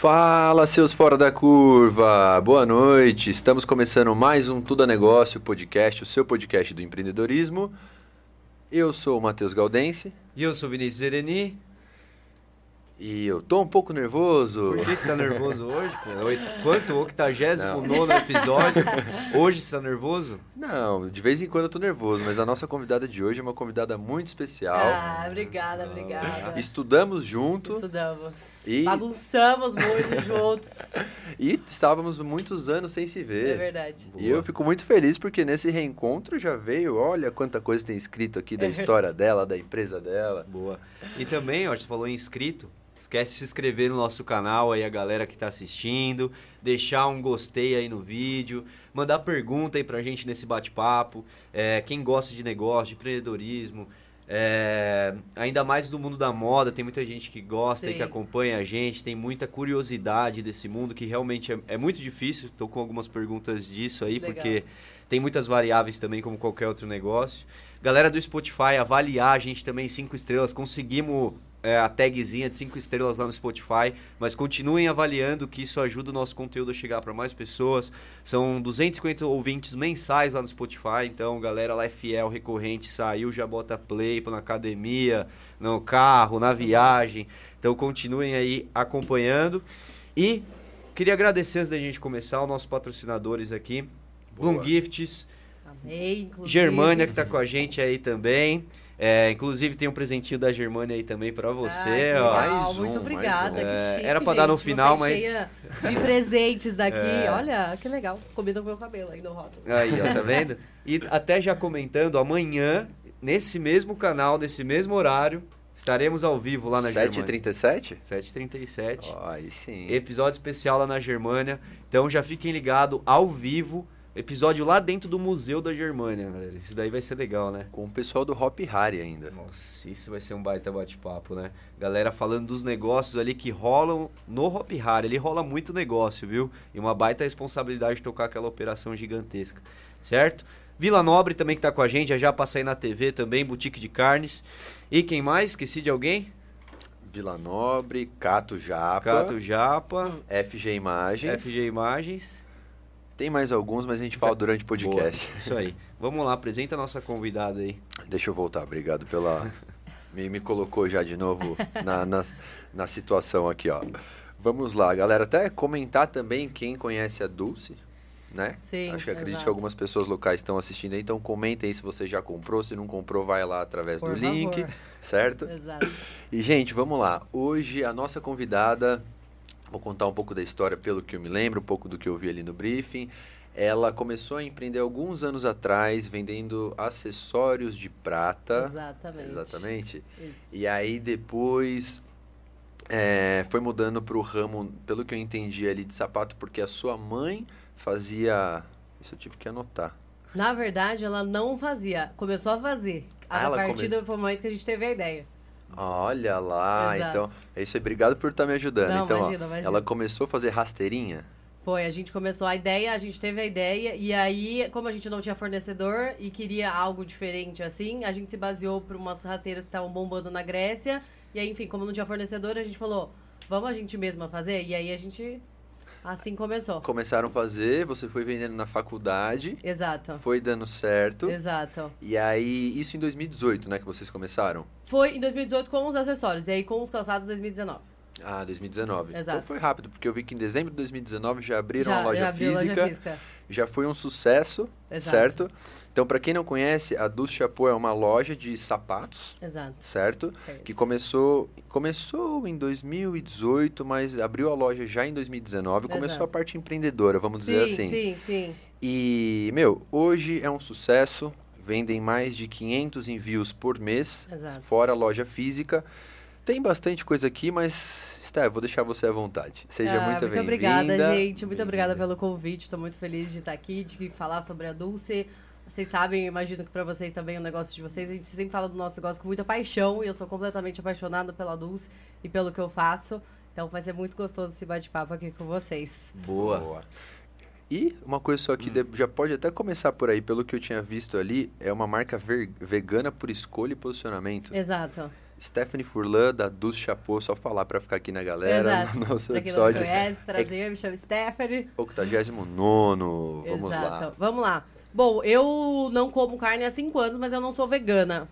Fala, seus fora da curva! Boa noite! Estamos começando mais um Tudo a Negócio podcast, o seu podcast do empreendedorismo. Eu sou o Matheus Galdense. E eu sou o Vinícius Ereni. E eu tô um pouco nervoso. Por que, que você tá nervoso hoje, pô? Quanto? O 89 episódio. Hoje você tá nervoso? Não, de vez em quando eu tô nervoso, mas a nossa convidada de hoje é uma convidada muito especial. Ah, obrigada, obrigada. Estudamos juntos. Estudamos. E... Bagunçamos muito juntos. E estávamos muitos anos sem se ver. É verdade. Boa. E eu fico muito feliz porque nesse reencontro já veio, olha quanta coisa tem escrito aqui da é história dela, da empresa dela. Boa. E também, ó, você falou em inscrito, Esquece de se inscrever no nosso canal aí, a galera que está assistindo, deixar um gostei aí no vídeo, mandar pergunta aí pra gente nesse bate-papo. É, quem gosta de negócio, de empreendedorismo, é, ainda mais do mundo da moda, tem muita gente que gosta Sim. e que acompanha a gente, tem muita curiosidade desse mundo que realmente é, é muito difícil. Estou com algumas perguntas disso aí, Legal. porque tem muitas variáveis também, como qualquer outro negócio. Galera do Spotify, avaliar a gente também cinco estrelas. Conseguimos é, a tagzinha de 5 estrelas lá no Spotify, mas continuem avaliando que isso ajuda o nosso conteúdo a chegar para mais pessoas. São 250 ouvintes mensais lá no Spotify, então galera lá é fiel, recorrente, saiu, já bota play na academia, no carro, na viagem. Então continuem aí acompanhando. E queria agradecer antes da gente começar os nossos patrocinadores aqui, Bloom Gifts, Amei, Germânia que está com a gente aí também. É, inclusive tem um presentinho da Germânia aí também para você. Ah, ó. Mais um, muito obrigada. Um. É, chique, era para dar no final, mas. De presentes daqui. É. Olha, que legal. Combina com o meu cabelo aí no rótulo. Aí, ó, tá vendo? E até já comentando, amanhã, nesse mesmo canal, nesse mesmo horário, Estaremos ao vivo lá na 7 Germânia. 7h37? 7h37. Oh, aí sim. Episódio especial lá na Germânia. Então já fiquem ligados ao vivo. Episódio lá dentro do Museu da Germânia, galera. Isso daí vai ser legal, né? Com o pessoal do Hop Harry ainda. Nossa, isso vai ser um baita bate-papo, né? Galera falando dos negócios ali que rolam no Hop Harry. Ele rola muito negócio, viu? E uma baita responsabilidade de tocar aquela operação gigantesca, certo? Vila Nobre também que tá com a gente, já já passei na TV também, Boutique de Carnes. E quem mais? Esqueci de alguém? Vila Nobre, Cato Japa. Cato Japa. FG Imagens. FG Imagens. Tem mais alguns, mas a gente fala durante o podcast. Boa, isso aí. Vamos lá, apresenta a nossa convidada aí. Deixa eu voltar, obrigado pela. me, me colocou já de novo na, na, na situação aqui, ó. Vamos lá, galera. Até comentar também quem conhece a Dulce, né? Sim. Acho que acredito exato. que algumas pessoas locais estão assistindo aí, então comentem aí se você já comprou, se não comprou, vai lá através Por do favor. link, certo? Exato. E gente, vamos lá. Hoje a nossa convidada Vou contar um pouco da história pelo que eu me lembro, um pouco do que eu vi ali no briefing. Ela começou a empreender alguns anos atrás, vendendo acessórios de prata. Exatamente. Exatamente. Isso. E aí depois é, foi mudando para o ramo, pelo que eu entendi ali, de sapato, porque a sua mãe fazia. Isso eu tive que anotar. Na verdade, ela não fazia. Começou a fazer. Ah, a ela partir come- do momento que a gente teve a ideia. Olha lá, Exato. então. É isso aí, obrigado por estar me ajudando. Não, então, ó, imagina, imagina. ela começou a fazer rasteirinha. Foi, a gente começou a ideia, a gente teve a ideia, e aí, como a gente não tinha fornecedor e queria algo diferente assim, a gente se baseou por umas rasteiras que estavam bombando na Grécia. E aí, enfim, como não tinha fornecedor, a gente falou, vamos a gente mesma fazer? E aí a gente assim começou. Começaram a fazer, você foi vendendo na faculdade, Exato. foi dando certo. Exato. E aí, isso em 2018, né, que vocês começaram? Foi em 2018 com os acessórios, e aí com os calçados 2019. Ah, 2019. Exato. Então foi rápido, porque eu vi que em dezembro de 2019 já abriram já, a loja já física, loja física. já foi um sucesso, Exato. certo? Então, para quem não conhece, a Dulce Chapeau é uma loja de sapatos, Exato. certo? certo. Que começou, começou em 2018, mas abriu a loja já em 2019, começou Exato. a parte empreendedora, vamos sim, dizer assim. sim, sim. E, meu, hoje é um sucesso. Vendem mais de 500 envios por mês, Exato. fora a loja física. Tem bastante coisa aqui, mas, Sté, vou deixar você à vontade. Seja Ah, muito muito bem-vinda. obrigada, gente. Muito obrigada pelo convite. Estou muito feliz de estar aqui, de falar sobre a Dulce. Vocês sabem, imagino que para vocês também é um negócio de vocês. A gente sempre fala do nosso negócio com muita paixão e eu sou completamente apaixonada pela Dulce e pelo que eu faço. Então vai ser muito gostoso esse bate-papo aqui com vocês. Boa. E uma coisa só que Hum. já pode até começar por aí, pelo que eu tinha visto ali, é uma marca vegana por escolha e posicionamento. Exato. Stephanie Furlan, da Dulce Chapeau, só falar para ficar aqui na galera Exato. no nosso Pra quem não episódio. me conhece, prazer, me chamo Stephanie. 89, vamos Exato. lá. Vamos lá. Bom, eu não como carne há cinco anos, mas eu não sou vegana.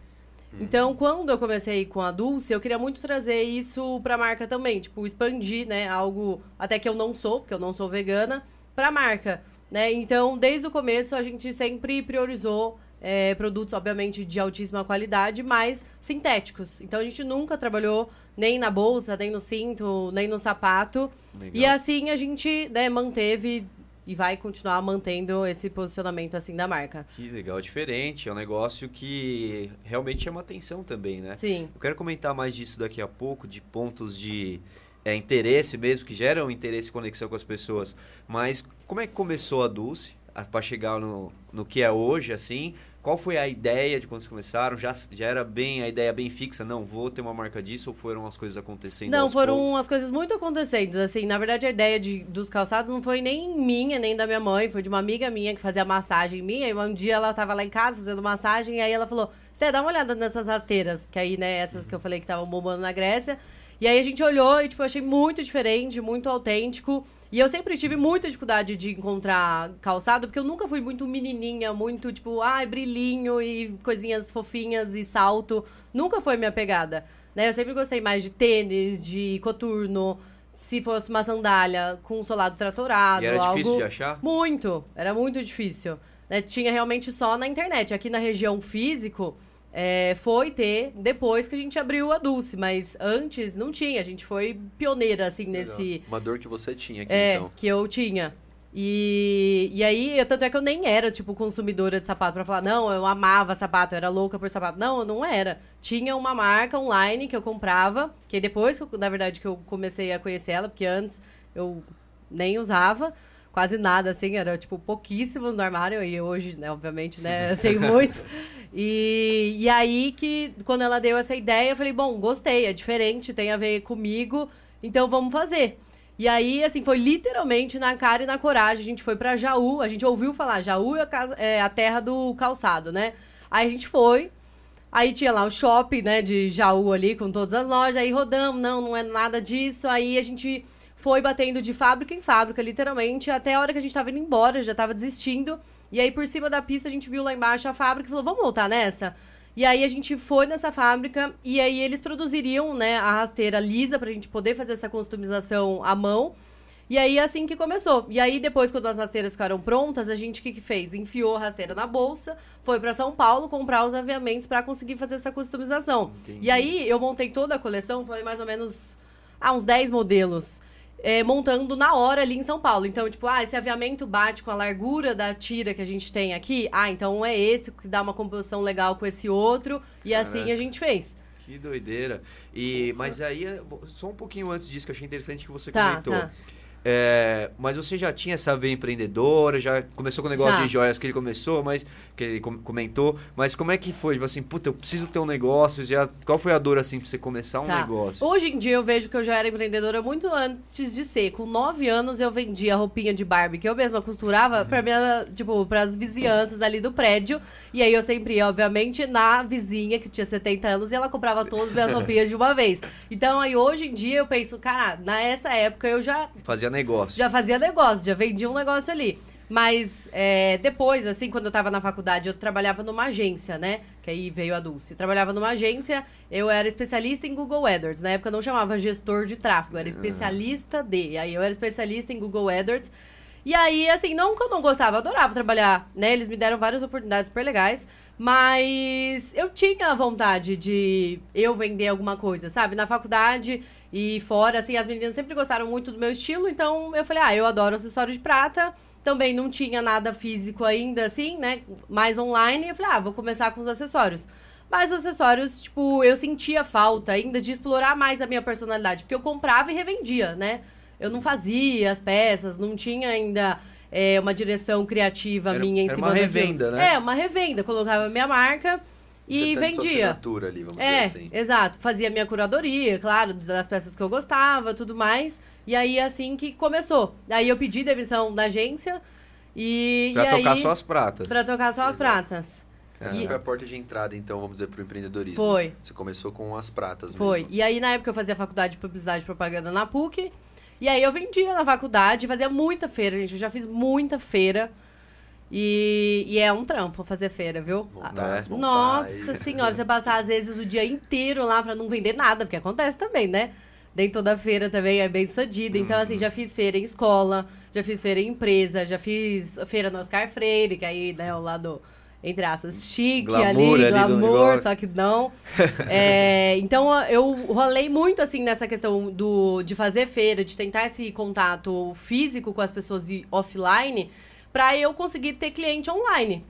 Hum. Então, quando eu comecei com a Dulce, eu queria muito trazer isso pra marca também. Tipo, expandir, né? Algo até que eu não sou, porque eu não sou vegana, pra marca. Né? Então, desde o começo, a gente sempre priorizou é, produtos, obviamente, de altíssima qualidade, mas sintéticos. Então, a gente nunca trabalhou nem na bolsa, nem no cinto, nem no sapato. Legal. E assim a gente né, manteve e vai continuar mantendo esse posicionamento assim da marca. Que legal, diferente. É um negócio que realmente chama atenção também, né? Sim. Eu quero comentar mais disso daqui a pouco, de pontos de é, interesse mesmo, que geram interesse e conexão com as pessoas. Mas como é que começou a Dulce para chegar no, no que é hoje, assim? Qual foi a ideia de quando vocês começaram? Já, já era bem a ideia bem fixa? Não, vou ter uma marca disso ou foram as coisas acontecendo Não, foram poucos? as coisas muito acontecendo. Assim, na verdade, a ideia de, dos calçados não foi nem minha, nem da minha mãe, foi de uma amiga minha que fazia massagem minha. E um dia ela tava lá em casa fazendo massagem, e aí ela falou: Sté, dá uma olhada nessas rasteiras, que aí, né, essas que eu falei que estavam bombando na Grécia. E aí a gente olhou e, tipo, eu achei muito diferente, muito autêntico. E eu sempre tive muita dificuldade de encontrar calçado, porque eu nunca fui muito menininha, muito, tipo, ai, brilhinho e coisinhas fofinhas e salto. Nunca foi minha pegada. Né? Eu sempre gostei mais de tênis, de coturno, se fosse uma sandália com um solado tratorado. E era algo... difícil de achar? Muito, era muito difícil. Né? Tinha realmente só na internet. Aqui na região físico, é, foi ter depois que a gente abriu a Dulce, mas antes não tinha. A gente foi pioneira, assim, nesse. Uma dor que você tinha aqui, É, então. que eu tinha. E, e aí, eu- tanto é que eu nem era, tipo, consumidora de sapato pra falar, não, eu amava sapato, eu era louca por sapato. Não, eu não era. Tinha uma marca online que eu comprava, que depois, na verdade, que eu comecei a conhecer ela, porque antes eu nem usava, quase nada, assim, era, tipo, pouquíssimos no armário, e hoje, né, obviamente, né, tem muitos. E, e aí que, quando ela deu essa ideia, eu falei, bom, gostei, é diferente, tem a ver comigo, então vamos fazer. E aí, assim, foi literalmente na cara e na coragem. A gente foi pra Jaú, a gente ouviu falar, Jaú é a, casa- é a terra do calçado, né? Aí a gente foi, aí tinha lá o shopping, né, de Jaú ali, com todas as lojas, aí rodamos, não, não é nada disso. Aí a gente foi batendo de fábrica em fábrica, literalmente, até a hora que a gente tava indo embora, já tava desistindo. E aí, por cima da pista, a gente viu lá embaixo a fábrica e falou, vamos voltar nessa? E aí a gente foi nessa fábrica e aí eles produziriam, né, a rasteira lisa pra gente poder fazer essa customização à mão. E aí assim que começou. E aí depois quando as rasteiras ficaram prontas, a gente o que que fez? Enfiou a rasteira na bolsa, foi pra São Paulo comprar os aviamentos pra conseguir fazer essa customização. Entendi. E aí eu montei toda a coleção, foi mais ou menos ah, uns 10 modelos. É, montando na hora ali em São Paulo. Então, tipo, ah, esse aviamento bate com a largura da tira que a gente tem aqui. Ah, então é esse que dá uma composição legal com esse outro. E assim Caraca. a gente fez. Que doideira. E, mas aí, só um pouquinho antes disso, que eu achei interessante que você Tá, comentou. tá. É, mas você já tinha essa veia empreendedora, já começou com o negócio Já. de joias que ele começou, mas que ele com- comentou. Mas como é que foi? Tipo assim, puta, eu preciso ter um negócio. Já, qual foi a dor assim pra você começar um Tá. negócio? Hoje em dia eu vejo que eu já era empreendedora muito antes de ser. Com nove anos eu vendia roupinha de Barbie que eu mesma costurava pra minha, tipo, pras vizinhanças ali do prédio. E aí eu sempre ia, obviamente, na vizinha que tinha 70 anos e ela comprava todas as minhas roupinhas de uma vez. Então aí hoje em dia eu penso, cara, nessa época eu já Fazia negócio. já fazia negócio, já vendia um negócio ali. Mas é, depois, assim, quando eu tava na faculdade, eu trabalhava numa agência, né? Que aí veio a Dulce. Trabalhava numa agência, eu era especialista em Google AdWords. Na época não chamava gestor de tráfego, era especialista de. Aí eu era especialista em Google AdWords. E aí, assim, não que eu não gostava, eu adorava trabalhar, né? Eles me deram várias oportunidades super legais. Mas eu tinha vontade de eu vender alguma coisa, sabe? Na faculdade e fora, assim, as meninas sempre gostaram muito do meu estilo, então eu falei, ah, eu adoro acessório de prata. Também não tinha nada físico ainda, assim, né? Mais online. Eu falei, ah, vou começar com os acessórios. Mas os acessórios, tipo, eu sentia falta ainda de explorar mais a minha personalidade. Porque eu comprava e revendia, né? Eu não fazia as peças, não tinha ainda é, uma direção criativa Era- minha em era cima uma daquilo. revenda, né? É, uma revenda. Colocava minha marca e Você vendia. assinatura ali, vamos É, dizer assim. exato. Fazia minha curadoria, claro, das peças que eu gostava, tudo mais. E aí, assim que começou. Aí eu pedi demissão da agência e. Pra e tocar aí, só as pratas. Pra tocar só as pratas. Essa E- foi a porta de entrada, então, vamos dizer, para o empreendedorismo. Foi. Você começou com as pratas Foi. mesmo. E aí, na época, eu fazia faculdade de publicidade e propaganda na PUC. E aí, eu vendia na faculdade, fazia muita feira, gente. Eu já fiz muita feira. E, e é um trampo fazer feira, viu? Montar, desmontar Nossa senhora, você passar às vezes o dia inteiro lá pra não vender nada, porque acontece também, né? Nem toda feira também é bem sucedida. Então, assim, já fiz feira em escola, já fiz feira em empresa, já fiz feira no Oscar Freire, que aí, né, o lado, entre aspas, chique Glamour ali, ali do glamour, só que não. É, então, eu rolei muito, assim, nessa questão do, de fazer feira, de tentar esse contato físico com as pessoas de offline, pra eu conseguir ter cliente online.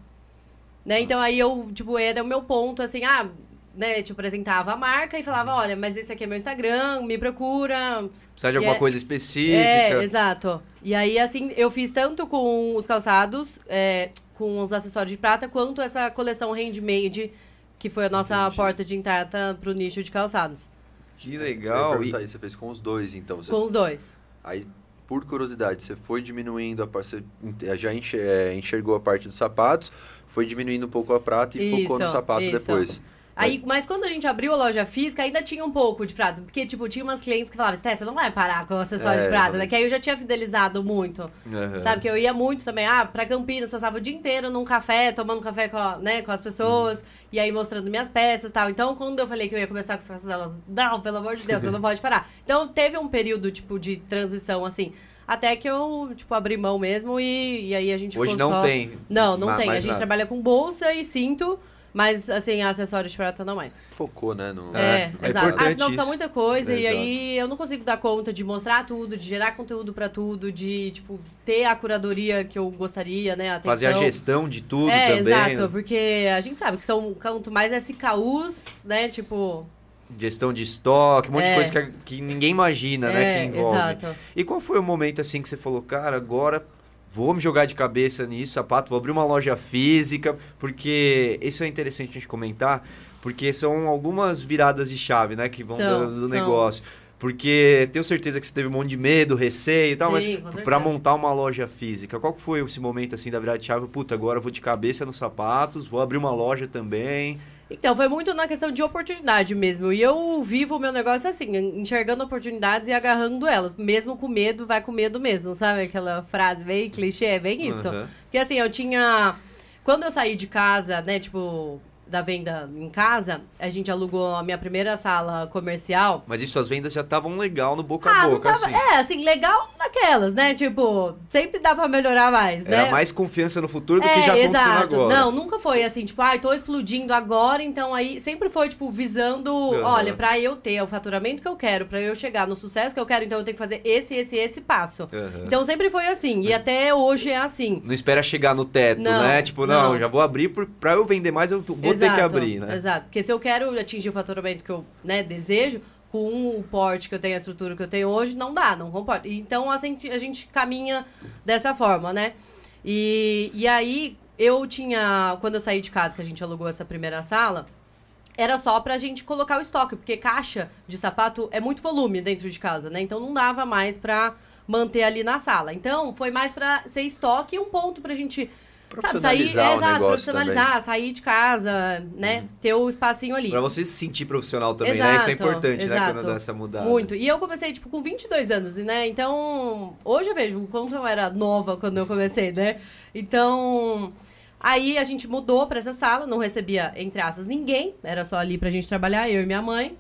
Né? Então aí eu, tipo, era o meu ponto, assim, ah, né, te apresentava a marca e falava, olha, mas esse aqui é meu Instagram, me procura. Precisa de alguma é- coisa específica. É, exato. E aí, assim, eu fiz tanto com os calçados, é, com os acessórios de prata, quanto essa coleção handmade, que foi a nossa Entendi. porta de entrada pro nicho de calçados. Que legal. E- isso, você fez com os dois, então. Você- Com os dois. Aí, por curiosidade, você foi diminuindo a parte. Você já é, enxergou a parte dos sapatos, foi diminuindo um pouco a prata e focou no Isso, sapato isso. depois. Aí, mas quando a gente abriu a loja física, ainda tinha um pouco de prata. Porque, tipo, tinha umas clientes que falavam, Sté, você não vai parar com o acessório É, de prata, né? Que aí eu já tinha fidelizado muito. Aham. Sabe, que eu ia muito também, ah, pra Campinas, passava o dia inteiro num café, tomando café com, a- né, com as pessoas, e aí mostrando minhas peças e tal. Então, quando eu falei que eu ia começar com as peças delas, não, pelo amor de Deus, você não pode parar. Então, teve um período, tipo, de transição, assim, até que eu, tipo, abri mão mesmo e, e aí a gente Hoje não só... tem. Não, não tem. A gente nada. trabalha com bolsa e cinto, mas, assim, acessórios de prata não mais. Focou, né? No... É, é exato. Ah, importante senão fica muita coisa e Exato. aí eu não consigo dar conta de mostrar tudo, de gerar conteúdo pra tudo, de, tipo, ter a curadoria que eu gostaria, né? A. Fazer a gestão de tudo é, também. exato, né? porque a gente sabe que são quanto mais SKUs, né? Tipo. Gestão de estoque, um monte de É. coisa que, que ninguém imagina, né? é, Que envolve. exato. E qual foi o momento assim que você falou, cara, agora vou me jogar de cabeça nisso, sapato, vou abrir uma loja física, porque isso é interessante a gente comentar, porque são algumas viradas de chave, né, que vão São, do, do negócio. Porque tenho certeza que você teve um monte de medo, receio e tal, Sim, mas para montar uma loja física, qual foi esse momento assim da virada de chave? Puta, agora eu vou de cabeça nos sapatos, vou abrir uma loja também. Então, foi muito na questão de oportunidade mesmo. E eu vivo o meu negócio assim, enxergando oportunidades e agarrando elas. Mesmo com medo, vai com medo mesmo, sabe? Aquela frase bem clichê, é bem isso. Aham. Porque assim, eu tinha. Quando eu saí de casa, né, tipo, da venda em casa, a gente alugou a minha primeira sala comercial. Mas isso, as vendas já estavam legal no boca a Ah, não boca, tava. assim. É, assim, legal naquelas, né? Tipo, sempre dá pra melhorar mais, né? Era mais confiança no futuro do é, que já acontecendo exato. agora. Não, nunca foi assim, tipo, ai, tô explodindo agora, então aí sempre foi, tipo, visando, Aham. olha, pra eu ter o faturamento que eu quero, pra eu chegar no sucesso que eu quero, então eu tenho que fazer esse, esse, esse passo. Aham. Então sempre foi assim, e até hoje é assim. Não espera chegar no teto, Não, né? Tipo, não, não. já vou abrir, pra eu vender mais eu vou ter que abrir, né? Exato, porque se eu quero atingir o faturamento que eu né, desejo, com o porte que eu tenho, a estrutura que eu tenho hoje, não dá, não comporta. Então a gente, a gente caminha dessa forma, né? E, e aí eu tinha, quando eu saí de casa, que a gente alugou essa primeira sala, era só pra gente colocar o estoque, porque caixa de sapato é muito volume dentro de casa, né? Então não dava mais pra manter ali na sala. Então foi mais pra ser estoque e um ponto pra gente Sabe, sair, Profissionalizar é, exato, negócio profissionalizar, sair de casa, né? Ter o espacinho ali. Pra você se sentir profissional também, né? Isso é Exato, importante, né? exato. Quando dá essa mudada. Muito. E eu comecei, tipo, com 22 anos, né? Então, hoje eu vejo o quanto eu era nova quando eu comecei, né? Então, aí a gente mudou pra essa sala, não recebia, entre aspas, ninguém. Era só ali pra gente trabalhar, eu e minha mãe.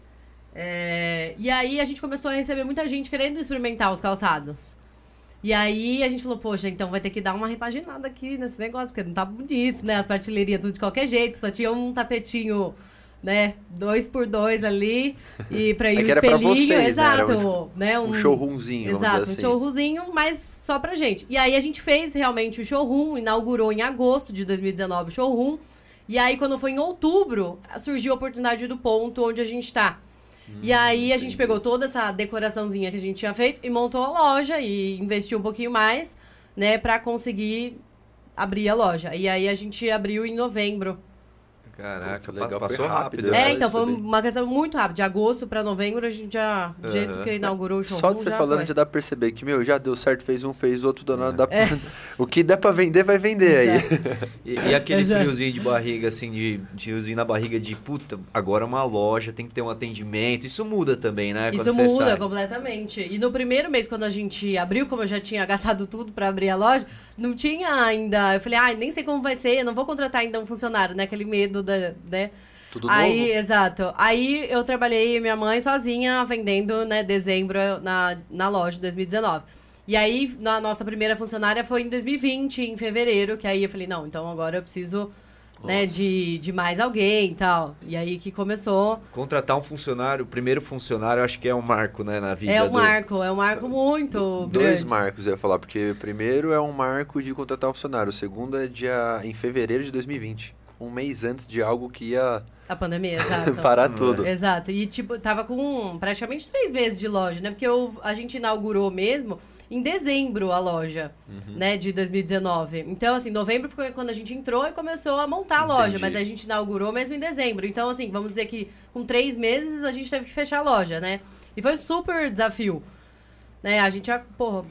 É, E aí a gente começou a receber muita gente querendo experimentar os calçados. E aí a gente falou, poxa, então vai ter que dar uma repaginada aqui nesse negócio, porque não tá bonito, né? As prateleirinhas tudo de qualquer jeito, só tinha um tapetinho, né? Dois por dois ali, e pra ir É o espelhinho, vocês, né? Exato, né? Um showroomzinho, vamos Exato, dizer um assim. showroomzinho, mas só pra gente. E aí a gente fez realmente o showroom, inaugurou em agosto de 2019 o showroom. E aí, quando foi em outubro, surgiu a oportunidade do ponto onde a gente tá. E aí a gente pegou toda essa decoraçãozinha que a gente tinha feito e montou a loja e investiu um pouquinho mais, né, pra conseguir abrir a loja. E aí a gente abriu em novembro. Caraca, Legal, foi passou rápido, rápido. né? É, isso então foi também. uma questão muito rápida. De agosto pra novembro, a gente já. Do jeito Aham. que inaugurou o showroom. Só de você já falando foi. já dá pra perceber que, meu, já deu certo, fez um, fez outro, danado, dá É. pra- O que der pra vender, vai vender aí. Exato. E, e aquele Exato. friozinho de barriga, assim, de friozinho na barriga de puta, agora é uma loja, tem que ter um atendimento. Isso muda também, né? Isso muda sai. completamente. E no primeiro mês, quando a gente abriu, como eu já tinha gastado tudo pra abrir a loja, não tinha ainda. Eu falei, ai, nem sei como vai ser, eu não vou contratar ainda um funcionário, né? Aquele medo da, né? Tudo Aí, novo. exato. Aí eu trabalhei minha mãe sozinha vendendo, né, dezembro na, na loja de 2019. E aí, na nossa primeira funcionária foi em 2020, em fevereiro, que aí eu falei, não, então agora eu preciso, né, de, de mais alguém e tal. E aí que começou. Contratar um funcionário, o primeiro funcionário, eu acho que é um marco, né, na vida É um do... marco, é um marco muito Dois grande. marcos, eu ia falar, porque o primeiro é um marco de contratar um funcionário, o segundo é dia, em fevereiro de 2020. Um mês antes de algo que ia A pandemia, exato. parar tudo. Exato. E, tipo, tava com praticamente três meses de loja, né? Porque eu, a gente inaugurou mesmo em dezembro a loja, Uhum. né? De 2019. Então, assim, novembro foi quando a gente entrou e começou a montar a loja. Entendi. Mas a gente inaugurou mesmo em dezembro. Então, assim, vamos dizer que com três meses a gente teve que fechar a loja, né? E foi super desafio. Né? A gente já, porra...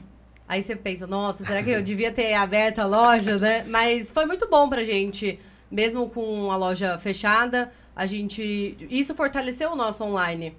Aí você pensa, nossa, será que eu devia ter aberto a loja, né? Mas foi muito bom pra gente, mesmo com a loja fechada, a gente. Isso fortaleceu o nosso online.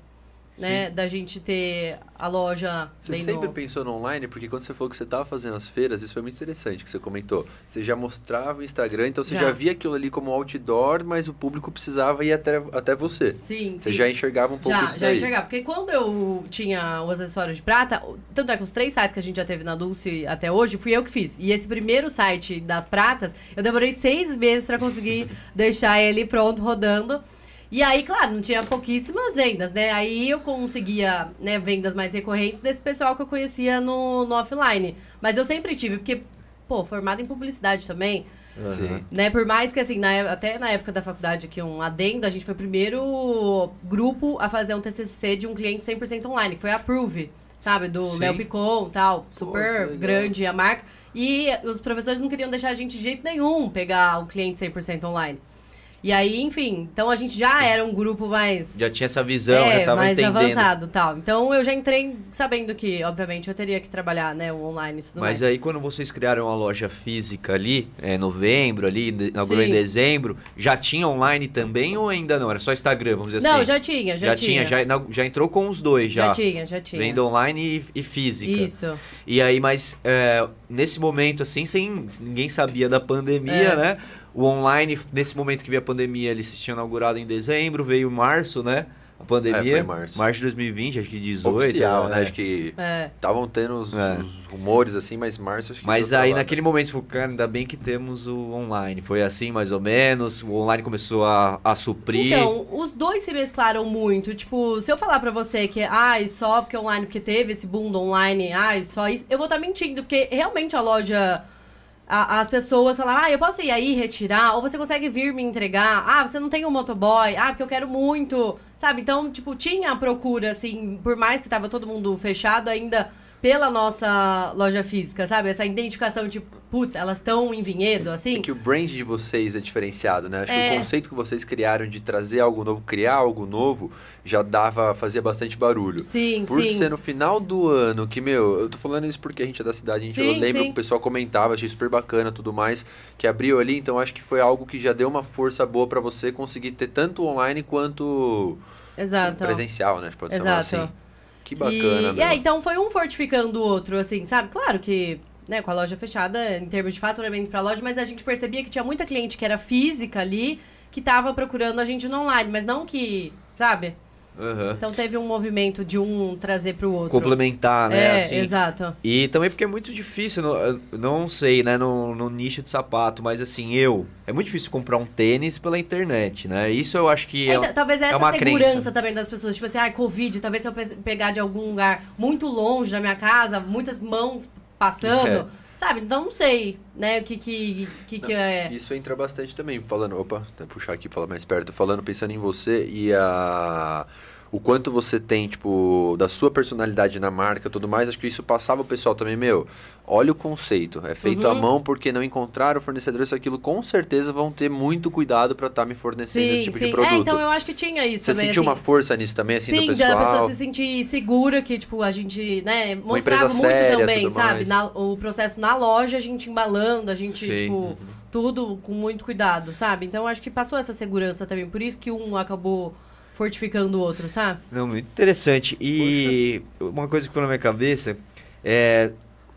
Né? Da gente ter a loja Você sempre no... pensou no online, porque quando você falou que você estava fazendo as feiras, isso foi muito interessante que você comentou. Você já mostrava o Instagram, então você já, Já. via aquilo ali como outdoor, mas o público precisava ir até, até você. Sim, Você sim. já enxergava um pouco já, isso já daí. enxergava. Porque quando eu tinha os acessórios de prata, tanto é que os três sites que a gente já teve na Dulce até hoje, fui eu que fiz. E esse primeiro site das pratas, eu demorei seis meses pra conseguir deixar ele pronto, rodando. E aí, claro, não tinha pouquíssimas vendas, né? Aí eu conseguia né, vendas mais recorrentes desse pessoal que eu conhecia no, no offline. Mas eu sempre tive, porque, pô, formada em publicidade também, Sim. né? Por mais que, assim, na até na época da faculdade, aqui um adendo, a gente foi o primeiro grupo a fazer um TCC de um cliente 100% online, que foi a Approve, sabe? Do Sim. Léo Picon tal, super legal. grande a marca. E os professores não queriam deixar a gente de jeito nenhum pegar um cliente 100% online. E aí, enfim, então a gente já era um grupo mais... Já tinha essa visão, é, já tava mais entendendo. avançado tal. Então eu já entrei sabendo que, obviamente, eu teria que trabalhar, né, o online e tudo Mas mais. aí quando vocês criaram a loja física ali, é novembro ali, inaugurou em dezembro, já tinha online também ou ainda não? Era só Instagram, vamos dizer Não, assim? já tinha, já, já tinha, já, já entrou com os dois já. Já tinha, já tinha. Venda online e, e física. Isso. E aí, mas é, nesse momento, assim, sem ninguém sabia da pandemia, É. né? O online, nesse momento que veio a pandemia, eles tinham inaugurado em dezembro, veio março, né? A pandemia. É, foi março. de 2020, acho que 18. Oficial, é. né? Acho que É. estavam tendo os, É. os rumores assim, mas março acho que Mas aí lá, naquele momento, você falou, cara, ainda bem que temos o online. Foi assim, mais ou menos. O online começou a, a suprir. Então, os dois se mesclaram muito. Tipo, se eu falar pra você que, ai, só porque online, porque teve esse boom do online, ai, só isso, eu vou estar mentindo, porque realmente a loja. As pessoas falam, ah, eu posso ir aí retirar, ou você consegue vir me entregar, ah, você não tem um motoboy, ah, porque eu quero muito, sabe? Então, tipo, tinha a procura, assim, por mais que tava todo mundo fechado, ainda pela nossa loja física, sabe? Essa identificação, tipo, putz, elas estão em vinhedo, assim. É que o brand de vocês é diferenciado, né? Acho que É. o conceito que vocês criaram de trazer algo novo, criar algo novo, já dava, fazia bastante barulho. Sim, Por sim. ser no final do ano, que, meu, eu tô falando isso porque a gente é da cidade, a gente, Sim, lembro sim. que o pessoal comentava, achei super bacana tudo mais, que abriu ali, então acho que foi algo que já deu uma força boa pra você conseguir ter tanto online quanto Exato. presencial, né? Pode Exato. assim. Que bacana, e, e é, então foi um fortificando o outro, assim, sabe? Claro que, né, com a loja fechada, em termos de faturamento pra loja, mas a gente percebia que tinha muita cliente que era física ali, que tava procurando a gente no online, mas não que, sabe? Aham. Então teve um movimento de um trazer pro outro. Complementar, né? É, assim. exato. E também porque é muito difícil, eu não sei, né, no, no nicho de sapato, mas assim, eu. É muito difícil comprar um tênis pela internet, né? Isso eu acho que é. Ainda- talvez essa uma segurança crença. também das pessoas, tipo assim, ah, Covid, talvez se eu pe- pegar de algum lugar muito longe da minha casa, muitas mãos passando, É. sabe? Então não sei, né, o que que, que, que é. Isso entra bastante também, falando, opa, puxar aqui, falar mais perto, falando, pensando em você e a o quanto você tem, tipo, da sua personalidade na marca e tudo mais, acho que isso passava o pessoal também, meu, olha o conceito, é feito Uhum. à mão porque não encontraram fornecedor, isso aquilo, com certeza vão ter muito cuidado para estar me fornecendo esse tipo de produto. É, então eu acho que tinha isso Você também. sentiu assim. uma força nisso também, assim, Sim, do da pessoal? pessoa se sentir segura, que, tipo, a gente, né, mostrava muito séria, também, sabe? Na- o processo na loja, a gente embalando, a gente, Sim. tipo, Uhum. tudo com muito cuidado, sabe? Então, acho que passou essa segurança também. Por isso que um acabou fortificando o outro, sabe? Não, muito interessante. E uma coisa que ficou na minha cabeça é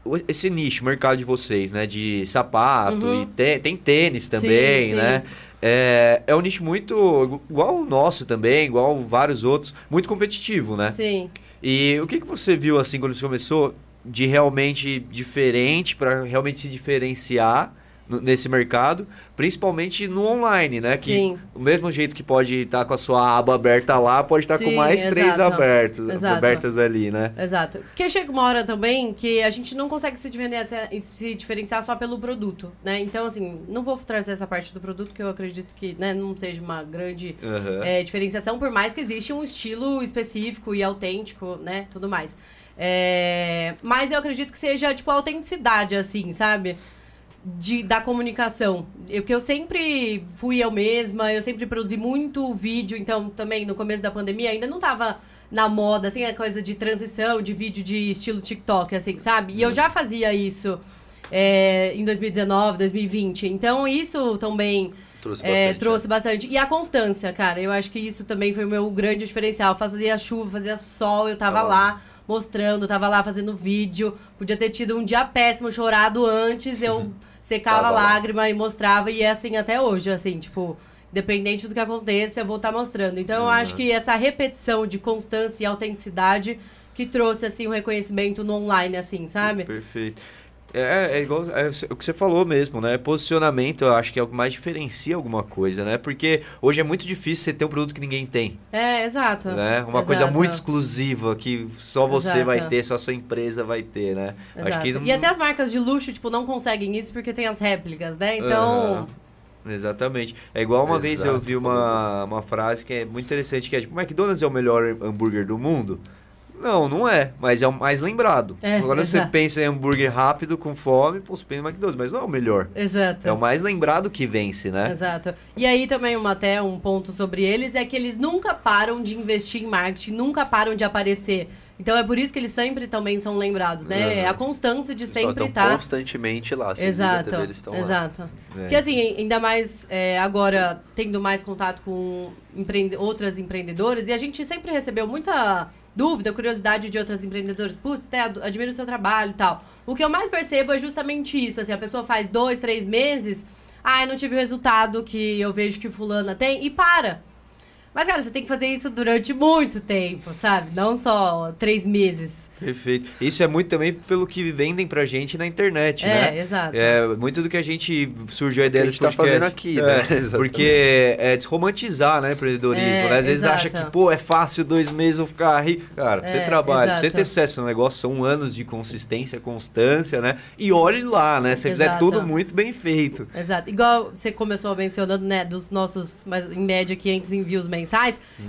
o- esse nicho, mercado de vocês, né? De sapato Uhum. e te- tem tênis também, sim. né? É, é um nicho muito igual o nosso também, igual vários outros, muito competitivo, né? Sim. E o que, que você viu assim quando você começou de realmente diferente para realmente se diferenciar nesse mercado, principalmente no online, né? Que Sim. o mesmo jeito que pode estar com a sua aba aberta lá, pode estar com Sim, mais três exato. abertos, Exato. abertas ali, né? Exato. Porque chega uma hora também que a gente não consegue se diferenciar, se diferenciar só pelo produto, né? Então, assim, não vou trazer essa parte do produto que eu acredito que né, não seja uma grande Aham. é, diferenciação, por mais que existe um estilo específico e autêntico, né? Tudo mais. É, mas eu acredito que seja, tipo, a autenticidade, assim, sabe? De, da comunicação. Eu, que eu sempre fui eu mesma, eu sempre produzi muito vídeo, então também no começo da pandemia ainda não tava na moda, assim, a coisa de transição, de vídeo de estilo TikTok, assim, sabe? E eu já fazia isso é, em 2019, 2020. Então isso também Trouxe é, bastante. trouxe bastante. E a constância, cara. Eu acho que isso também foi o meu grande diferencial. Fazia chuva, fazia sol, eu tava Tava lá mostrando, tava lá fazendo vídeo. Podia ter tido um dia péssimo, chorado antes, eu secava Tava a lá. lágrima e mostrava. E é assim até hoje, assim, tipo... Independente do que aconteça, eu vou estar mostrando. Então, eu Uhum. acho que essa repetição de constância e autenticidade que trouxe, assim, o reconhecimento no online, assim, sabe? Perfeito. É, é igual é o que você falou mesmo, né? Posicionamento, eu acho que é o que mais diferencia alguma coisa, né? Porque hoje é muito difícil você ter um produto que ninguém tem, É, exato. né? Uma coisa Exato. muito exclusiva que só você Exato. vai ter, só a sua empresa vai ter, né? Exato. Acho que E até as marcas de luxo, tipo, não conseguem isso porque tem as réplicas, né? Então. Aham. Exatamente. É igual uma vez eu Exato, vi uma, uma frase que é muito interessante, que é tipo, McDonald's é o melhor hambúrguer do mundo? Não, não é, mas é o mais lembrado. É, você exato. pensa em hambúrguer rápido, com fome, pô, você pensa em McDonald's, mas não é o melhor. Exato. É o mais lembrado que vence, né? Exato. E aí também uma, até um ponto sobre eles é que eles nunca param de investir em marketing, nunca param de aparecer. Então é por isso que eles sempre também são lembrados, né? Uhum. É a constância de Eles sempre estão estar. constantemente lá. Você a Exato, TV, eles estão lá. exato. É. Porque assim, ainda mais é, agora tendo mais contato com empreende outras empreendedoras, e a gente sempre recebeu muita dúvida, curiosidade de outras empreendedoras. Putz, até ad- admiro o seu trabalho e tal. O que eu mais percebo é justamente isso. Assim, a pessoa faz dois, três meses, ai, não tive o resultado que eu vejo que fulana tem, e para. Mas, cara, você tem que fazer isso durante muito tempo, sabe? Não só três meses. Perfeito. Isso é muito também pelo que vendem pra gente na internet, É, né? exato. É, muito do que a gente surgiu a ideia a desse gente tá fazendo aqui, É, né? Exatamente. porque é desromantizar, né, empreendedorismo, É, né? Às vezes exato. acha que, pô, é fácil dois meses eu ficar rico. Cara, pra você É, trabalha, pra você ter sucesso no negócio, são anos de consistência, constância, né? E olhe lá, né? Se você fizer tudo muito bem feito. Exato. Igual você começou mencionando, né, dos nossos, mas, em média, 500 envios mensais.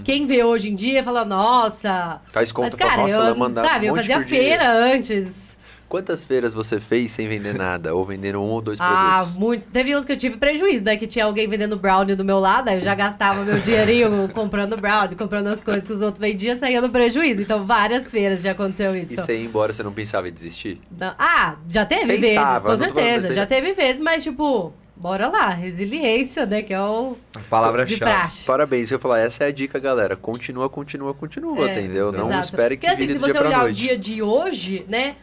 Quem vê hoje em dia fala, nossa... Faz conta, mas, cara, nossa, eu, ela mandava sabe, um eu fazia feira antes. Quantas feiras você fez sem vender nada? Ou vendendo um ou dois Ah, produtos? muito. Teve uns que eu tive prejuízo, né? Que tinha alguém vendendo brownie do meu lado, aí eu já gastava meu dinheirinho comprando brownie, comprando as coisas que os outros vendiam, saía no prejuízo. Então, várias feiras já aconteceu isso. E você ia embora, você não pensava em desistir? Não- Ah, já teve Pensava, vezes, com certeza. Já teve vezes, mas tipo, bora lá, resiliência, né? Que é o A palavra-chave. Parabéns, eu falar, essa é a dica, galera. Continua, continua, continua, É, entendeu? Não Exato. espere que Porque assim, se você olhar o dia de hoje, né?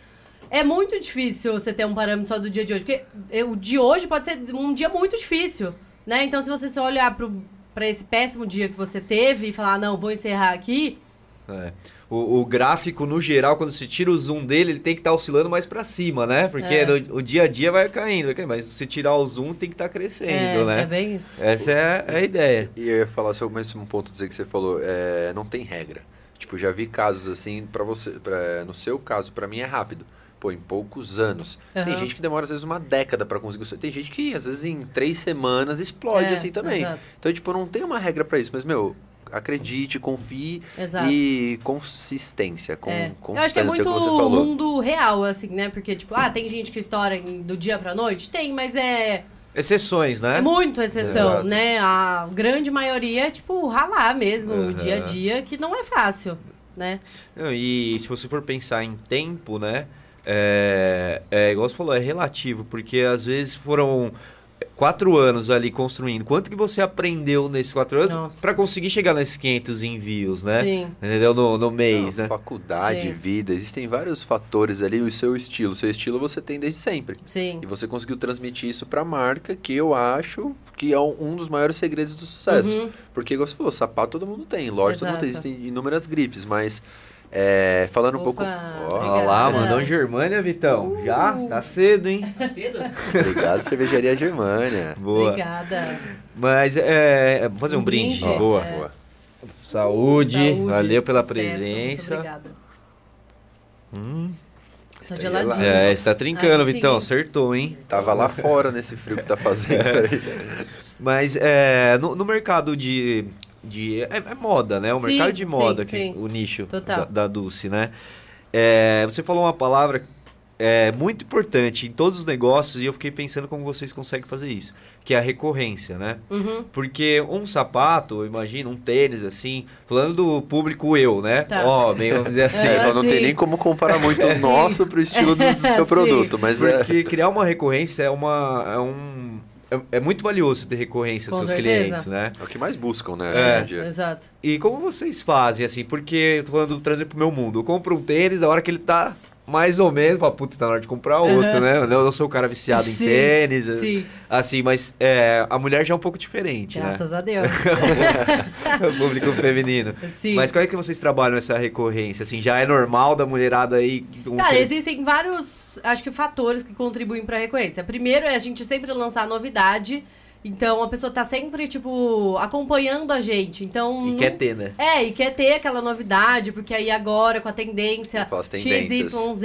É muito difícil você ter um parâmetro só do dia de hoje. Porque o de hoje pode ser um dia muito difícil, né? Então, se você só olhar pro, pra esse péssimo dia que você teve e falar, ah, não, vou encerrar aqui, É. O, o gráfico, no geral, quando se tira o zoom dele, ele tem que estar oscilando mais pra cima, né? Porque É. no- o dia a dia vai caindo, vai caindo, mas se tirar o zoom, tem que estar crescendo, é, né? é bem isso. Essa é a ideia. E eu ia falar sobre mais um ponto dizer que você falou, é, não tem regra. Tipo, já vi casos assim, para você, pra, no seu caso, pra mim é rápido. Pô, em poucos anos. Tem Aham. gente que demora às vezes uma década pra conseguir. o- Tem gente que às vezes em três semanas explode É, assim também. exato. Então, tipo, não tem uma regra pra isso, mas meu, acredite, confie Exato. e consistência. Com, É. Eu acho que é muito que mundo real, assim, né? Porque, tipo, ah, tem gente que estoura do dia pra noite? Tem, mas é, Exceções, né? é muito exceção, Exato. né? A grande maioria é, tipo, ralar mesmo, o Aham. dia a dia, que não é fácil, né? Não, E se você for pensar em tempo, né? É, é igual você falou, é relativo, porque às vezes foram quatro anos ali construindo. Quanto que você aprendeu nesses quatro anos para conseguir chegar nesses 500 envios, né? Sim. Entendeu? No, no mês, Não, né? Faculdade, Sim. vida, existem vários fatores ali. O seu estilo, o seu estilo você tem desde sempre. Sim. E você conseguiu transmitir isso pra marca, que eu acho que é um, um dos maiores segredos do sucesso. Uhum. Porque, igual você falou, sapato todo mundo tem, loja todo mundo tem, Exato. existem inúmeras grifes, mas é, falando um pouco. Opa, Ó, Olha lá, mandou um Germânia, Vitão. Uh. Já? Tá cedo, hein? Cedo? obrigado, cervejaria Germânia. Boa. Obrigada. Mas é, é, vamos fazer um, Um brinde. brinde, Boa. é. Boa. Saúde, Saúde, valeu pela sucesso, presença. Muito obrigada. Hum, Tá Está geladinho. é, você tá trincando, Aí sim, Vitão. Acertou, hein? Tava lá fora nesse frio que tá fazendo aí. Mas é, no, no mercado de. De é, é moda, né? O Sim, mercado de sim, moda, que, sim. o nicho Total. da, da Dulce, né? É, você falou uma palavra é, muito importante em todos os negócios e eu fiquei pensando como vocês conseguem fazer isso, que é a recorrência, né? Uhum. Porque um sapato, imagina, um tênis, assim, falando do público eu, né? Tá. Ó, bem, vamos dizer assim. É, não tem sim. nem como comparar muito o Sim. nosso pro estilo do, do seu Sim. produto, mas é. Porque criar uma recorrência é uma. É, um, é, é muito valioso ter recorrência dos seus certeza. clientes, né? É o que mais buscam, né, É. dia. Exato. E como vocês fazem, assim? Porque, eu tô falando, trazer pro meu mundo. Eu compro um tênis, a hora que ele tá mais ou menos, fala, puta, tá na hora de comprar outro, Uhum. né? Eu não sou um cara viciado em Sim, tênis, Sim, assim, mas é, a mulher já é um pouco diferente, graças a Deus. né? o público feminino. Sim. Mas como é que vocês trabalham essa recorrência? Assim, já é normal da mulherada aí? um Cara, existem vários, acho que, fatores que contribuem pra recorrência. Primeiro é a gente sempre lançar novidade. Então a pessoa tá sempre, tipo, acompanhando a gente. Então. E quer ter, né? É, e quer ter aquela novidade, porque aí agora, com a tendência. XYZ,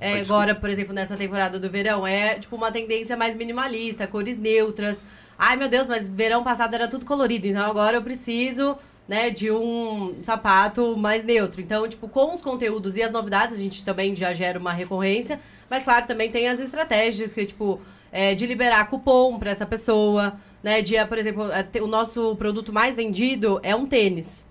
é, agora, por exemplo, nessa temporada do verão, é tipo uma tendência mais minimalista, cores neutras. Ai, meu Deus, mas verão passado era tudo colorido, então agora eu preciso, né, de um sapato mais neutro. Então, tipo, com os conteúdos e as novidades, a gente também já gera uma recorrência. Mas, claro, também tem as estratégias, que, tipo, é, de liberar cupom pra essa pessoa, né, de, por exemplo, é, o nosso produto mais vendido é um tênis.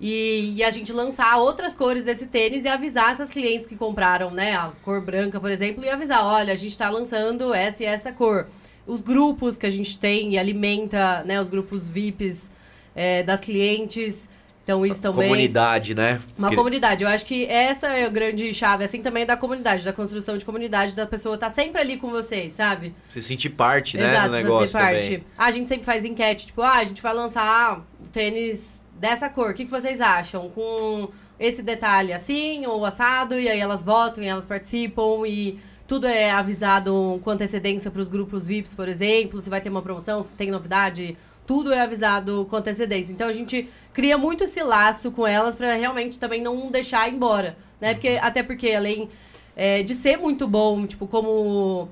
E, e a gente lançar outras cores desse tênis e avisar essas clientes que compraram, né, a cor branca, por exemplo, e avisar, olha, a gente tá lançando essa e essa cor. Os grupos que a gente tem e alimenta, né, os grupos VIPs é, das clientes. Então, isso também. Comunidade, né? Uma Que- comunidade. Eu acho que essa é a grande chave, assim, também da comunidade, da construção de comunidade, da pessoa estar sempre ali com vocês, sabe? Você sentir parte, né, Exato, do negócio fazer parte. também. A gente sempre faz enquete, tipo, ah, a gente vai lançar um tênis dessa cor, o que, que vocês acham? Com esse detalhe assim ou assado, e aí elas votam e elas participam e tudo é avisado com antecedência para os grupos VIPs, por exemplo, se vai ter uma promoção, se tem novidade, tudo é avisado com antecedência. Então a gente cria muito esse laço com elas para realmente também não deixar embora, né? Porque até porque além é, de ser muito bom, tipo, como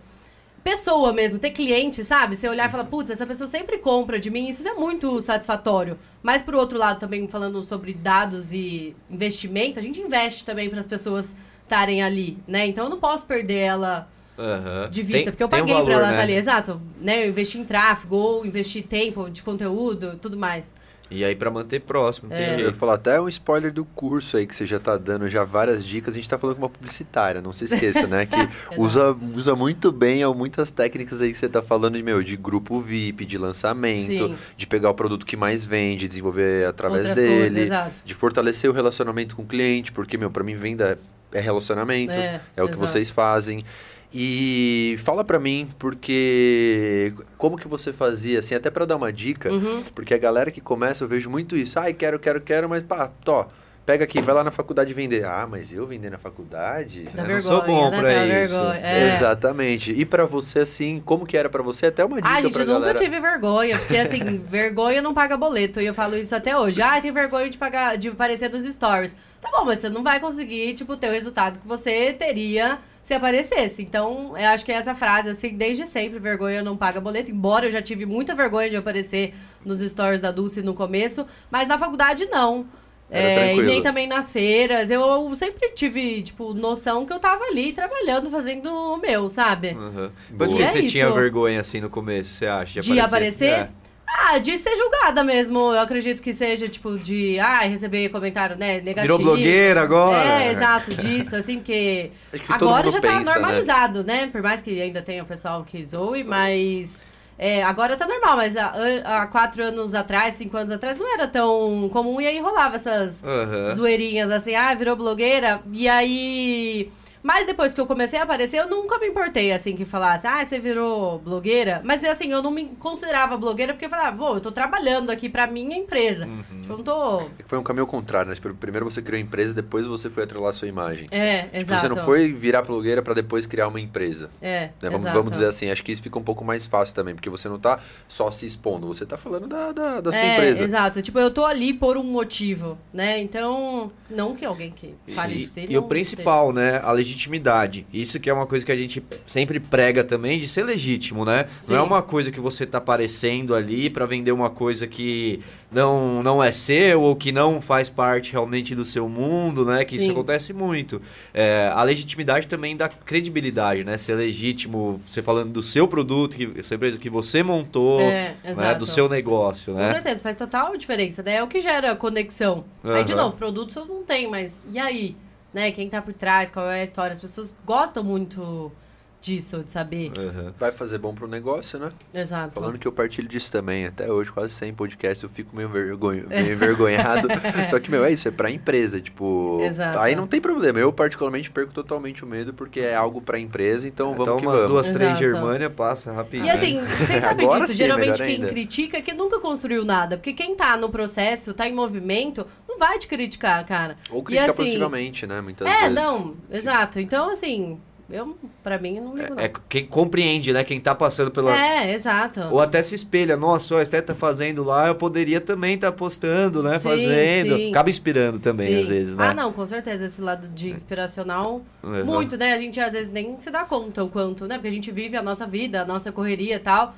pessoa mesmo, ter cliente, sabe? Você olhar e falar, putz, essa pessoa sempre compra de mim, isso é muito satisfatório. Mas por outro lado, também falando sobre dados e investimento, a gente investe também para as pessoas estarem ali, né? Então eu não posso perder ela Aham. de vista, Tem- porque eu tem um paguei pra valor, ela né? estar ali, exato, né? Eu investi em tráfego, ou investi tempo de conteúdo, tudo mais. E aí pra manter próximo, É. Eu ia jeito. falar até um spoiler do curso aí que você já tá dando já várias dicas. A gente tá falando com uma publicitária, não se esqueça, né? Que usa, usa muito bem muitas técnicas aí que você tá falando de, meu, de grupo VIP, de lançamento, Sim. de pegar o produto que mais vende, desenvolver através Outras coisas, dele, exato. de fortalecer o relacionamento com o cliente, porque, meu, pra mim venda é relacionamento, é, É, o que vocês fazem. E fala pra mim, porque como que você fazia, assim, até pra dar uma dica, Uhum. porque a galera que começa, eu vejo muito isso. Ai, quero, quero, quero, mas pá, tó, pega aqui, vai lá na faculdade vender. Ah, mas eu vender na faculdade? Dá Eu não vergonha, sou bom né? pra Dá isso. é. Exatamente. E pra você, assim, como que era pra você? Até uma dica Ai, gente, pra eu nunca galera. tive vergonha, porque assim, vergonha não paga boleto. E eu falo isso até hoje. Ai, tem vergonha de pagar, de aparecer nos stories. Tá bom, mas você não vai conseguir, tipo, ter o resultado que você teria se aparecesse. Então, eu acho que essa frase, assim, desde sempre, vergonha não paga boleto. Embora eu já tive muita vergonha de aparecer nos stories da Dulce no começo, mas na faculdade não. É, e nem também nas feiras. Eu sempre tive, tipo, noção que eu tava ali trabalhando, fazendo o meu, sabe? Uhum. Mas por que você é tinha vergonha assim no começo, você acha? De, de aparecer? aparecer? É. Ah, de ser julgada mesmo. Eu acredito que seja, tipo, de ah, receber comentário, né, negativo. Virou blogueira agora. É, exato, disso, assim, porque agora já tá pensa, né? normalizado, né? né? Por mais que ainda tenha o pessoal que zoe, mas. É, agora tá normal, mas há, há, quatro anos atrás, cinco anos atrás, não era tão comum e aí rolava essas uhum. zoeirinhas assim, ah, virou blogueira. E aí mas depois que eu comecei a aparecer, eu nunca me importei, assim, que falasse, ah, você virou blogueira. Mas, assim, eu não me considerava blogueira porque eu falava, pô, eu tô trabalhando aqui pra minha empresa. Uhum. Tipo, eu não tô... É foi um caminho contrário, né? Tipo, primeiro você criou a empresa, depois você foi atrelar a sua imagem. É, tipo, exato. Você não foi virar blogueira pra depois criar uma empresa. É, né? vamos, vamos, dizer assim, acho que isso fica um pouco mais fácil também, porque você não tá só se expondo, você tá falando da, da, da sua é, empresa. exato. Tipo, eu tô ali por um motivo, né? Então, não que alguém que fale de si... E o principal, né? A legitimidade. Isso que é uma coisa que a gente sempre prega também, de ser legítimo, né? Sim. Não é uma coisa que você tá aparecendo ali para vender uma coisa que não, não é seu ou que não faz parte realmente do seu mundo, né? Que Sim. isso acontece muito. É, a legitimidade também dá credibilidade, né? Ser legítimo, você falando do seu produto, que, sua empresa que você montou, é, né? do seu negócio, né? Com certeza, faz total diferença. Daí é o que gera conexão. Uhum. Aí, de novo, produto você não tem, mas e aí? Né? Quem tá por trás, qual é a história. As pessoas gostam muito disso, de saber. Uhum. Vai fazer bom pro negócio, né? Exato. Falando que eu partilho disso também. Até hoje, quase sem podcast, eu fico meio, vergonho, meio envergonhado. Só que, meu, é isso, é pra empresa. Tipo, Exato. aí não tem problema. Eu, particularmente, perco totalmente o medo porque é algo pra empresa, então vamos então, que umas vamos. duas, três Germânia passa rapidinho. E assim, vocês sabem disso. Sim, Geralmente quem ainda. critica é que nunca construiu nada. Porque quem tá no processo, tá em movimento, não vai te criticar, cara. Ou criticar assim, positivamente, né? Muitas é, vezes. É, não, exato. Então, assim, eu, pra mim, não ligo, é, é, quem compreende, né? Quem tá passando pela... É, exato. Ou até se espelha. Nossa, a Esther tá fazendo lá, eu poderia também estar tá postando, né? Sim, fazendo. Sim. Acaba inspirando também, sim. às vezes, né? Ah, não, com certeza. Esse lado de inspiracional, uhum. muito, né? A gente, às vezes, nem se dá conta o quanto, né? Porque a gente vive a nossa vida, a nossa correria e tal...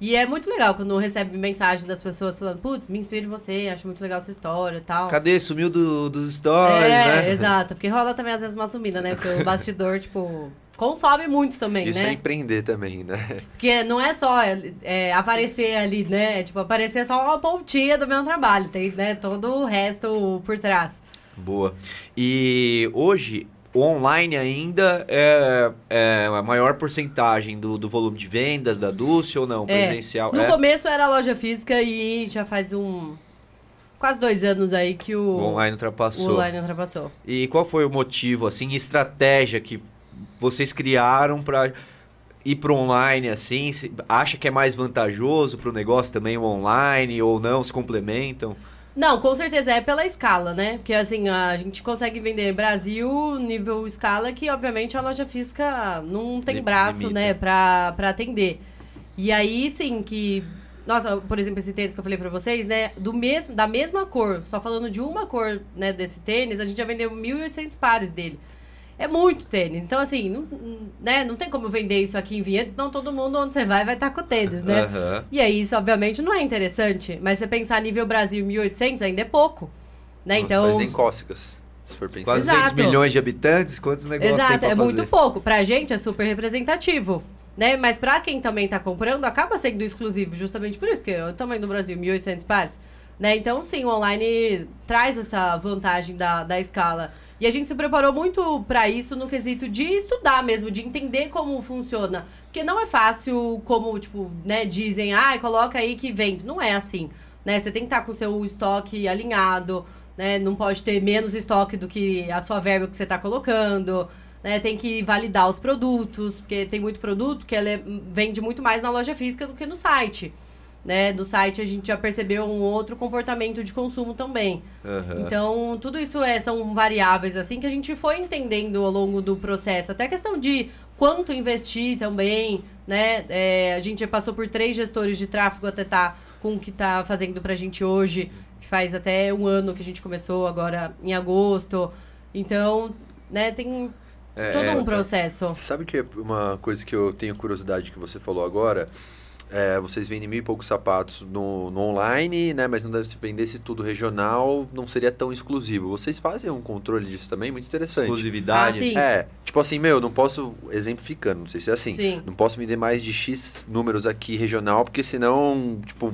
E é muito legal quando recebe mensagem das pessoas falando, putz, me inspiro em você, acho muito legal a sua história e tal. Cadê? Sumiu do, dos stories, é, né? Exato, porque rola também às vezes uma sumida, né? Porque o bastidor, tipo, consome muito também, Isso né? Isso é empreender também, né? Porque não é só é, aparecer ali, né? Tipo, aparecer é só uma pontinha do meu trabalho, tem né, todo o resto por trás. Boa. E hoje o online ainda é, é, a maior porcentagem do, do volume de vendas da Dulce ou não? É. Presencial? No é? começo era loja física e já faz um. Quase dois anos aí que o, o online ultrapassou. O online ultrapassou. E qual foi o motivo, assim, estratégia que vocês criaram para ir para online assim? Acha que é mais vantajoso para o negócio também o online ou não? Se complementam? Não, com certeza é pela escala, né? Porque assim, a gente consegue vender Brasil nível escala que, obviamente, a loja física não tem braço, Limita. né, pra, pra atender. E aí, sim, que. Nossa, por exemplo, esse tênis que eu falei pra vocês, né? Do mes da mesma cor, só falando de uma cor, né, desse tênis, a gente já vendeu 1.800 pares dele. É muito tênis. Então, assim, não, né, não tem como vender isso aqui em Vinhedo, senão todo mundo onde você vai vai estar tá com tênis, né? Uhum. E aí, isso, obviamente, não é interessante. Mas você pensar nível Brasil 1.800 ainda é pouco. Né? Nossa, então... Mas nem cócegas. Se for pensar. Quase 200 milhões de habitantes, quantos negócios Exato, tem pra é fazer? muito pouco. Pra gente é super representativo. Né? Mas pra quem também tá comprando, acaba sendo exclusivo, justamente por isso, porque o tamanho do Brasil, 1.800 pares. Né? Então, sim, o online traz essa vantagem da, da escala. E a gente se preparou muito para isso no quesito de estudar mesmo, de entender como funciona. Porque não é fácil, como, tipo, né, dizem, ah, coloca aí que vende. Não é assim, né? Você tem que estar tá com o seu estoque alinhado, né? Não pode ter menos estoque do que a sua verba que você está colocando. Né, tem que validar os produtos, porque tem muito produto que ela é, vende muito mais na loja física do que no site né, do site, a gente já percebeu um outro comportamento de consumo também. Uhum. Então, tudo isso é, são variáveis, assim, que a gente foi entendendo ao longo do processo. Até a questão de quanto investir também, né? É, a gente passou por três gestores de tráfego até estar tá com o que está fazendo pra gente hoje, que faz até um ano que a gente começou, agora em agosto. Então, né, tem É, Todo é, um processo. Sabe que uma coisa que eu tenho curiosidade que você falou agora? É, vocês vendem mil e poucos sapatos no, no online, né? Mas não deve se vendesse tudo regional, não seria tão exclusivo. Vocês fazem um controle disso também? Muito interessante. exclusividade. Ah. É, tipo assim, meu, não posso, exemplificando, não sei se é assim, Sim. não posso vender mais de X números aqui regional, porque senão, tipo,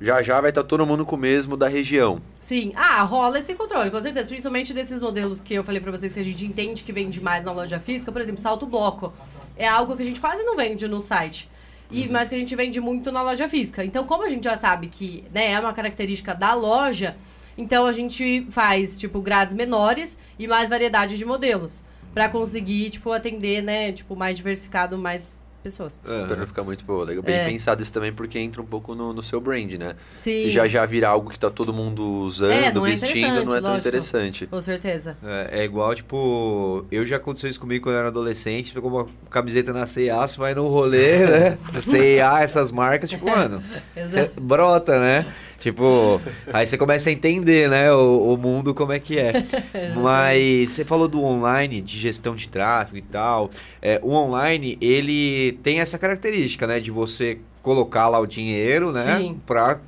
já já vai estar todo mundo com o mesmo da região. Sim. Ah, rola esse controle, com certeza. Principalmente desses modelos que eu falei pra vocês que a gente entende que vende mais na loja física. Por exemplo, salto bloco. É algo que a gente quase não vende no site. E, Mas que a gente vende muito na loja física. Então, como a gente já sabe que né, é uma característica da loja, então a gente faz, tipo, grades menores e mais variedade de modelos. Pra conseguir, tipo, atender, né, tipo, mais diversificado, mais pessoas. Aham. Pra não ficar muito pô, legal. Bem É. pensado isso também, porque entra um pouco no, no seu brand, né? Sim. Se já já vira algo que tá todo mundo usando, É, não é vestindo, não é tão lógico. interessante. Com certeza. É, é igual, tipo, eu já aconteceu isso comigo quando eu era adolescente, pegou uma camiseta na C&A, você vai no rolê, né? C&A, essas marcas, tipo, mano, brota, né? Tipo, aí você começa a entender, né, o, o mundo como é que é. Mas você falou do online, de gestão de tráfego e tal. É, o online, ele tem essa característica, né, de você colocar lá o dinheiro, né, Sim. pra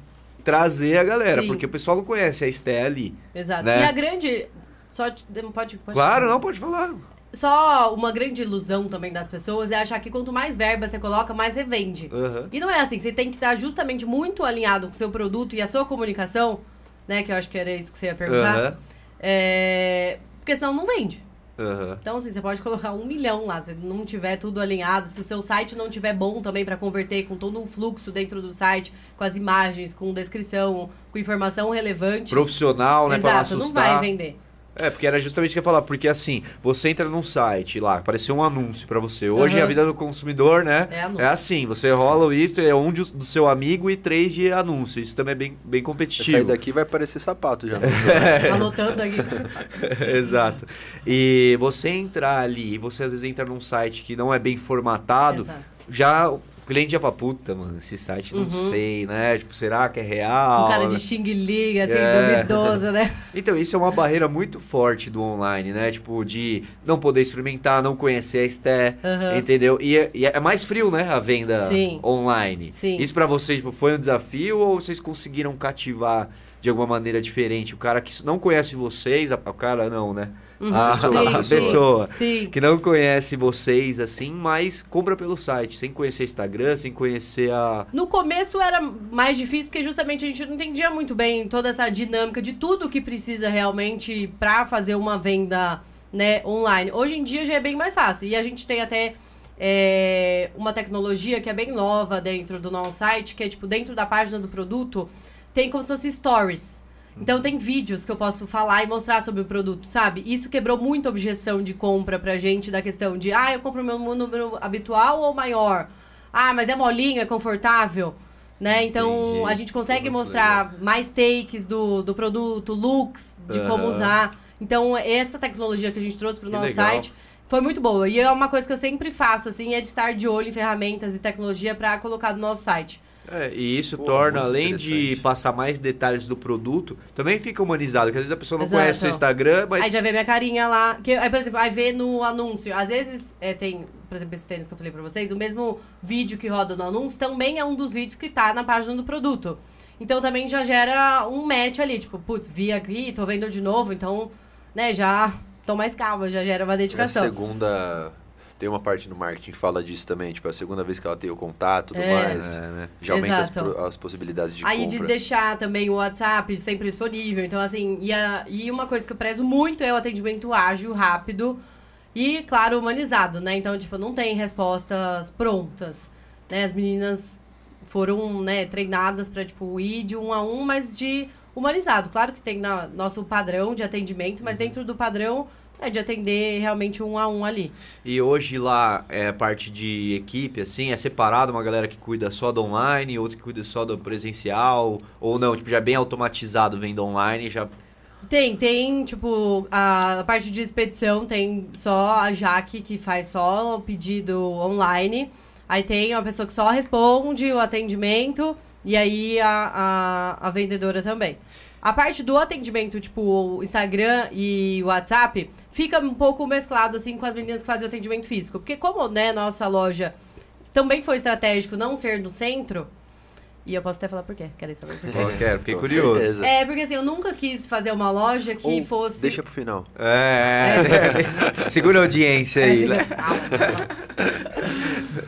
trazer a galera, Sim. porque o pessoal não conhece a Esté ali. Exato. né? E a grande. Só. Pode, pode Claro, não, pode falar. Só uma grande ilusão também das pessoas é achar que quanto mais verba você coloca, mais você vende. Aham. E não é assim, você tem que estar justamente muito alinhado com o seu produto e a sua comunicação, né? Que eu acho que era isso que você ia perguntar. Aham. É, Porque senão não vende. Aham. Então, assim, você pode colocar um milhão lá, se não tiver tudo alinhado, se o seu site não tiver bom também para converter com todo um fluxo dentro do site, com as imagens, com descrição, com informação relevante. Profissional, né? pra não Exato, não assustar. vai vender. É, porque era justamente o que eu ia falar, porque assim, você entra num site lá, apareceu um anúncio pra você. Hoje Aham. a vida do consumidor, né? É. É assim, você rola isso, é um de- do seu amigo e três de anúncio. Isso também é bem, bem Sair competitivo. daqui vai parecer sapato já. Anotando aqui. Exato. E você entrar ali, e você às vezes entra num site que não é bem formatado, Exato. já o cliente já fala, puta, mano, esse site não Uhum. sei, né? Tipo, será que é real? Um cara de? Xing Ling, assim, É. duvidoso, né? Então, isso é uma barreira muito forte do online, né? Tipo, de não poder experimentar, não conhecer a Esté, Aham. entendeu? E é, e é mais frio, né? A venda Sim. online. Sim. Isso pra vocês tipo, foi um desafio ou vocês conseguiram cativar de alguma maneira diferente? O cara que não conhece vocês, o cara não, né? Uhum. A, Sim, a sim. pessoa Sim. que não conhece vocês assim, mas compra pelo site, sem conhecer Instagram, sem conhecer a. No começo era mais difícil, porque justamente a gente não entendia muito bem toda essa dinâmica de tudo que precisa realmente pra fazer uma venda né, online. Hoje em dia já é bem mais fácil. E a gente tem até é, uma tecnologia que é bem nova dentro do nosso site, que é tipo, dentro da página do produto, tem como se fosse stories. Então tem vídeos que eu posso falar e mostrar sobre o produto, sabe? Isso quebrou muita objeção de compra pra gente da questão de, ah, eu compro o meu número habitual ou maior? Ah, mas é molinho, é confortável, né? Então Entendi. a gente consegue Muito mostrar mais takes do, do produto, looks de como Aham. usar. Então essa tecnologia que a gente trouxe pro Que nosso legal. site foi muito boa. E é uma coisa que eu sempre faço, assim, é de estar de olho em ferramentas e tecnologia pra colocar no nosso site. É, e isso Pô, torna, além de passar mais detalhes do produto, também fica humanizado, porque às vezes a pessoa não Exato. conhece o Instagram, mas Aí já vê minha carinha lá. Que, aí, por exemplo, aí vê no anúncio. Às vezes é, tem, por exemplo, esse tênis que eu falei pra vocês, o mesmo vídeo que roda no anúncio também é um dos vídeos que tá na página do produto. Então também já gera um match ali, tipo, putz, vi aqui, tô vendo de novo, então, né, já tô mais calma, já gera uma É a dedicação. segunda. Tem uma parte no marketing que fala disso também, tipo, é a segunda vez que ela tem o contato e tudo É. mais. É, né? Já aumenta as, as possibilidades de Aí de compra. deixar também o WhatsApp sempre disponível. Então, assim, e, a- e uma coisa que eu prezo muito é o atendimento ágil, rápido e, claro, humanizado, né? Então, tipo, não tem respostas prontas. Né? As meninas foram, né, treinadas pra, tipo, ir de um a um, mas de humanizado. Claro que tem na, nosso padrão de atendimento, mas dentro do padrão é de atender realmente um a um ali. E hoje lá é parte de equipe, assim, é separado uma galera que cuida só do online, outra que cuida só do presencial, ou não, tipo, já é bem automatizado venda online, já. Tem, tem, tipo, a, a parte de expedição tem só a Jaque que faz só o pedido online. Aí tem uma pessoa que só responde o atendimento E aí a, a, a vendedora também. A parte do atendimento, tipo, o Instagram e o WhatsApp, fica um pouco mesclado, assim, com as meninas que fazem o atendimento físico. Porque como, né, nossa loja também foi estratégico não ser no centro, e eu posso até falar por quê. Querem saber por quê? Ó, quero, fiquei Com curioso. certeza. É, porque assim, eu nunca quis fazer uma loja que Ou fosse... Deixa pro final. É, segura a audiência É, aí, assim, né? calma.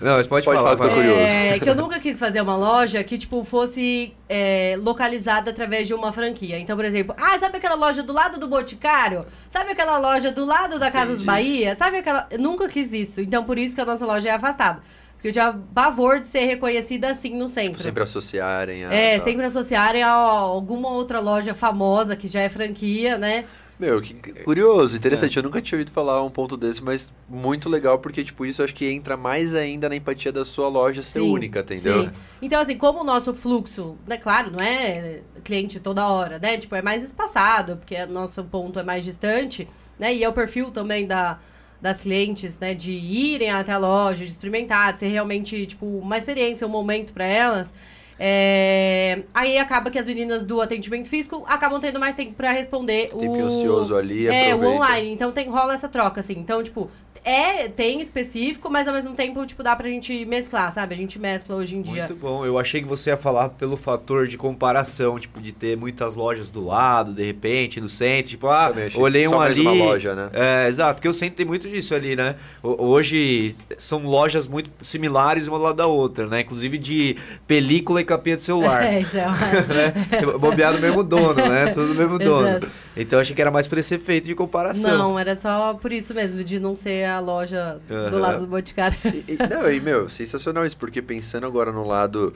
Não, mas pode, Pode falar. falar que eu tô curioso. É, que eu nunca quis fazer uma loja que, tipo, fosse é, localizada através de uma franquia. Então, por exemplo, ah, sabe aquela loja do lado do Boticário? Sabe aquela loja do lado da Casas Entendi. Bahia? Sabe aquela... Eu nunca quis isso. Então, por isso que a nossa loja é afastada. Porque eu tinha pavor de ser reconhecida assim no centro. Tipo, sempre associarem a. É, sempre associarem a alguma outra loja famosa que já é franquia, né? Meu, que curioso, interessante. Eu nunca tinha ouvido falar um ponto desse, mas muito legal, porque, tipo, isso acho que entra mais ainda na empatia da sua loja ser Sim, única, entendeu? Sim. Então, assim, como o nosso fluxo, né, claro, não é cliente toda hora, né? Tipo, é mais espaçado, porque o nosso ponto é mais distante, né? E é o perfil também da, das clientes, né? De irem até a loja, de experimentar, de ser realmente, tipo, uma experiência, um momento para elas. É, Aí acaba que as meninas do atendimento físico acabam tendo mais tempo para responder Tempo o... ocioso ali, É, o online. Então tem, rola essa troca, assim. Então, tipo, é, tem específico, mas ao mesmo tempo, tipo, dá pra gente mesclar, sabe? A gente mescla hoje em dia. Muito bom. Eu achei que você ia falar pelo fator de comparação, tipo, de ter muitas lojas do lado, de repente, no centro. Tipo, ah, olhei um ali. uma loja, né? É, exato, porque o centro tem muito disso ali, né? Ho- Hoje são lojas muito similares uma do lado da outra, né? Inclusive de película e capinha de celular. É, isso é né? Bobeado mesmo dono, né? Tudo do mesmo dono. Exato. Então eu achei que era mais por esse efeito de comparação. Não, era só por isso mesmo, de não ser a loja do Aham. lado do Boticário. E, e- não, e, meu, sensacional isso, porque pensando agora no lado.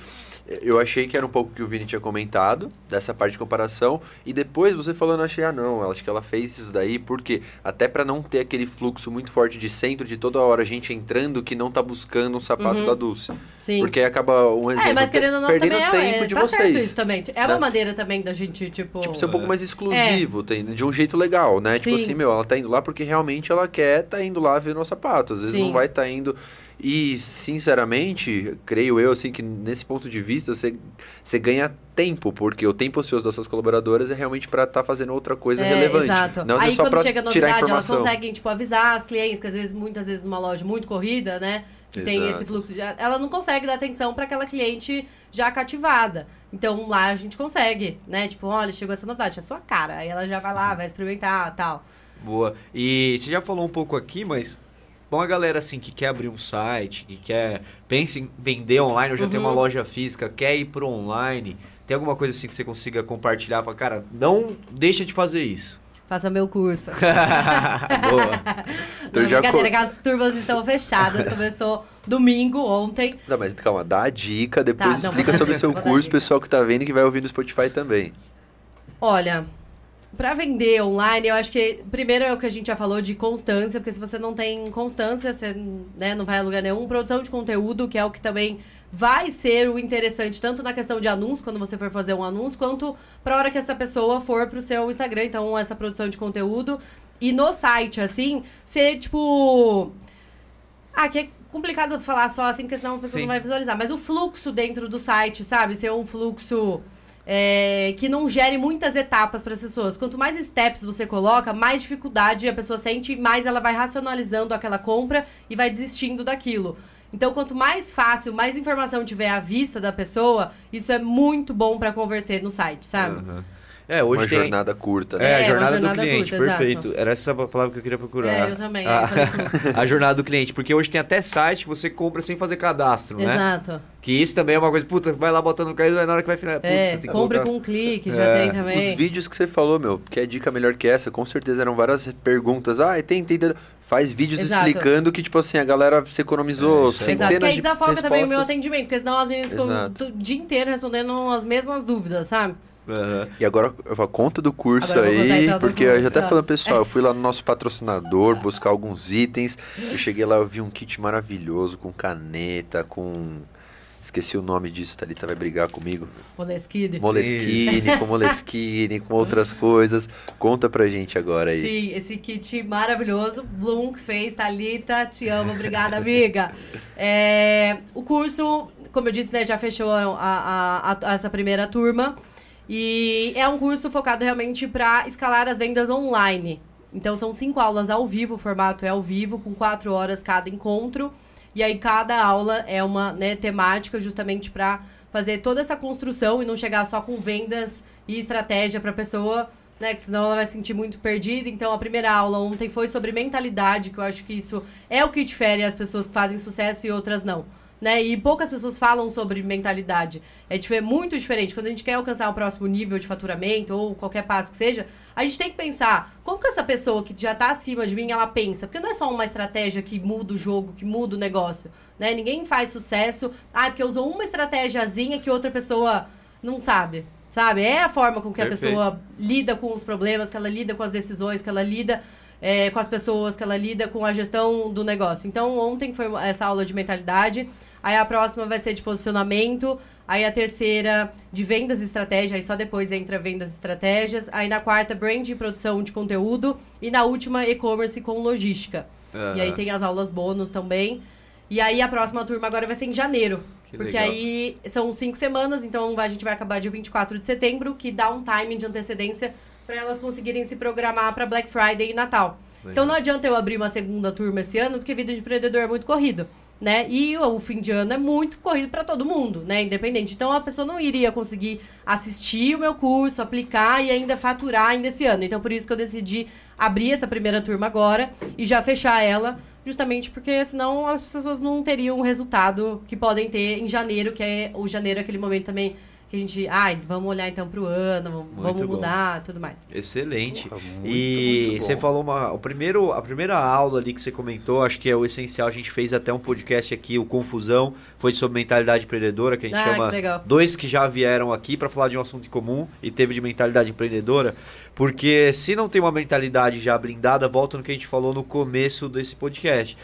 Eu achei que era um pouco o que o Vini tinha comentado, dessa parte de comparação, e depois você falando, achei, ah, não, acho que ela fez isso daí, porque até pra não ter aquele fluxo muito forte de centro, de toda hora gente entrando que não tá buscando um sapato Uhum. da Dulce. Sim. Porque aí acaba um exemplo, é, mas querendo não, perdendo também é, tempo é, de tá certo vocês. isso também. É uma né? maneira também da gente, tipo... Tipo, ser um pouco mais exclusivo, tem, de um jeito legal, né? Tipo Sim. assim, meu, ela tá indo lá porque realmente ela quer tá indo lá ver nosso sapato. Às vezes Sim. não vai tá indo. E, sinceramente, creio eu, assim, que nesse ponto de vista, você, você ganha tempo, porque o tempo ocioso das suas colaboradoras é realmente pra estar fazendo outra coisa É, relevante. Exato. Não é Aí só quando chega a novidade, elas conseguem, tipo, avisar as clientes, que às vezes, muitas vezes numa loja muito corrida, né? Que tem Exato. esse fluxo de. Ela não consegue dar atenção para aquela cliente já cativada. Então lá a gente consegue, né? Tipo, olha, chegou essa novidade, é a sua cara. Aí ela já vai lá, vai experimentar tal. Boa. E você já falou um pouco aqui, mas bom a galera assim que quer abrir um site, que quer pensa em vender online, ou já tem Uhum. uma loja física, quer ir pro online. Tem alguma coisa assim que você consiga compartilhar? Fala, cara, não deixa de fazer isso. Faça meu curso. Boa. Então não, já brincadeira, co- que as turmas estão fechadas. Começou domingo, ontem. Não, mas calma, dá a dica, depois Tá, não, explica dar sobre o seu curso, dica. pessoal que tá vendo e que vai ouvir no Spotify também. Olha, pra vender online, eu acho que primeiro é o que a gente já falou de constância, porque se você não tem constância, você né, não vai a lugar nenhum. Produção de conteúdo, que é o que também vai ser o interessante, tanto na questão de anúncio, quando você for fazer um anúncio, quanto pra hora que essa pessoa for pro seu Instagram. Então, essa produção de conteúdo. E no site, assim, ser tipo. Ah, que é complicado falar só assim, porque senão a pessoa Sim. não vai visualizar. Mas o fluxo dentro do site, sabe? Ser um fluxo é, que não gere muitas etapas para as pessoas. Quanto mais steps você coloca, mais dificuldade a pessoa sente, mais ela vai racionalizando aquela compra e vai desistindo daquilo. Então, quanto mais fácil, mais informação tiver à vista da pessoa, isso é muito bom para converter no site, sabe? Aham. É, hoje uma tem. jornada curta, né? É, a É, jornada, jornada do cliente, curta, exato. perfeito. Era essa a palavra que eu queria procurar. É, eu também. Ah. eu falei fluxo. a jornada do cliente, porque hoje tem até site que você compra sem fazer cadastro, né? Exato. Que isso também é uma coisa, puta, vai lá botando no carro e na hora que vai final. Puta, É, tem que compre colocar. com um clique, já É, tem também. Os vídeos que você falou, meu, que é dica melhor que essa, com certeza eram várias perguntas. Ah, tem, tem. tem. Faz vídeos Exato. explicando que, tipo assim, a galera se economizou É, aí. Exato, que centenas aí de desafoga também o meu respostas. atendimento, porque senão as meninas ficam Exato. o dia inteiro respondendo as mesmas dúvidas, sabe? Aham. E agora, conta do curso Agora aí, então, porque eu já curso, até falando, pessoal, eu fui lá no nosso patrocinador buscar alguns itens. Eu cheguei lá, eu vi um kit maravilhoso com caneta, com. Esqueci o nome disso, Thalita vai brigar comigo. Moleskine. Moleskine, com Moleskine, com outras coisas. Conta pra gente agora aí. Sim, esse kit maravilhoso. Bloom que fez, Thalita, te amo, obrigada, amiga. É, o curso, como eu disse, né, já fechou a, a- a- essa primeira turma. E é um curso focado realmente para escalar as vendas online. Então são cinco aulas ao vivo, o formato é ao vivo, com quatro horas cada encontro. E aí cada aula é uma né, temática justamente para fazer toda essa construção e não chegar só com vendas e estratégia para a pessoa, né? Que senão ela vai se sentir muito perdida. Então a primeira aula ontem foi sobre mentalidade, que eu acho que isso é o que difere as pessoas que fazem sucesso e outras não. Né? E poucas pessoas falam sobre mentalidade. É dif- muito diferente. Quando a gente quer alcançar o próximo nível de faturamento ou qualquer passo que seja, a gente tem que pensar como que essa pessoa que já está acima de mim, ela pensa. Porque não é só uma estratégia que muda o jogo, que muda o negócio. Né? Ninguém faz sucesso, ah, porque usou uma estratégiazinha que outra pessoa não sabe. Sabe? É a forma com que Perfeito. a pessoa lida com os problemas, que ela lida com as decisões, que ela lida é, com as pessoas, que ela lida com a gestão do negócio. Então, ontem foi essa aula de mentalidade. Aí a próxima vai ser de posicionamento. Aí a terceira de vendas e estratégia. Aí só depois entra vendas e estratégias. Aí na quarta, brand e produção de conteúdo. E na última, e-commerce com logística. E aí tem as aulas bônus também. E aí a próxima turma agora vai ser em janeiro. Que porque legal. aí são cinco semanas, então a gente vai acabar dia 24 de setembro, que dá um timing de antecedência para elas conseguirem se programar para Black Friday e Natal. Então não adianta eu abrir uma segunda turma esse ano, porque vida de empreendedor é muito corrido, né? E o, fim de ano é muito corrido para todo mundo, né? Independente. Então a pessoa não iria conseguir assistir o meu curso, aplicar e ainda faturar ainda esse ano. Então por isso que eu decidi abrir essa primeira turma agora e já fechar ela, justamente porque senão as pessoas não teriam o resultado que podem ter em janeiro, que é o janeiro aquele momento também que a gente, ai, vamos olhar então pro ano, vamos- Muito vamos bom. mudar, tudo mais. Excelente. Porra, muito, e muito você falou uma, o primeiro, a primeira aula ali que você comentou, acho que é o essencial. A gente fez até um podcast aqui, o Confusão, foi sobre mentalidade empreendedora, que a gente Ah, chama que legal. dois que já vieram aqui para falar de um assunto em comum e teve de mentalidade empreendedora, porque se não tem uma mentalidade já blindada, volta no que a gente falou no começo desse podcast.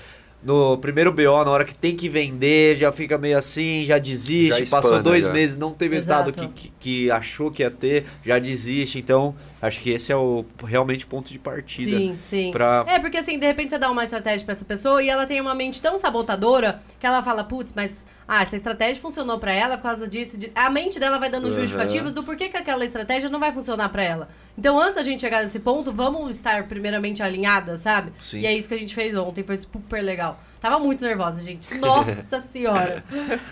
No primeiro BO, na hora que tem que vender, já fica meio assim, já desiste. Já passou dois já. meses, não teve o resultado que, Exato. que, que achou que ia ter, já desiste. Então, acho que esse é o realmente ponto de partida. Sim, sim. pra- É, porque assim, de repente você dá uma estratégia pra essa pessoa e ela tem uma mente tão sabotadora que ela fala, putz, mas ah, essa estratégia funcionou pra ela por causa disso. de-" A mente dela vai dando Aham. justificativos do porquê que aquela estratégia não vai funcionar pra ela. Então, antes da gente chegar nesse ponto, vamos estar primeiramente alinhadas, sabe? Sim. E é isso que a gente fez ontem, foi super legal. Tava muito nervosa, gente. Nossa senhora.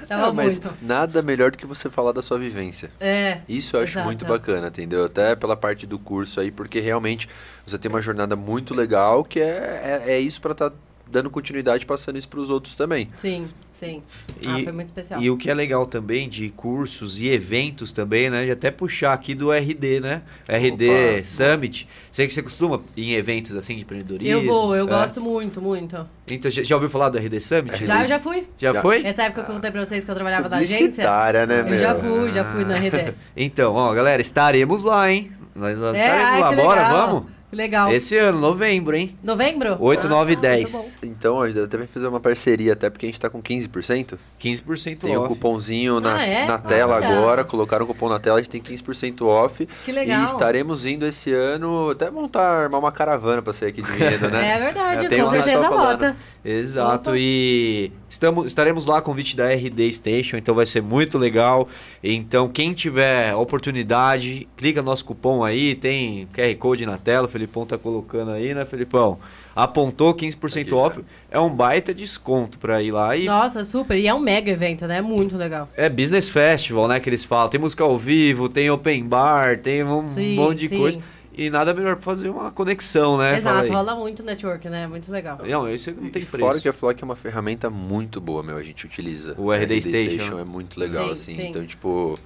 Tava Não, muito. nada melhor do que você falar da sua vivência. É. Isso eu acho Exato. muito bacana, entendeu? Até pela parte do curso aí, porque realmente você tem uma jornada muito legal que é, é, é isso pra estar dando continuidade, passando isso pros outros também. Sim, sim. Ah, E- foi muito especial. E o que é legal também de cursos e eventos também, né? De até puxar aqui do RD, né? RD Opa. Summit. Sei que você costuma ir em eventos assim de empreendedorismo. Eu vou, eu é. gosto muito, muito. Então, já, já ouviu falar do RD Summit? Já, eu já fui. Já Já. foi? Essa época que eu contei pra vocês que eu trabalhava na agência. Né, Eu meu? já fui, já fui na RD. Então, ó, galera, estaremos lá, hein? Nós, nós É, estaremos ai, lá. Bora, legal. vamos? Que legal. Esse ano, novembro, hein? Novembro? 8, Ah, 9 e muito 10. Então, ó, dá até pra fazer uma parceria, até porque a gente tá com 15%. 15% Tem o off. cupomzinho na, Ah, é? na tela Olha. agora, colocaram o cupom na tela, a gente tem 15% off. Que legal. E estaremos indo esse ano, até montar, armar uma caravana pra sair aqui de Vinhedo, né? É verdade, Já tem com certeza lota. Exato, Opa. e estamos, estaremos lá a convite da RD Station, então vai ser muito legal. Então, quem tiver oportunidade, clica no nosso cupom aí, tem QR Code na tela, o Felipão tá colocando aí, né, Felipão? Apontou 15% Aqui, off, é um baita desconto pra ir lá. E Nossa, super. E é um mega evento, né? Muito legal. é Business Festival, né, que eles falam. Tem música ao vivo, tem open bar, tem um Sim, monte de sim. coisa. E nada melhor pra fazer uma conexão, né? Fala Exato, rola muito network, né? Muito legal. Não, isso não tem E preço. Fora que a Flock é uma ferramenta muito boa, meu, a gente utiliza. O A RD Station. é muito legal, Sim, assim. sim. Então, tipo,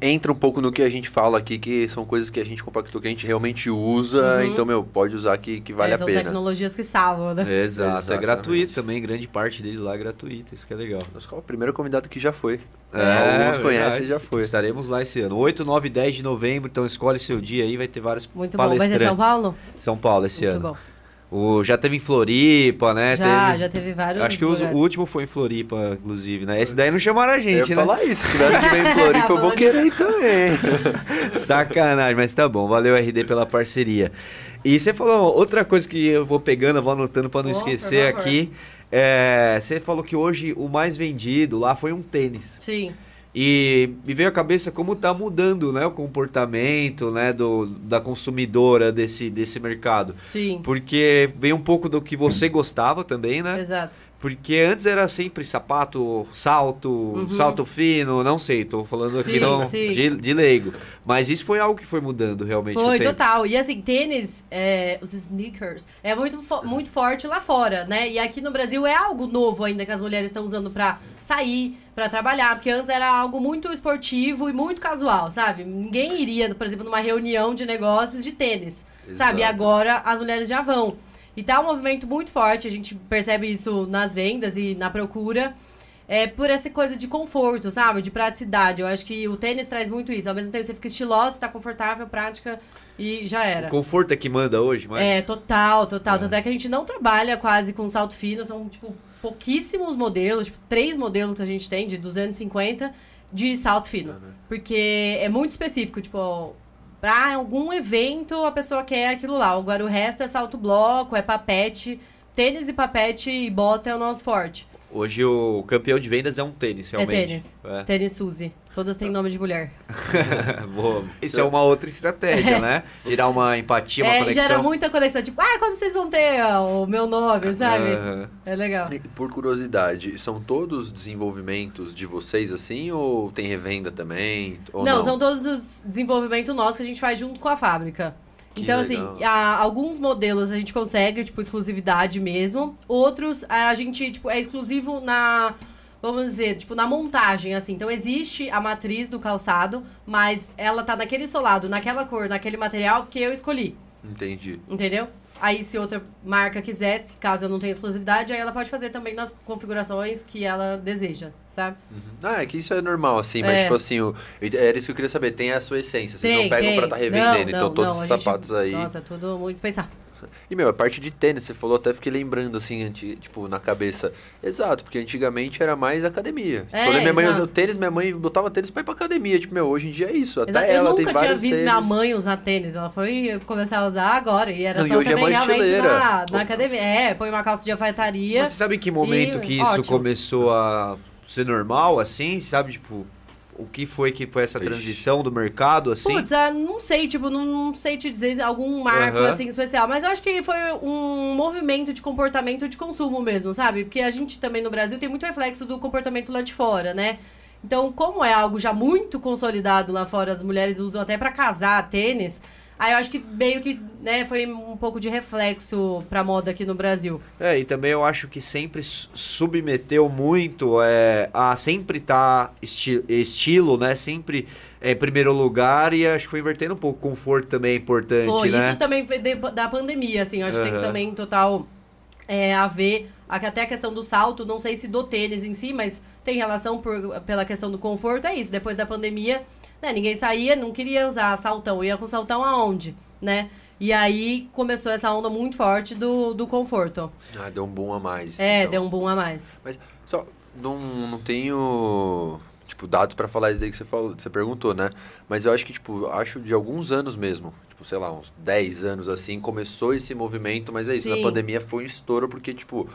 entra um pouco no que a gente fala aqui, que são coisas que a gente compactou, que a gente realmente usa. Uhum. Então, meu, pode usar que, que vale É, a são pena. tecnologias que salvam, né? Exato, é Exatamente. gratuito também, grande parte dele lá é gratuito, isso que é legal. Nós somos o primeiro convidado que já foi. É, Alguns verdade. conhecem e já foi. Estaremos lá esse ano. 8, 9 e 10 de novembro, então escolhe seu dia aí, vai ter vários Muito bom. Vai ser palestrantes. São Paulo? São Paulo esse Muito ano. bom. O, já teve em Floripa, né? Já, Teve- já teve vários Acho que o, lugares. o último foi em Floripa, inclusive, né? Esse daí não chamaram a Eu gente, ia né? falar isso, que hora que vem em Floripa eu vou querer ir também. Sacanagem, mas tá bom. Valeu, RD, pela parceria. E você falou outra coisa que eu vou pegando, eu vou anotando pra não por esquecer aqui. É, você falou que hoje o mais vendido lá foi um tênis. Sim. E me veio à cabeça como tá mudando, né, o comportamento, né, do, da consumidora desse, desse mercado. Sim. Porque veio um pouco do que você gostava também, né? Exato. Porque antes era sempre sapato, salto, salto fino, não sei, tô falando aqui Sim, não, sim. de, de leigo. Mas isso foi algo que foi mudando realmente. Foi, total. E assim, tênis, é, os sneakers, é muito, fo- muito forte lá fora, né? E aqui no Brasil é algo novo ainda que as mulheres estão usando pra sair, pra trabalhar. Porque antes era algo muito esportivo e muito casual, sabe? Ninguém iria, por exemplo, numa reunião de negócios de tênis, sabe? E Exato. agora as mulheres já vão. E tá um movimento muito forte, a gente percebe isso nas vendas e na procura. É por essa coisa de conforto, sabe? De praticidade. Eu acho que o tênis traz muito isso. Ao mesmo tempo você fica estilosa, tá confortável, prática e já era. O conforto é que manda hoje, mas... É, total, total. Tanto é que a gente não trabalha quase com salto fino, são, tipo, pouquíssimos modelos, tipo, três modelos que a gente tem de 250 de salto fino. Porque é muito específico, tipo, pra algum evento a pessoa quer aquilo lá. Agora o resto é salto bloco, é papete. Tênis e papete e bota é o nosso forte. Hoje o campeão de vendas é um tênis, realmente. É tênis. É. Tênis Suzy. Todas têm nome de mulher. Boa. Isso é uma outra estratégia, né? Gerar uma empatia, uma É, conexão. gera muita conexão. Tipo, ah, quando vocês vão ter o meu nome, sabe? Aham. É legal. E, Por curiosidade, são todos desenvolvimentos de vocês assim ou tem revenda também? Ou não, não, são todos os desenvolvimentos nossos que a gente faz junto com a fábrica. Que então, legal. assim, há alguns modelos a gente consegue, tipo, exclusividade mesmo. Outros a gente, tipo, é exclusivo na. Vamos dizer, tipo, na montagem, assim. Então, existe a matriz do calçado, mas ela tá naquele solado, naquela cor, naquele material, porque eu escolhi. Entendi. Entendeu? Aí, se outra marca quisesse, caso eu não tenha exclusividade, aí ela pode fazer também nas configurações que ela deseja, sabe? Ah, é que isso é normal, assim, mas É. tipo assim, o- era isso que eu queria saber, tem a sua essência, vocês não Tem, pegam tem. pra estar revendendo, Não, então não, todos não, os a gente- sapatos aí. Nossa, é tudo muito pensado. E meu, a parte de tênis, você falou, até fiquei lembrando assim, anti- tipo, na cabeça. Exato, porque antigamente era mais academia. É, eu lembro minha mãe exato. usava tênis, minha mãe botava tênis pra ir pra academia. Tipo, meu, hoje em dia é isso. Até Exato. ela eu tem nunca tinha vários visto tênis. minha mãe usar tênis. Ela foi começar a usar agora. E era Não, e só hoje é também mais realmente na, na academia. É, põe uma calça de alfaiataria. Mas você sabe em que momento E, que isso ótimo. começou a ser normal, assim? Sabe, tipo, o que foi que foi essa transição do mercado, assim? Putz, ah, não sei, tipo, não, não sei te dizer algum marco Aham. assim especial, mas eu acho que foi um movimento de comportamento de consumo mesmo, sabe? Porque a gente também no Brasil tem muito reflexo do comportamento lá de fora, né? Então, como é algo já muito consolidado lá fora, as mulheres usam até pra casar tênis, aí eu acho que meio que, né, foi um pouco de reflexo pra moda aqui no Brasil. É, e também eu acho que sempre su- submeteu muito é, a sempre estar estilo, né? Sempre é, em primeiro lugar e acho que foi invertendo um pouco. Conforto também é importante, Foi, né? isso também foi de- da pandemia, assim, eu acho que tem também total é, a ver, até a questão do salto, não sei se do tênis em si, mas tem relação por, pela questão do conforto, é isso, depois da pandemia, né, ninguém saía, não queria usar saltão, ia com saltão aonde, né? E aí começou essa onda muito forte do, do conforto. Ah, deu um boom a mais. É, então. deu um boom a mais. Mas só não, não tenho tipo dados pra falar isso daí que você falou, você perguntou, né? Mas eu acho que tipo, acho de alguns anos mesmo, tipo, sei lá, uns 10 anos assim, começou esse movimento, mas é isso, na Sim. pandemia foi um estouro porque tipo,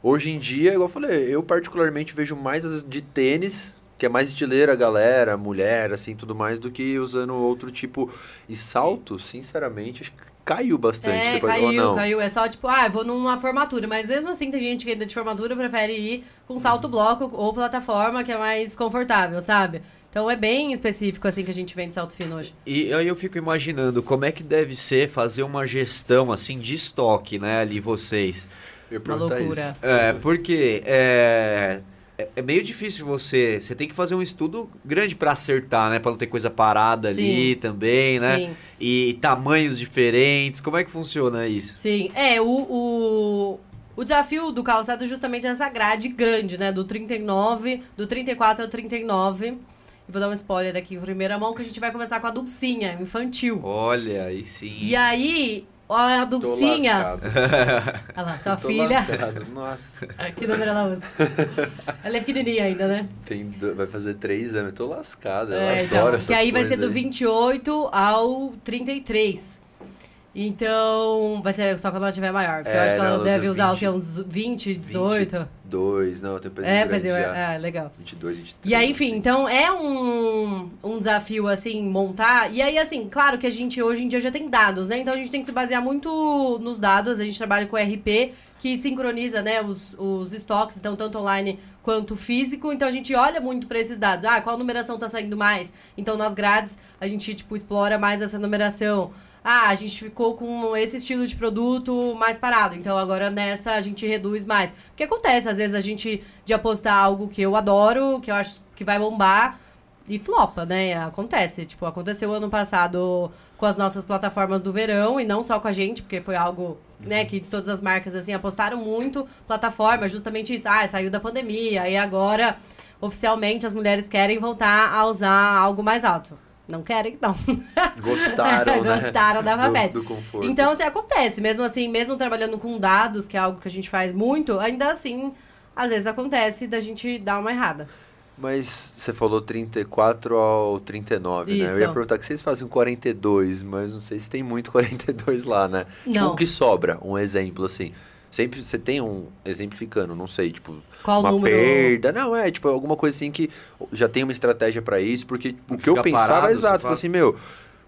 hoje em dia, igual eu falei, eu particularmente vejo mais as de tênis que é mais estileira a galera, mulher, assim, tudo mais, do que usando outro tipo. E salto, sinceramente, acho que caiu bastante. É, você pode- caiu, ou não? caiu. É só tipo, ah, eu vou numa formatura. Mas mesmo assim, tem gente que ainda de formatura prefere ir com salto bloco ou plataforma, que é mais confortável, sabe? Então é bem específico assim que a gente vende salto fino hoje. E aí eu fico imaginando como é que deve ser fazer uma gestão assim de estoque, né, ali vocês. Eu Uma loucura. isso. É, porque é, é- é meio difícil você. Você tem que fazer um estudo grande pra acertar, né? Pra não ter coisa parada ali Sim. também, né? Sim. E tamanhos diferentes. Como é que funciona isso? Sim, é, o, o, o desafio do calçado é justamente essa grade grande, né? Do 39, do 34 ao 39. E vou dar um spoiler aqui em primeira mão, que a gente vai começar com a Dulcinha, infantil. Olha, aí sim. E aí, Olha a Dulcinha. Olha lá, sua filha. lascado. Nossa. Que número ela usa? Ela é pequenininha ainda, né? Tem do- Vai fazer três anos. Eu tô lascado. Eu É, adoro então, essas que aí vai ser coisas do 28 ao 33. Então, vai ser só quando ela tiver maior. Porque eu É, acho que ela ela deve usa usar o 20, quê? Uns 20, 18? Dois, não, eu tenho É, grande fazer. já. É, legal. 22, 23. E aí, enfim, assim. então é um, um desafio, assim, montar. E aí, assim, claro que a gente hoje em dia já tem dados, né? Então a gente tem que se basear muito nos dados. A gente trabalha com RP, que sincroniza, né, os, os estoques, então tanto online quanto físico. Então a gente olha muito para esses dados. Ah, qual numeração tá saindo mais? Então nas grades a gente, tipo, explora mais essa numeração. Ah, a gente ficou com esse estilo de produto mais parado. Então agora nessa a gente reduz mais. Porque acontece, às vezes, a gente de apostar algo que eu adoro, que eu acho que vai bombar, e flopa, né? Acontece. Tipo, aconteceu ano passado com as nossas plataformas do verão, e não só com a gente, porque foi algo, né, que todas as marcas, assim, apostaram muito. Plataforma, justamente isso. Ah, saiu da pandemia, e agora, oficialmente, as mulheres querem voltar a usar algo mais alto. Não querem, não. Gostaram, né? Gostaram da do, Papete. do conforto. Então, assim, acontece. Mesmo assim, mesmo trabalhando com dados, que é algo que a gente faz muito, ainda assim, às vezes acontece da gente dar uma errada. Mas você falou 34 ao 39, né? Eu ia Isso. perguntar que vocês fazem 42, mas não sei se tem muito 42 lá, né? Tipo, Não. o que sobra? Um exemplo, assim. Sempre você tem um, exemplificando, não sei, tipo, Qual uma número? perda. Não, é, tipo, alguma coisa assim que já tem uma estratégia pra isso, porque o que eu pensava parado, é exato, tipo assim, meu,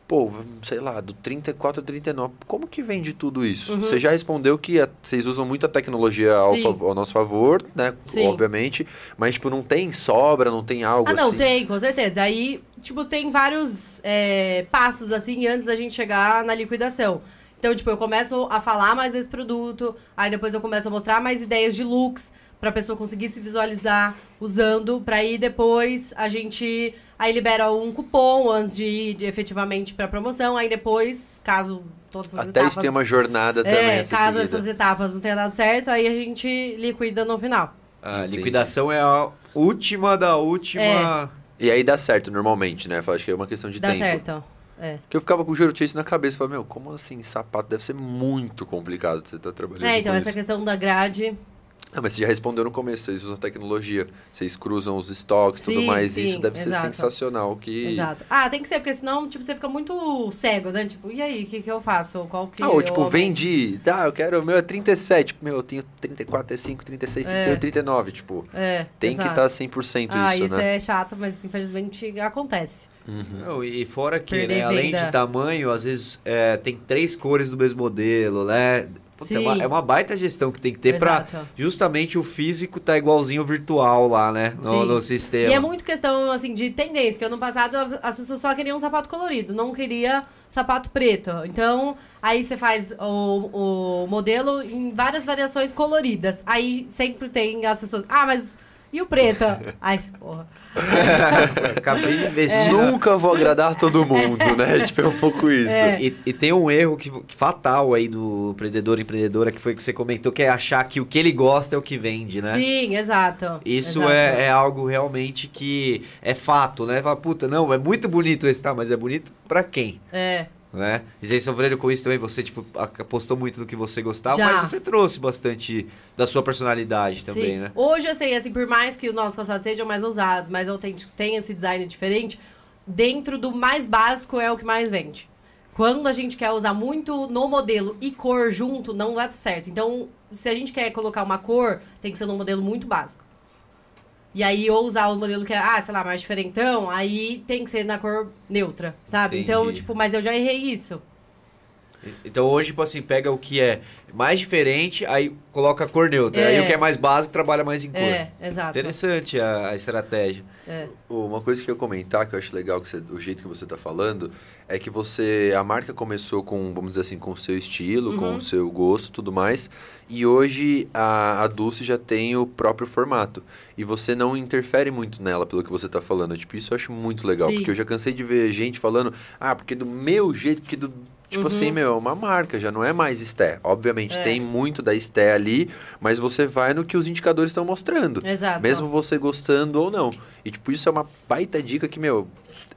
pô, sei lá, do 34 ao 39, como que vende tudo isso? Uhum. Você já respondeu que a- vocês usam muito a tecnologia ao, ao nosso favor, né? Sim. Obviamente, mas, tipo, não tem sobra, não tem algo Ah, não, assim. tem, com certeza. Aí, tipo, tem vários é, passos, assim, antes da gente chegar na liquidação. Então, tipo, eu começo a falar mais desse produto, aí depois eu começo a mostrar mais ideias de looks pra pessoa conseguir se visualizar usando, pra aí depois a gente aí libera um cupom antes de ir de- efetivamente pra promoção, aí depois, caso todas as Até etapas... isso tem uma jornada também É, a ser caso seguida. essas etapas não tenham dado certo, aí a gente liquida no final. A Entendi. liquidação é a última da última. E aí dá certo normalmente, né? Eu Acho que é uma questão de Dá tempo. certo. É. Que eu ficava com o Juro Chase na cabeça. Falei, meu, como assim sapato? Deve ser muito complicado você estar trabalhando É, então essa isso. questão da grade. Ah, mas você já respondeu no começo, vocês usam tecnologia, vocês cruzam os estoques e tudo mais, sim, isso deve ser exato. sensacional. Que... Exato. Ah, tem que ser, porque senão, tipo, você fica muito cego, né? Tipo, e aí, o que, que eu faço? Qual que Ah, ou tipo, eu vendi, tá, eu quero, o meu é 37, tipo, meu, eu tenho 34, 35, 36, É. 38, 39, tipo, É, tem que exato. estar 100% Ah, isso, isso né? é chato, mas infelizmente acontece. Uhum. E fora que, né, além de tamanho, às vezes é, tem três cores do mesmo modelo, né? Puta, é, uma, é uma baita gestão que tem que ter pra Exato. justamente o físico tá igualzinho ao virtual lá, né? No, no sistema. E é muito questão, assim, de tendência, que ano passado as pessoas só queriam sapato colorido, não queria sapato preto. Então, aí você faz o, o modelo em várias variações coloridas. Aí sempre tem as pessoas, ah, mas e o preto? Ai, porra. Acabei de É. investir. na- Nunca vou agradar todo mundo, né? Tipo, é um pouco isso. É. E, e tem um erro que, que fatal aí do empreendedor empreendedora que foi que você comentou, que é achar que o que ele gosta é o que vende, né? Sim, exato. Isso exato. é, é algo realmente que é fato, né? Fala, puta, não, é muito bonito esse, tá? Mas é bonito pra quem? É. Né? E vocês sofreram com isso também? Você, tipo, apostou muito do que você gostava, Já. mas você trouxe bastante da sua personalidade também, Sim. né? Hoje, assim, assim, por mais que os nossos calçados sejam mais ousados, mais autênticos, tenham esse design diferente, dentro do mais básico é o que mais vende. Quando a gente quer usar muito no modelo e cor junto, não vai dar certo. Então, se a gente quer colocar uma cor, tem que ser num modelo muito básico. E aí, ou usar o modelo que é, ah, sei lá, mais diferentão, aí tem que ser na cor neutra, sabe? Então, Entendi. tipo, mas eu já errei isso. Então hoje, tipo assim, pega o que é mais diferente, aí coloca a cor neutra. É. Aí o que é mais básico trabalha mais em cor. É, exato. Interessante a, a estratégia. É. Uma coisa que eu ia comentar, que eu acho legal que você, o jeito que você está falando, é que você. A marca começou com, vamos dizer assim, com o seu estilo, com Uhum. o seu gosto e tudo mais. E hoje a, a Dulce já tem o próprio formato. E você não interfere muito nela, pelo que você está falando. Tipo, isso eu acho muito legal. Sim. Porque eu já cansei de ver gente falando, ah, porque do meu jeito, porque do. Tipo Uhum. assim, meu, é uma marca, já não é mais Esté. Obviamente É. tem muito da Esté ali, mas você vai no que os indicadores estão mostrando. Exato. Mesmo você gostando ou não. E, tipo, isso é uma baita dica que, meu,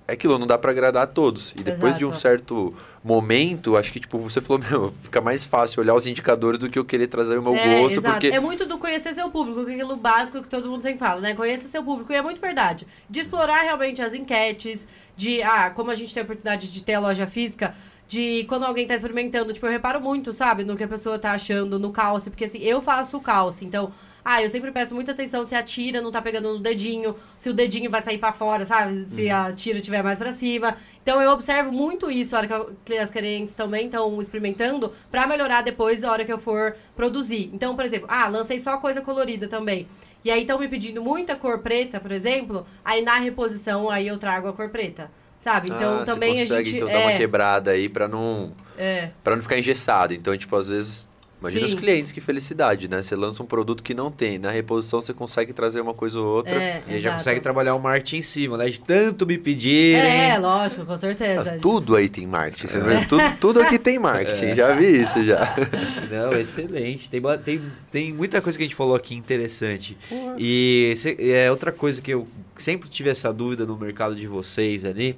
é aquilo, não dá pra agradar a todos. E depois de um Exato. certo momento, acho que, tipo, você falou, meu, fica mais fácil olhar os indicadores do que eu querer trazer o meu é, gosto, exato. porque... É muito do conhecer seu público, é aquilo básico que todo mundo sempre fala, né? Conheça seu público, e é muito verdade. De explorar realmente as enquetes, de, ah, como a gente tem a oportunidade de ter a loja física, de quando alguém tá experimentando, tipo, eu reparo muito, sabe, no que a pessoa tá achando no calce, porque assim, eu faço o calce, então, ah, eu sempre presto muita atenção se a tira não tá pegando no dedinho, se o dedinho vai sair pra fora, sabe? Se a tira estiver mais pra cima. Então eu observo muito isso a hora que, eu- que as clientes também estão experimentando pra melhorar depois a hora que eu for produzir. Então, por exemplo, ah, lancei só coisa colorida também. E aí estão me pedindo muita cor preta, por exemplo, aí na reposição aí eu trago a cor preta. Sabe? Então ah, também você consegue, a gente. então, é, dar uma quebrada aí pra não... é. Pra não ficar engessado. Então, tipo, às vezes. Imagina Sim. os clientes, que felicidade, né? Você lança um produto que não tem. Na reposição você consegue trazer uma coisa ou outra. É, E aí já consegue trabalhar o marketing em cima, né? De tanto me pedirem. É, lógico, com certeza. Ah, tudo aí tem marketing. É. Tudo, tudo aqui tem marketing. Já vi isso já. Não, excelente. Tem, tem, tem muita coisa que a gente falou aqui interessante. E é outra coisa que eu sempre tive essa dúvida no mercado de vocês ali,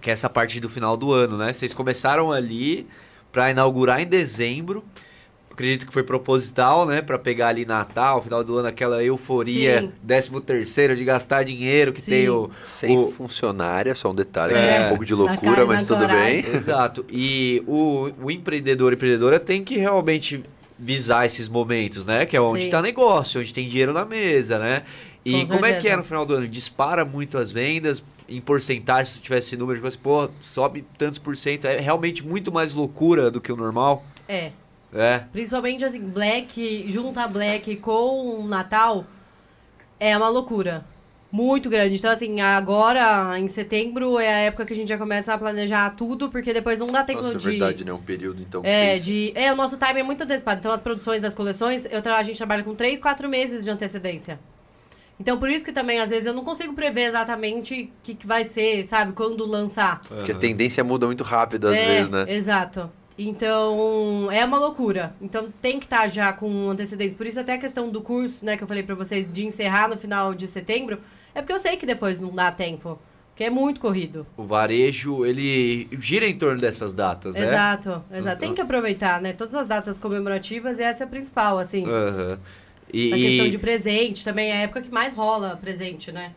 que é essa parte do final do ano, né? Vocês começaram ali para inaugurar em dezembro. Acredito que foi proposital, né? Para pegar ali Natal, final do ano, aquela euforia, Sim. décimo terceiro de gastar dinheiro que Sim. tem o, Sem o- funcionária, só um detalhe, É. é um pouco de loucura, mas tudo coragem. bem. Exato. E o, o empreendedor e empreendedora tem que realmente visar esses momentos, né? Que é onde está negócio, onde tem dinheiro na mesa, né? E Com como é que certeza. é no final do ano? Dispara muito as vendas, em porcentagem, se tivesse número, tipo assim, pô, sobe tantos por cento. É realmente muito mais loucura do que o normal? É. É. Principalmente assim, Black, junta Black com o Natal é uma loucura. Muito grande. Então, assim, agora, em setembro, é a época que a gente já começa a planejar tudo, porque depois não dá tempo Nossa, é de. verdade, né? Um período, então, que É, vocês- de, é, o nosso time é muito antecipado. Então, as produções das coleções, eu tra- a gente trabalha com 3, 4 meses de antecedência. Então, por isso que também, às vezes, eu não consigo prever exatamente o que, que vai ser, sabe? Quando lançar. Porque a tendência muda muito rápido às é, vezes, né? Exato. Então, é uma loucura. Então, tem que estar já com antecedência. Por isso, até a questão do curso, né, que eu falei pra vocês, de encerrar no final de setembro, é porque eu sei que depois não dá tempo. Porque é muito corrido. O varejo, ele gira em torno dessas datas, né? Exato, exato. Então- Tem que aproveitar, né? Todas as datas comemorativas, e essa é a principal, assim. Aham. E, A questão e- de presente também é a época que mais rola presente, né?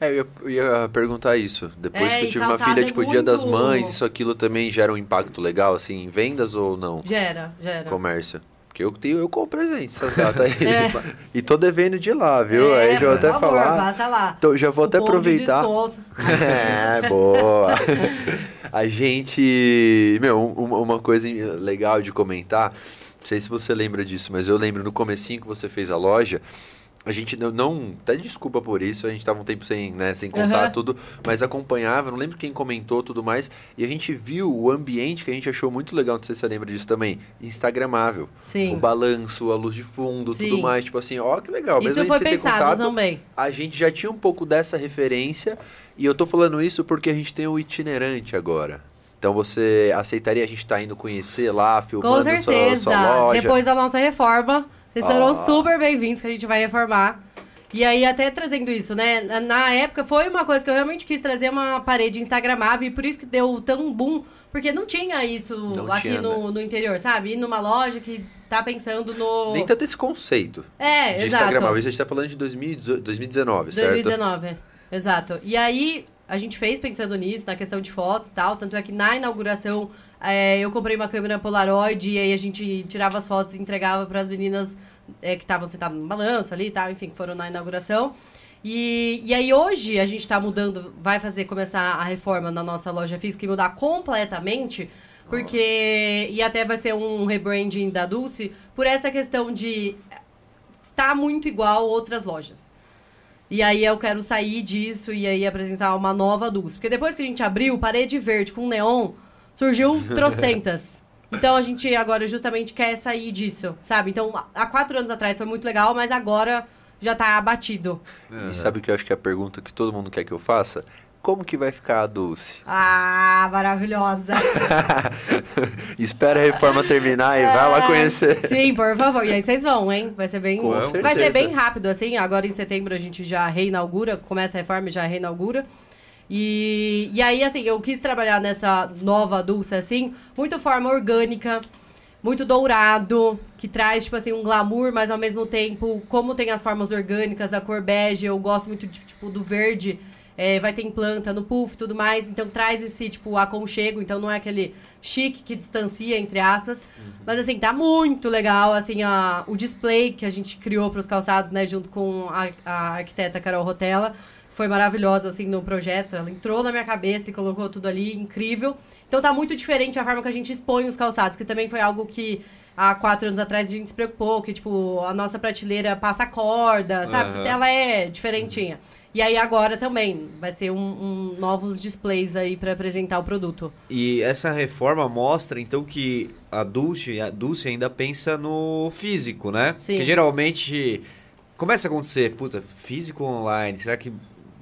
É, eu ia, perguntar isso. Depois É, que eu tive uma filha, é tipo, Dia das muito- Mães, isso aquilo também gera um impacto legal, assim, em vendas ou não? Gera, gera. Comércio. Porque eu tenho, eu compro presente essas datas aí. É. E tô devendo de lá, viu? É, aí já vou até favor, falar. Passa lá. Então, já vou até Cupom de aproveitar. desconto. É, boa. A gente. Meu, um- uma, uma coisa legal de comentar. Não sei se você lembra disso, mas eu lembro no comecinho que você fez a loja. A gente não, não. Até desculpa por isso, a gente tava um tempo sem, né, sem contar Aham. tudo, mas acompanhava, não lembro quem comentou tudo mais. E a gente viu o ambiente que a gente achou muito legal, não sei se você lembra disso também. Instagramável. O Sim. balanço, a luz de fundo, tudo Sim. mais. Tipo assim, ó, que legal. Mesmo Isso a foi gente sem ter pensado contato, também. a gente já tinha um pouco dessa referência e eu tô falando isso porque a gente tem o itinerante agora. Então você aceitaria a gente estar indo conhecer lá, Com filmando sua, certeza. sua loja? Depois da nossa reforma, vocês serão Ah. super bem-vindos que a gente vai reformar. E aí, até trazendo isso, né? Na- época, foi uma coisa que eu realmente quis trazer uma parede instagramável e por isso que deu tão boom, porque não tinha isso Não aqui tinha, no, no interior, sabe? Ir numa loja que tá pensando no... Nem tanto esse conceito É, de exato. Instagram. A gente tá falando de 2018 2019, certo? 2019, exato. E aí, a gente fez pensando nisso, na questão de fotos e tal. Tanto é que na inauguração, é, eu comprei uma câmera Polaroid e aí a gente tirava as fotos e entregava para as meninas é, que estavam sentadas no balanço ali e tal, enfim, que foram na inauguração. E, e aí hoje a gente tá mudando, vai fazer começar a reforma na nossa loja física e mudar completamente, porque. E até vai ser um rebranding da Dulce, por essa questão de estar muito igual outras lojas. E aí eu quero sair disso e aí apresentar uma nova Dulce. Porque depois que a gente abriu parede verde com neon, surgiu trocentas. Então a gente agora justamente quer sair disso, sabe? Então há quatro anos atrás foi muito legal, mas agora já tá abatido. E sabe o que eu acho que é a pergunta que todo mundo quer que eu faça? Como que vai ficar a Dulce? Ah, maravilhosa! Espera a reforma terminar e vai lá conhecer. Sim, por favor. E aí vocês vão, hein? Vai ser bem. Vai ser bem rápido, assim. Agora em setembro a gente já reinaugura, começa a reforma e já reinaugura. E, e aí, assim, eu quis trabalhar nessa nova Dulce, assim, muito forma orgânica, muito dourado, que traz, tipo assim, um glamour, mas ao mesmo tempo, como tem as formas orgânicas, a cor bege, eu gosto muito, de, tipo, do verde, é, vai ter em planta, no puff e tudo mais, então traz esse, tipo, aconchego, então não é aquele chique que distancia, entre aspas, uhum. mas assim, tá muito legal, assim, a, o display que a gente criou para os calçados, né, junto com a, a arquiteta Carol Rotella, foi maravilhosa, assim, no projeto. Ela entrou na minha cabeça e colocou tudo ali, incrível. Então tá muito diferente a forma que a gente expõe os calçados, que também foi algo que há quatro anos atrás a gente se preocupou, que, tipo, a nossa prateleira passa corda, sabe? Uhum. Ela é diferentinha. E aí agora também vai ser um, um novos displays aí para apresentar o produto. E essa reforma mostra então que a Dulce, a Dulce ainda pensa no físico, né? Sim. Que geralmente começa a acontecer, puta, físico online, será que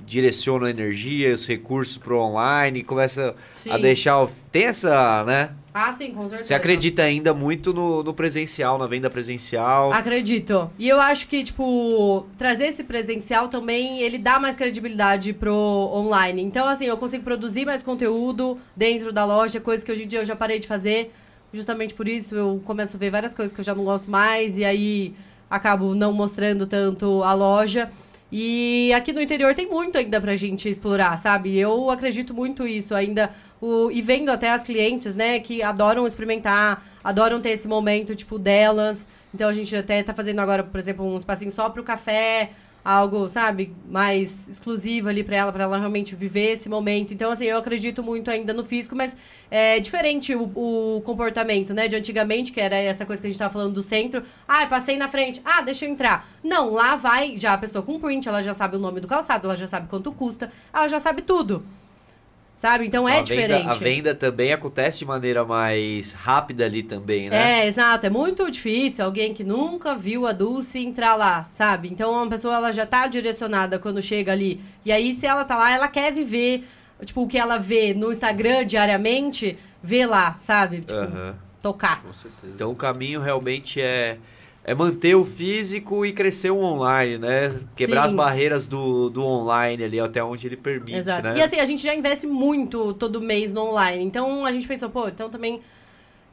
direciona a energia, os recursos para online, começa sim. a deixar. Tem essa, né? Ah, sim, com certeza. Você acredita ainda muito no, no, presencial, na venda presencial? Acredito. E eu acho que, tipo, trazer esse presencial também, ele dá mais credibilidade pro online. Então, assim, eu consigo produzir mais conteúdo dentro da loja, coisa que hoje em dia eu já parei de fazer. Justamente por isso, eu começo a ver várias coisas que eu já não gosto mais, e aí acabo não mostrando tanto a loja. E aqui no interior tem muito ainda pra gente explorar, sabe? Eu acredito muito isso ainda. O, e vendo até as clientes, né, que adoram experimentar, adoram ter esse momento, tipo, delas. Então a gente até tá fazendo agora, por exemplo, um espacinho só pro café, algo, sabe, mais exclusivo ali para ela, para ela realmente viver esse momento. Então, assim, eu acredito muito ainda no físico, mas é diferente o, o, comportamento, né, de antigamente, que era essa coisa que a gente tava falando do centro. Ah, passei na frente. Ah, deixa eu entrar. Não, lá vai já a pessoa com print, ela já sabe o nome do calçado, ela já sabe quanto custa, ela já sabe tudo. Sabe? Então é a diferente. Venda, a venda também acontece de maneira mais rápida ali também, né? É, exato. É muito difícil alguém que nunca viu a Dulce entrar lá, sabe? Então uma pessoa ela já tá direcionada quando chega ali. E aí, se ela tá lá, ela quer viver, tipo, o que ela vê no Instagram diariamente, vê lá, sabe? Tipo, uhum. tocar. Com certeza. Então o caminho realmente é é manter o físico e crescer o online, né? Quebrar Sim. as barreiras do, do online ali até onde ele permite, Exato. né? E assim, a gente já investe muito todo mês no online. Então a gente pensou, pô, então também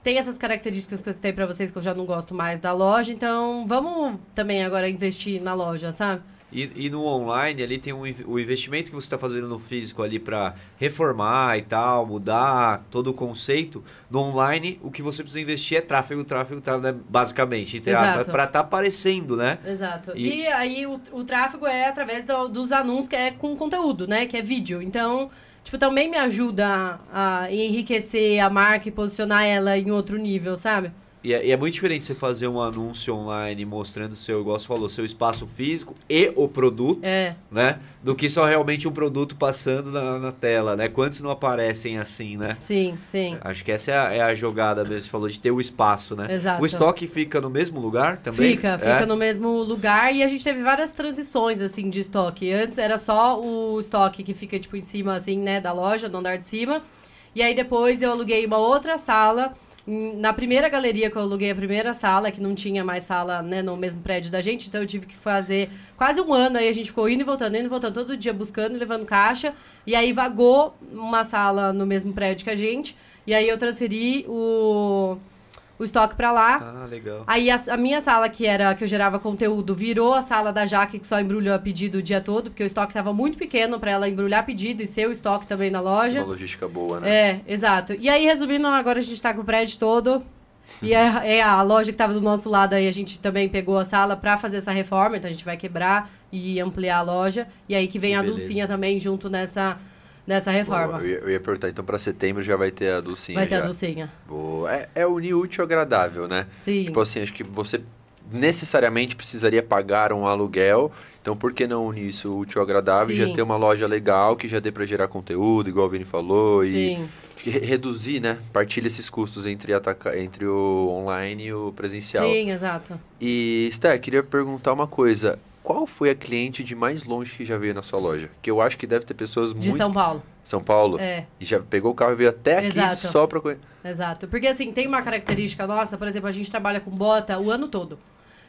tem essas características que eu citei para vocês que eu já não gosto mais da loja, então vamos também agora investir na loja, sabe? E, e no online ali tem um, o investimento que você está fazendo no físico ali para reformar e tal, mudar todo o conceito. No online, o que você precisa investir é tráfego, tráfego, tráfego, né? basicamente. Para estar tá aparecendo, né? Exato. E, e aí o, o tráfego é através do, dos anúncios que é com conteúdo, né? Que é vídeo. Então, tipo, também me ajuda a, a enriquecer a marca e posicionar ela em outro nível, sabe? E é, e é, muito diferente você fazer um anúncio online mostrando o seu, igual você falou, seu espaço físico e o produto, é. né? Do que só realmente um produto passando na, na, tela, né? Quantos não aparecem assim, né? Sim, sim. Acho que essa é a, é a jogada mesmo, você falou de ter o espaço, né? Exato. O estoque fica no mesmo lugar também? Fica, fica é? no mesmo lugar e a gente teve várias transições, assim, de estoque. Antes era só o estoque que fica, tipo, em cima, assim, né, da loja, no andar de cima. E aí depois eu aluguei uma outra sala na primeira galeria que eu aluguei a primeira sala, que não tinha mais sala né, no mesmo prédio da gente, então eu tive que fazer quase um ano, aí a gente ficou indo e voltando, indo e voltando, todo dia buscando levando caixa. E aí vagou uma sala no mesmo prédio que a gente. E aí eu transferi o o estoque para lá. Ah, legal. Aí a, a, minha sala, que era que eu gerava conteúdo, virou a sala da Jaque, que só embrulhou a pedido o dia todo, porque o estoque estava muito pequeno para ela embrulhar pedido e ser o estoque também na loja. Uma logística boa, né? É, exato. E aí, resumindo, agora a gente está com o prédio todo. E é, é, a loja que estava do nosso lado aí, a gente também pegou a sala para fazer essa reforma, então a gente vai quebrar e ampliar a loja. E aí que vem que a beleza. Dulcinha também junto nessa nessa reforma. Eu, ia, eu, ia, perguntar, então para setembro já vai ter a Dulcinha. Vai ter já. a Dulcinha. Boa. É, é unir útil agradável, né? Sim. Tipo assim, acho que você necessariamente precisaria pagar um aluguel. Então, por que não unir isso útil agradável? Sim. Já ter uma loja legal que já dê para gerar conteúdo, igual o Vini falou. Sim. E reduzir, né? Partilha esses custos entre, ataca entre o online e o presencial. Sim, exato. E, Esther, queria perguntar uma coisa qual foi a cliente de mais longe que já veio na sua loja? Que eu acho que deve ter pessoas de muito... São Paulo. São Paulo? É. E já pegou o carro e veio até aqui Exato. só pra... Exato. Porque, assim, tem uma característica nossa, por exemplo, a gente trabalha com bota o ano todo.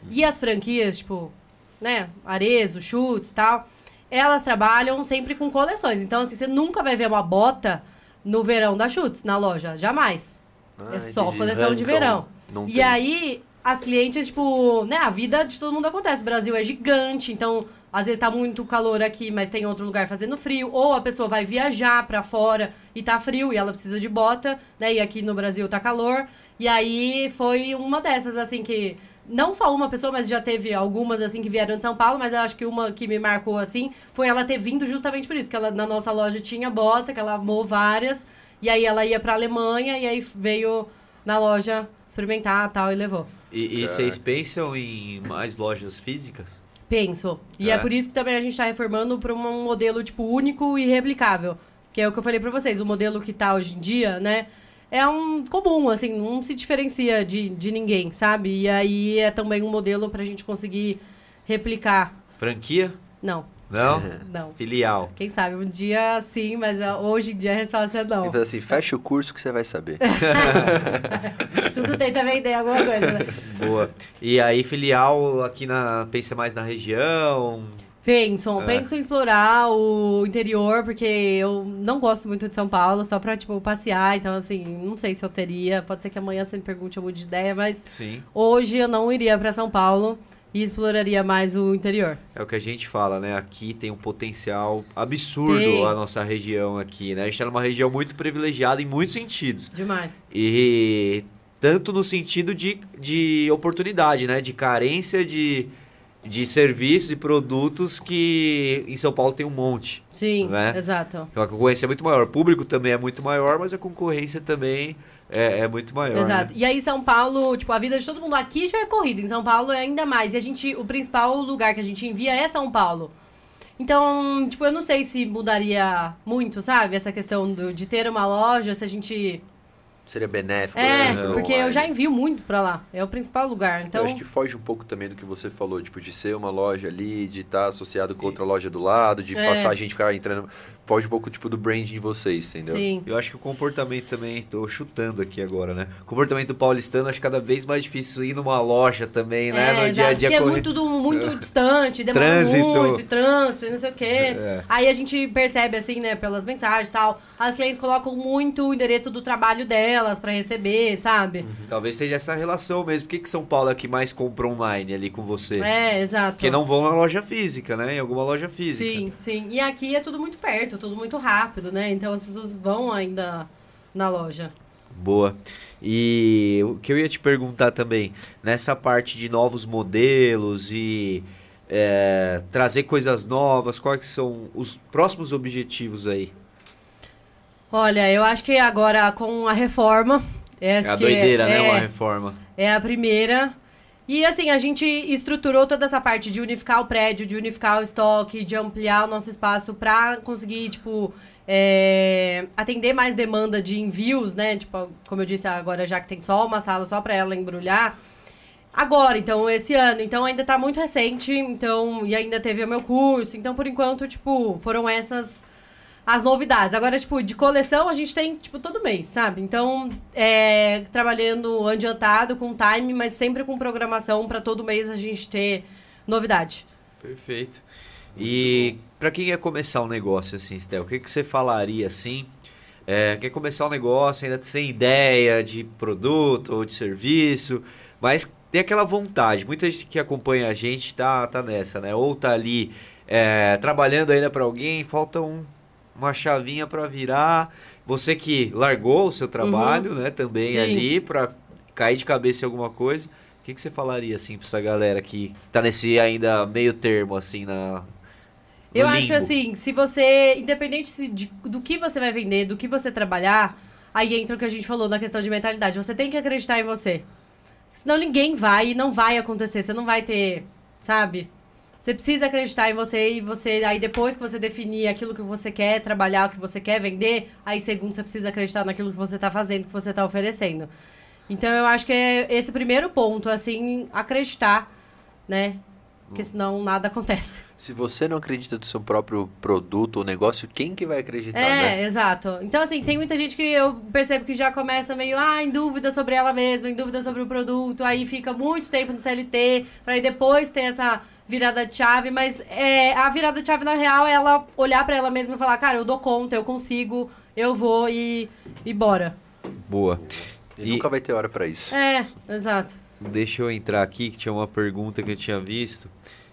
E as franquias, tipo, né, Arezo, Chutes e tal, elas trabalham sempre com coleções. Então, assim, você nunca vai ver uma bota no verão da Chutes, na loja. Jamais. Ah, é só entendi. coleção de verão. Não E tem. aí, as clientes, tipo, né, a vida de todo mundo acontece. O Brasil é gigante, então, às vezes tá muito calor aqui, mas tem outro lugar fazendo frio. Ou a pessoa vai viajar pra fora e tá frio e ela precisa de bota, né? E aqui no Brasil tá calor. E aí foi uma dessas, assim, que. Não só uma pessoa, mas já teve algumas, assim, que vieram de São Paulo, mas eu acho que uma que me marcou, assim, foi ela ter vindo justamente por isso, que ela na nossa loja tinha bota, que ela amou várias, e aí ela ia pra Alemanha, e aí veio na loja experimentar tal e levou. E, e vocês pensam em mais lojas físicas? Penso. E é, É. por isso que também a gente tá reformando para um modelo, tipo, único e replicável. Que é o que eu falei pra vocês, o modelo que tá hoje em dia, né? É um comum, assim, não se diferencia de, de ninguém, sabe? E aí é também um modelo pra gente conseguir replicar. Franquia? Não, Não? não. Filial. Quem sabe um dia sim, mas ah, hoje em dia a resposta é não. Ele fala assim, fecha o curso que você vai saber. Tudo tenta vender alguma coisa, né? Boa. E aí, filial aqui na. Pensa mais na região. Penso, É. penso em explorar o interior, porque eu não gosto muito de São Paulo, só pra, tipo, passear. Então, assim, não sei se eu teria. Pode ser que amanhã você me pergunte, eu mude de ideia, mas Sim. hoje eu não iria pra São Paulo e exploraria mais o interior. É o que a gente fala, né? Aqui tem um potencial absurdo Tem. a nossa região aqui, né? A gente tá numa região muito privilegiada em muitos sentidos. Demais. E tanto no sentido de, de oportunidade, né? De carência de, de serviços e produtos que em São Paulo tem um monte. Sim, Né? exato. Então a concorrência é muito maior. O público também é muito maior, mas a concorrência também é, é muito maior. Exato. né? E aí, São Paulo, tipo, a vida de todo mundo aqui já é corrida. Em São Paulo é ainda mais. E a gente, o principal lugar que a gente envia é São Paulo. Então, tipo, eu não sei se mudaria muito, sabe? Essa questão do, de ter uma loja, se a gente. Seria benéfico. É, assim, porque eu já envio muito pra lá. É o principal lugar. Então. Eu acho que foge um pouco também do que você falou, tipo, de ser uma loja ali, de estar associado com outra loja do lado, de É. passar a gente ficar entrando. Foge um pouco, tipo, do branding de vocês, entendeu? Sim. Eu acho que o comportamento também, tô chutando aqui agora, né? O comportamento do paulistano acho cada vez mais difícil ir numa loja também, né? É, no dia a exato, dia porque é correr. muito, do- muito distante, demora Trânsito. muito, trânsito, não sei o quê. É. Aí a gente percebe, assim, né, pelas mensagens e tal, as clientes colocam muito o endereço do trabalho delas pra receber, sabe? Talvez seja essa relação mesmo. Por que, que São Paulo é que mais compra online ali com você? É, exato. Porque não vão na loja física, né? Em alguma loja física. Sim, sim. E aqui é tudo muito perto, tudo muito rápido, né? Então as pessoas vão ainda na loja. Boa. E o que eu ia te perguntar também, nessa parte de novos modelos e é, trazer coisas novas, quais são os próximos objetivos aí? Olha, eu acho que agora com a reforma. É acho a doideira, é, né? é, Uma reforma. É a primeira. E assim, a gente estruturou toda essa parte de unificar o prédio, de unificar o estoque, de ampliar o nosso espaço pra conseguir, tipo, é, atender mais demanda de envios, né? Tipo, como eu disse, agora já que tem só uma sala só pra ela embrulhar. Agora, então, esse ano. Então, ainda tá muito recente, então, e ainda teve o meu curso. Então, por enquanto, tipo, foram essas as novidades. Agora, tipo, de coleção a gente tem, tipo, todo mês, sabe? Então, é, trabalhando adiantado, com time, mas sempre com programação pra todo mês a gente ter novidade. Perfeito. E para quem quer começar um negócio assim, Stel, o que, que você falaria assim? É, quer começar um negócio, ainda sem ideia de produto ou de serviço, mas tem aquela vontade. Muita gente que acompanha a gente tá, tá nessa, né? Ou tá ali é, trabalhando ainda para alguém, falta um- uma chavinha para virar. Você que largou o seu trabalho, né? Também Sim. ali para cair de cabeça em alguma coisa. O que, que você falaria assim pra essa galera que tá nesse ainda meio termo assim na Eu acho que limbo? assim, se você, independente de- do que você vai vender, do que você trabalhar, aí entra o que a gente falou na questão de mentalidade. Você tem que acreditar em você. Senão ninguém vai e não vai acontecer. Você não vai ter, sabe? Você precisa acreditar em você e você. Aí depois que você definir aquilo que você quer trabalhar, o que você quer vender, aí segundo você precisa acreditar naquilo que você tá fazendo, que você tá oferecendo. Então eu acho que é esse primeiro ponto, assim, acreditar, né? Porque senão nada acontece. Se você não acredita no seu próprio produto ou negócio, quem que vai acreditar, É, né? exato. Então, assim, tem muita gente que eu percebo que já começa meio, ah, em dúvida sobre ela mesma, em dúvida sobre o produto, aí fica muito tempo no CLT, pra aí depois ter essa virada de chave, mas é, a virada de chave, na real, é ela olhar pra ela mesma e falar, cara, eu dou conta, eu consigo, eu vou e, e bora. Boa. E, E- nunca vai ter hora pra isso. É, exato. Deixa eu entrar aqui, que tinha uma pergunta que eu tinha visto,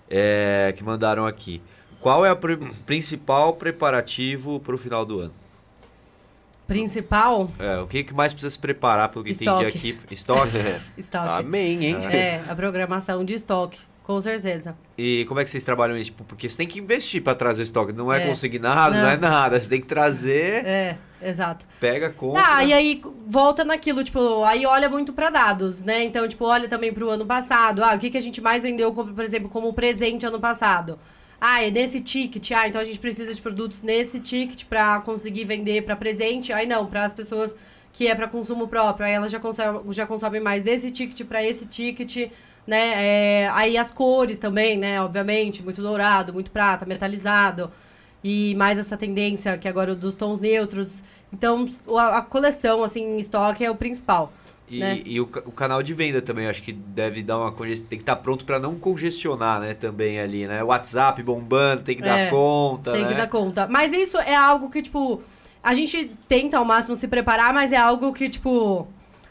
é, que mandaram aqui. Qual é o principal preparativo para o final do ano? Principal, É, o que, que mais precisa se preparar, pelo que entendi Estoque. aqui? Estoque. estoque. Amém, hein? É, a programação de estoque, com certeza. e como é que vocês trabalham isso? Tipo, porque você tem que investir para trazer o estoque. Não é, É. consignado, não. Não. é nada. Você tem que trazer, É, exato. pega, compra. Ah, e aí volta naquilo, tipo, aí olha muito pra dados, né? Então, tipo, olha também pro ano passado. Ah, o que, que a gente mais vendeu, como, por exemplo, como presente ano passado? Ah, é nesse ticket. Ah, então a gente precisa de produtos nesse ticket pra conseguir vender pra presente. Aí não, para as pessoas que é pra consumo próprio. Aí elas já consomem, já consomem mais desse ticket pra esse ticket, né? É, aí as cores também, né? Obviamente, muito dourado, muito prata, metalizado. E mais essa tendência que agora é dos tons neutros. Então, a, a coleção, assim, em estoque é o principal. E, né? e o, o canal de venda também, acho que deve dar uma congestão. Tem que estar pronto para não congestionar, né? Também ali, né? WhatsApp bombando, tem que dar É, conta, Tem né? que dar conta. Mas isso é algo que, tipo, a gente tenta ao máximo se preparar, mas é algo que, tipo,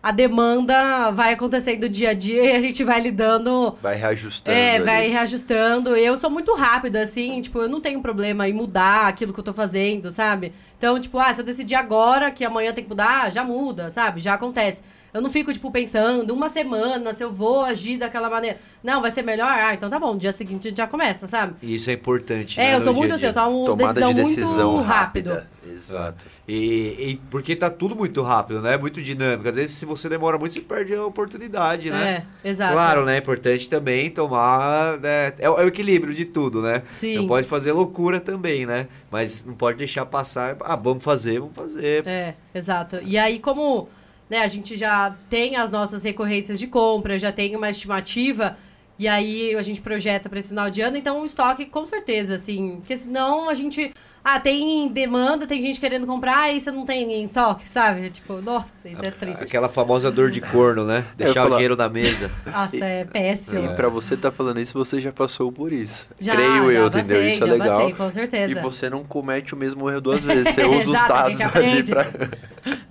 a demanda vai acontecendo dia a dia e a gente vai lidando. Vai reajustando. É, ali. vai reajustando. Eu sou muito rápida, assim, tipo, eu não tenho problema em mudar aquilo que eu tô fazendo, sabe? Então, tipo, ah, se eu decidir agora que amanhã tem que mudar, já muda, sabe? Já acontece. Eu não fico, tipo, pensando uma semana se eu vou agir daquela maneira. Não, vai ser melhor? Ah, então tá bom, no dia seguinte a gente já começa, sabe? Isso é importante. É, né, eu no sou dia muito assim, eu tomo Tomada decisão, de decisão muito rápido. rápida. Exato. E, e porque tá tudo muito rápido, né? Muito dinâmico. Às vezes, se você demora muito, você perde a oportunidade, né? É, exato. Claro, né? É importante também tomar. Né? É, o- é o equilíbrio de tudo, né? Sim. Não pode fazer loucura também, né? Mas não pode deixar passar. Ah, vamos fazer, vamos fazer. É, exato. E aí, como né, a gente já tem as nossas recorrências de compra, já tem uma estimativa, e aí a gente projeta para esse final de ano, então o estoque, com certeza, assim, porque senão a gente. Ah, tem demanda, tem gente querendo comprar, e você não tem em estoque, sabe? Tipo, nossa, isso é triste. Aquela famosa dor de corno, né? Deixar falar- o dinheiro na mesa. Nossa, é péssimo. E pra você estar falando isso, você já passou por isso. Já, Creio já eu, passei, entendeu? Isso é já legal. passei, com certeza. E você não comete o mesmo erro duas vezes. Você usa os Exato, dados ali pra.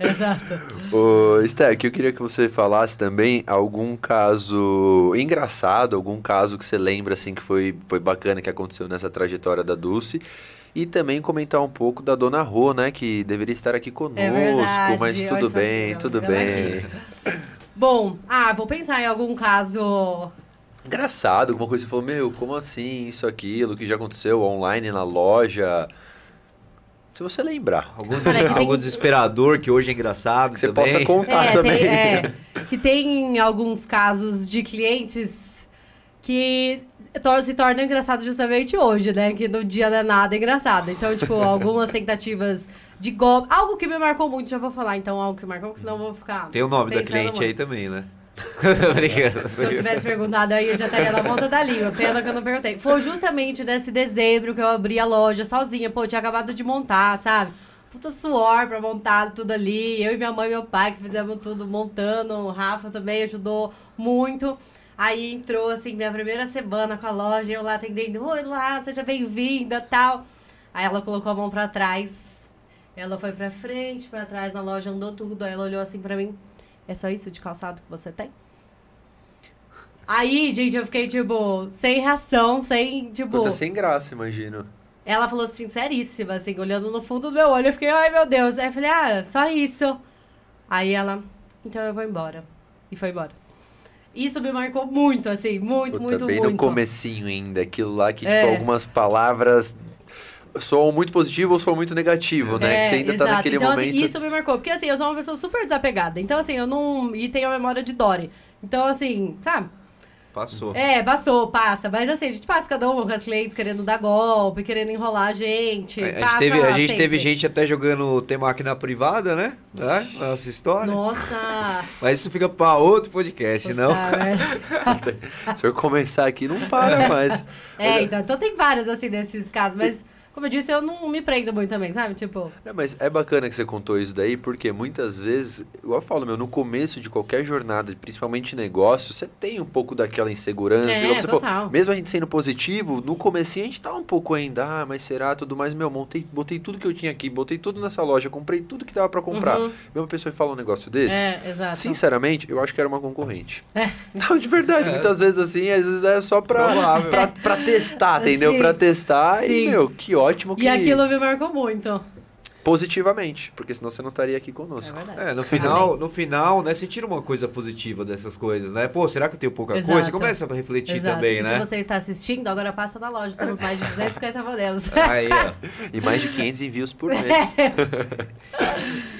Exato. Ô, Stek, eu queria que você falasse também algum caso engraçado, algum caso que você lembra assim que foi, foi bacana que aconteceu nessa trajetória da Dulce. E também comentar um pouco da Dona Rô, né? Que deveria estar aqui conosco, É verdade, mas tudo bem, assim, tudo bem. Bom, ah, vou pensar em algum caso. Engraçado, alguma coisa que você falou, meu, como assim, isso, aquilo, que já aconteceu online na loja. Se você lembrar. Algum, tem- algum desesperador que hoje é engraçado Que você também. possa contar É, também. tem- é, que tem alguns casos de clientes que se tornam engraçados justamente hoje, né? Que no dia não é nada engraçado. Então, tipo, algumas tentativas de golpe. Algo que me marcou muito, já vou falar então algo que marcou, porque senão eu vou ficar. Tem o nome da cliente muito. aí também, né? Obrigado. Se eu tivesse perguntado aí, eu já estaria na ponta da língua. Pena que eu não perguntei. Foi justamente nesse dezembro que eu abri a loja sozinha. Pô, eu tinha acabado de montar, sabe? Puta suor pra montar tudo ali. Eu e minha mãe e meu pai que fizemos tudo montando. O Rafa também ajudou muito. Aí entrou, assim, minha primeira semana com a loja. Eu lá atendendo. Oi, lá, seja bem-vinda, tal. Aí ela colocou a mão pra trás. Ela foi pra frente, pra trás na loja, andou tudo. Aí ela olhou assim pra mim. É só isso de calçado que você tem? Aí, gente, eu fiquei, tipo, sem reação, sem, tipo... Puta, sem graça, imagino. Ela falou assim, seríssima, assim, olhando no fundo do meu olho. Eu fiquei, ai, meu Deus. Aí eu falei, ah, só isso. Aí ela, então eu vou embora. E foi embora. Isso me marcou muito, assim, muito, Puta, muito, bem muito. no comecinho ainda, aquilo lá que, É. tipo, algumas palavras soam muito positivo ou soam muito negativo, né? que você ainda tá exato. naquele então, momento. Assim, isso me marcou. Porque, assim, eu sou uma pessoa super desapegada. Então, assim, eu não... E tenho a memória de Dory. Então, assim, sabe? Passou. É, passou, passa. Mas assim, a gente passa cada um com as clientes querendo dar golpe, querendo enrolar a gente. A gente, teve, a gente teve gente até jogando tem máquina privada, né? né? Nossa história. Nossa! Mas isso fica pra outro podcast, não? Puta merda. Se eu começar aqui, não para mais. É, então, então tem vários assim desses casos, mas como eu disse, eu não me prendo muito também, sabe? Tipo. É, mas é bacana que você contou isso daí, porque muitas vezes, igual eu falo, meu, no começo de qualquer jornada, principalmente negócio, você tem um pouco daquela insegurança. É, você total. falou, mesmo a gente sendo positivo, no comecinho a gente tá um pouco ainda, ah, mas será tudo mais, meu, montei, botei tudo que eu tinha aqui, botei tudo nessa loja, comprei tudo que dava pra comprar. Uhum. Mesma pessoa fala um negócio desse. É, exato. Sinceramente, eu acho que era uma concorrente. É. Não, de verdade, É. muitas vezes assim, às vezes é só pra, Provável. pra, pra testar, entendeu? Sim. Pra testar Sim. e, meu, que ótimo que... E aquilo me marcou muito. Positivamente, porque senão você não estaria aqui É conosco. verdade. É, no final, no final, né, você tira uma coisa positiva dessas coisas, né? Pô, será que eu tenho pouca Exato. coisa? Você começa a refletir Exato. também, e né? se você está assistindo, agora passa na loja. Temos mais de 250 modelos. Aí, ó. E mais de 500 envios por mês.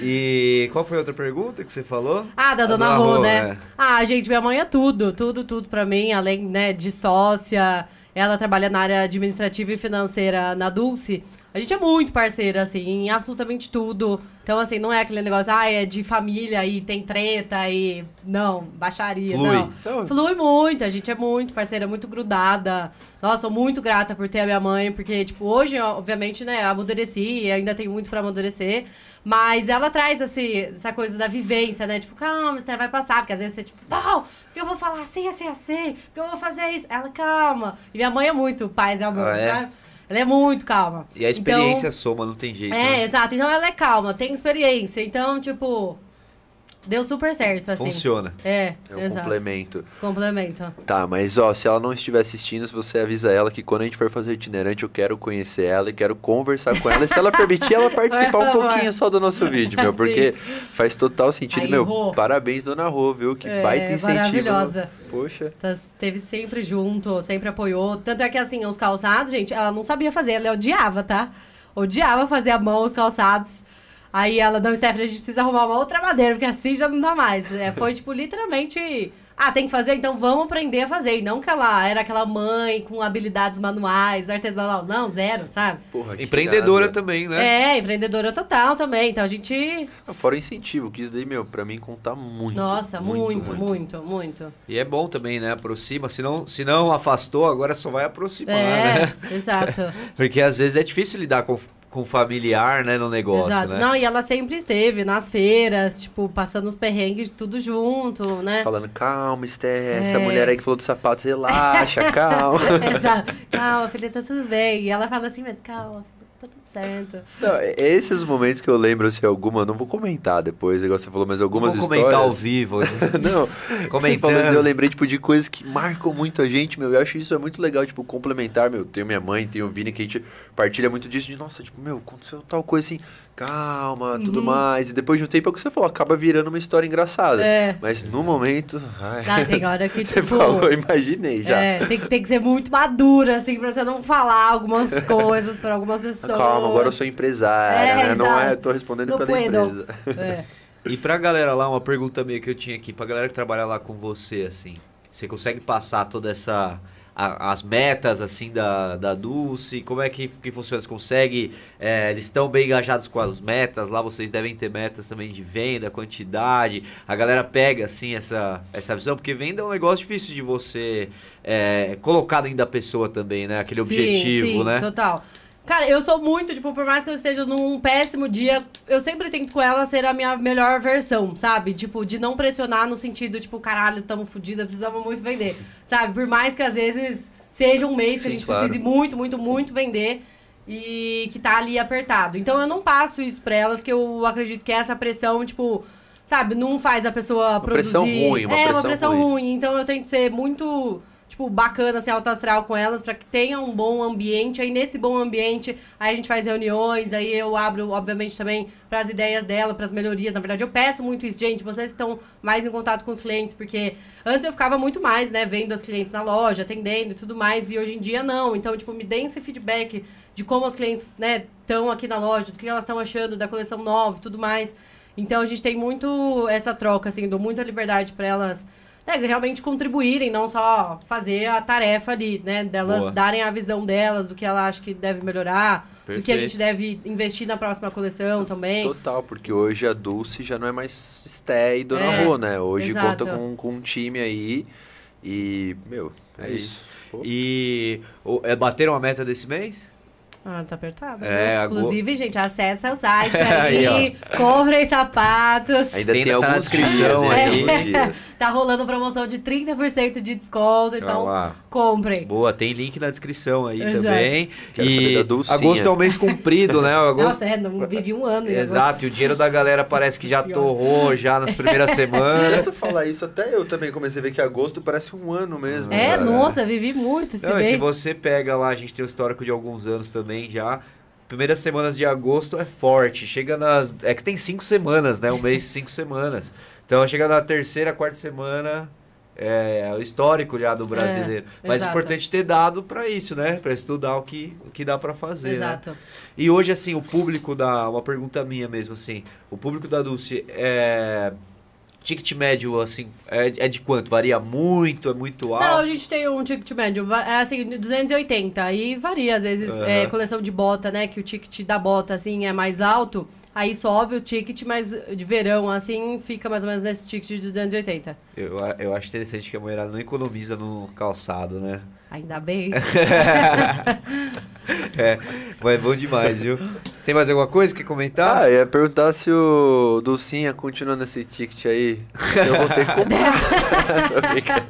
E qual foi a outra pergunta que você falou? Ah, da Dona Dona Rô, Rô, né? é. Ah, gente, minha mãe é tudo, tudo, tudo pra mim, além, né, de sócia. Ela trabalha na área administrativa e financeira na Dulce. A gente é muito parceira, assim, em absolutamente tudo. Então, assim, não é aquele negócio, ah, é de família e tem treta e. Não, baixaria, Flui. não. Então, Flui muito, a gente é muito parceira, muito grudada. Nossa, sou muito grata por ter a minha mãe, porque, tipo, hoje, obviamente, né, amadureci e ainda tem muito pra amadurecer. Mas ela traz esse, essa coisa da vivência, né? Tipo, calma, isso daí vai passar. Porque às vezes você, tipo, não, porque eu vou falar assim, assim, assim, porque eu vou fazer isso. Ela, calma. E minha mãe é muito paz e amor, Ah, é? sabe? Ela é muito calma. E a experiência Então, soma, não tem jeito. é, né? exato. Então ela é calma, tem experiência. Então, tipo, deu super certo, assim. Funciona. É, é um exato. complemento. Complemento. Tá, mas ó, se ela não estiver assistindo, se você avisa ela que quando a gente for fazer itinerante, eu quero conhecer ela e quero conversar com ela. E se ela permitir, ela participar um pouquinho só do nosso vídeo, meu, porque faz total sentido, Aí, meu. Rô. Parabéns, dona Rô, viu? Que É, baita incentivo. maravilhosa. Poxa. Tá, teve sempre junto, sempre apoiou. Tanto é que, assim, os calçados, gente, ela não sabia fazer, ela odiava, tá? Odiava fazer a mão os calçados. Aí ela, não, Stephanie, a gente precisa arrumar uma outra madeira, porque assim já não dá mais. É, foi, tipo, literalmente... Ah, tem que fazer? Então vamos aprender a fazer. E não que ela era aquela mãe com habilidades manuais, artesanal. Não, zero, sabe? Porra, que Empreendedora também, né? É, empreendedora total também. Então a gente... Ah, Fora o incentivo, que isso daí, meu, pra mim conta muito. Nossa, muito, muito, muito. E é bom também, né? Aproxima. Se não, se não afastou, agora só vai aproximar, É, né? exato. Porque às vezes é difícil lidar com, com familiar, né? No negócio, Exato. né? Não, e ela sempre esteve nas feiras, tipo, passando os perrengues tudo junto, né? Falando, calma, Esther, essa É. mulher aí que falou dos sapatos, relaxa, calma. Exato. Calma, filha, tá tudo bem. E ela fala assim, mas calma, certo. Não, é- esses momentos que eu lembro, assim, alguma, não vou comentar depois, igual você falou, mas algumas Vou comentar ao histórias... vivo. Não, você Comentando. falou eu lembrei, tipo, de coisas que marcam muito a gente, meu, eu acho isso é muito legal, tipo, complementar, meu, tenho minha mãe, tenho o Vini, que a gente partilha muito disso, de, nossa, tipo, meu, aconteceu tal coisa assim, calma, tudo Uhum. mais, e depois de um tempo, é o que você falou, acaba virando uma história engraçada, É. mas no momento, ai, Ah, tem hora que, você tipo... falou, eu imaginei já. É, tem, que- tem que ser muito madura, assim, pra você não falar algumas coisas pra algumas pessoas. Calma, agora eu sou empresária, É, né? Não é, tô respondendo Não pela puedo. empresa. É. E pra galera lá, uma pergunta meio que eu tinha aqui, pra galera que trabalha lá com você, assim, você consegue passar toda essa. a- as metas, assim, da, da Dulce, como é que, que funciona? Você consegue. é, eles estão bem engajados com as metas, lá vocês devem ter metas também de venda, quantidade. A galera pega, assim, essa, essa visão, porque venda é um negócio difícil de você é, colocar dentro da pessoa também, né? Aquele Sim, objetivo, sim, né? Total. Cara, eu sou muito, tipo, por mais que eu esteja num péssimo dia, eu sempre tento com ela ser a minha melhor versão, sabe? Tipo, de não pressionar no sentido, tipo, caralho, tamo fodida, precisamos muito vender. Sabe? Por mais que às vezes seja um mês que Sim, a gente claro. precise muito, muito, muito vender e que tá ali apertado. Então eu não passo isso pra elas, que eu acredito que essa pressão, tipo, sabe, não faz a pessoa Uma produzir. pressão ruim, uma é, pressão uma pressão ruim. ruim. Então eu tento ser muito tipo, bacana, assim, alto astral com elas, pra que tenha um bom ambiente. Aí, nesse bom ambiente, aí a gente faz reuniões, aí eu abro, obviamente, também pras ideias dela, pras melhorias. Na verdade, eu peço muito isso, gente, vocês que estão mais em contato com os clientes, porque antes eu ficava muito mais, né, vendo as clientes na loja, atendendo e tudo mais, e hoje em dia não. Então, tipo, me deem esse feedback de como as clientes, né, estão aqui na loja, do que elas estão achando da coleção nova e tudo mais. Então, a gente tem muito essa troca, assim, dou muita liberdade pra elas né, realmente contribuírem, não só fazer a tarefa ali, né? Delas Boa. darem a visão delas, do que ela acha que deve melhorar, do que a Perfeito. gente deve investir na próxima coleção também. Total, porque hoje a Dulce já não é mais Sté e Dona É, Rô, né? Hoje exato. conta com, com um time aí e, meu, é, É isso. Pô. E o- é, bateram a meta desse mês? Ah, tá apertado. É, né? a Go- Inclusive, gente, acessa o site Aí, aí, comprem sapatos. Ainda Tem- tem, tá dias, hein, aí. Tá rolando promoção de 30% de desconto, Olha então lá. comprem. Boa, tem link na descrição aí Exato. também. Quero e agosto é o mês comprido, né? Agosto... Nossa, é, não vivi um ano. Exato, e o dinheiro da galera parece que já torrou já nas primeiras semanas. Falar isso, até eu também comecei a ver que agosto parece um ano mesmo. É, cara. nossa, vivi muito esse Não, mês. se você pega lá, a gente tem o histórico de alguns anos também já. Primeiras semanas de agosto é forte. Chega nas. É que tem cinco semanas, né? Um mês, cinco semanas. Então chega na terceira, quarta semana. É, o histórico já do brasileiro. Mas é importante ter dado pra isso, né? Pra estudar o que, o que dá pra fazer, né? Exato. E hoje, assim, o público da. Uma pergunta minha mesmo, assim. O público da Dulce é. Ticket médio, assim, é, é de quanto? Varia muito? É muito alto? Não, a gente tem um ticket médio, é assim, 280. Aí varia, às vezes, Aham. é, coleção de bota, né? Que o ticket da bota, assim, é mais alto. Aí sobe o ticket, mas de verão, assim, fica mais ou menos nesse ticket de 280. Eu, eu acho interessante que a mulherada não economiza no calçado, né? Ainda bem. É, mas é bom demais, viu? Tem mais alguma coisa que comentar? Ah, eu ia perguntar se o Dulcinha continua nesse ticket aí. Eu vou ter que comprar. Tô brincando.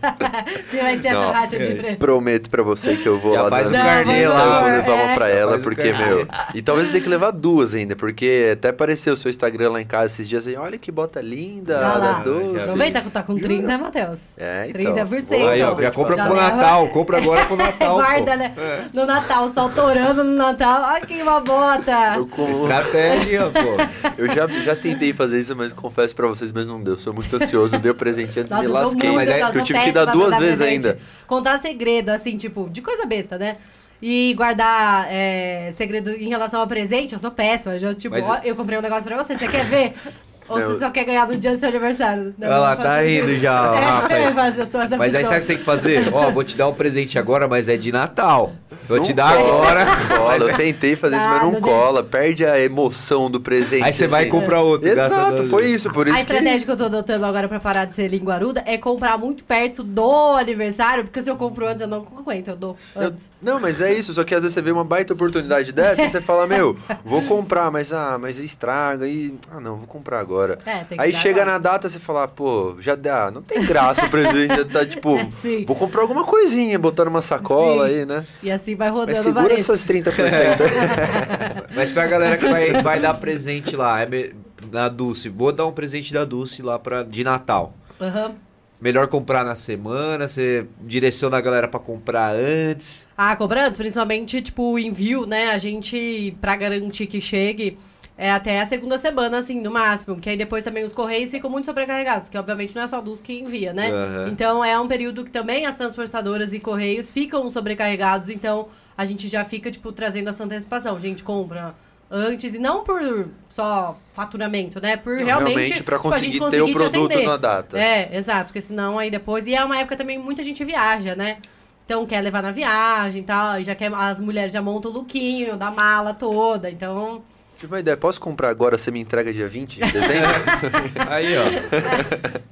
Se vai ser essa Não, faixa de é. preço. Prometo pra você que eu vou Já lá faz o carnê eu lá, vou levar uma é. pra ela, porque, meu. E talvez eu tenha que levar duas ainda, porque até apareceu o seu Instagram lá em casa esses dias aí. Olha que bota linda, Tá lá. da doce. Aproveita que tá com Jura? 30, Matheus. É, então. 30%. Aí, ó, já compra pro. Natal, compra agora pro Natal. Guarda, pô. né? No Natal, sol torando no Natal. Ai, que uma bota. Eu, como- Estratégia, pô. eu já, já tentei fazer isso, mas confesso pra vocês, mas não deu. Sou muito ansioso, dei o presente antes Nossa, me lasquei. muito mas é eu tive que dar duas vezes presente. ainda. Contar segredo, assim, tipo, de coisa besta, né? E guardar é, segredo em relação ao presente, eu sou péssima. Eu, tipo, Mas- ó, eu comprei um negócio pra você, você quer ver? Ou Não. você só quer ganhar no dia do seu aniversário? Não, Olha lá, tá isso. rindo já, É, Rafa mas aí sabe o que você tem que fazer? Ó, vou te dar um presente agora, mas é de Natal. Vou te Não dar cola, agora. Cola, eu tentei fazer isso, mas não né? cola. Perde a emoção do presente. Aí você vai assim. compra outro. Exato, foi isso, por isso A que... estratégia que eu tô adotando agora pra parar de ser linguaruda é comprar muito perto do aniversário, porque se eu compro antes eu não aguento, eu dou Eu- antes. não, mas é isso, só que às vezes você vê uma baita oportunidade dessa e você fala, meu, vou comprar, mas ah, mas estraga e. Ah, não, vou comprar agora. É, tem que Aí chega agora. na data você fala, pô, já dá, não tem graça o presente, já tá tipo, Sim. vou comprar alguma coisinha, botar numa sacola Sim. aí, né? E assim vai rodando Mas segura varejo. essas 30%. Mas pra galera que vai, vai dar presente lá, é me- na Dulce, vou dar um presente da Dulce lá pra, de Natal. Aham. Melhor comprar na semana, você direciona a galera pra comprar antes. Ah, cobrando, principalmente, tipo, o envio, né? A gente, pra garantir que chegue, é até a segunda semana, assim, no máximo. Que aí depois também os correios ficam muito sobrecarregados, que obviamente não é só a Luz que envia, né? Aham. Então é um período que também as transportadoras e correios ficam sobrecarregados, então a gente já fica, tipo, trazendo essa antecipação. A gente compra antes, e não por só faturamento, né? Por Não, realmente, realmente pra tipo, a gente conseguir ter o conseguir produto atender. na data. É, exato, porque senão aí depois. E é uma época também muita gente viaja, né? Então quer levar na viagem e tal, e já quer. As mulheres já montam o lookinho da mala toda, então. Tive uma ideia, posso comprar agora, você me entrega dia 20 de dezembro? Aí, ó.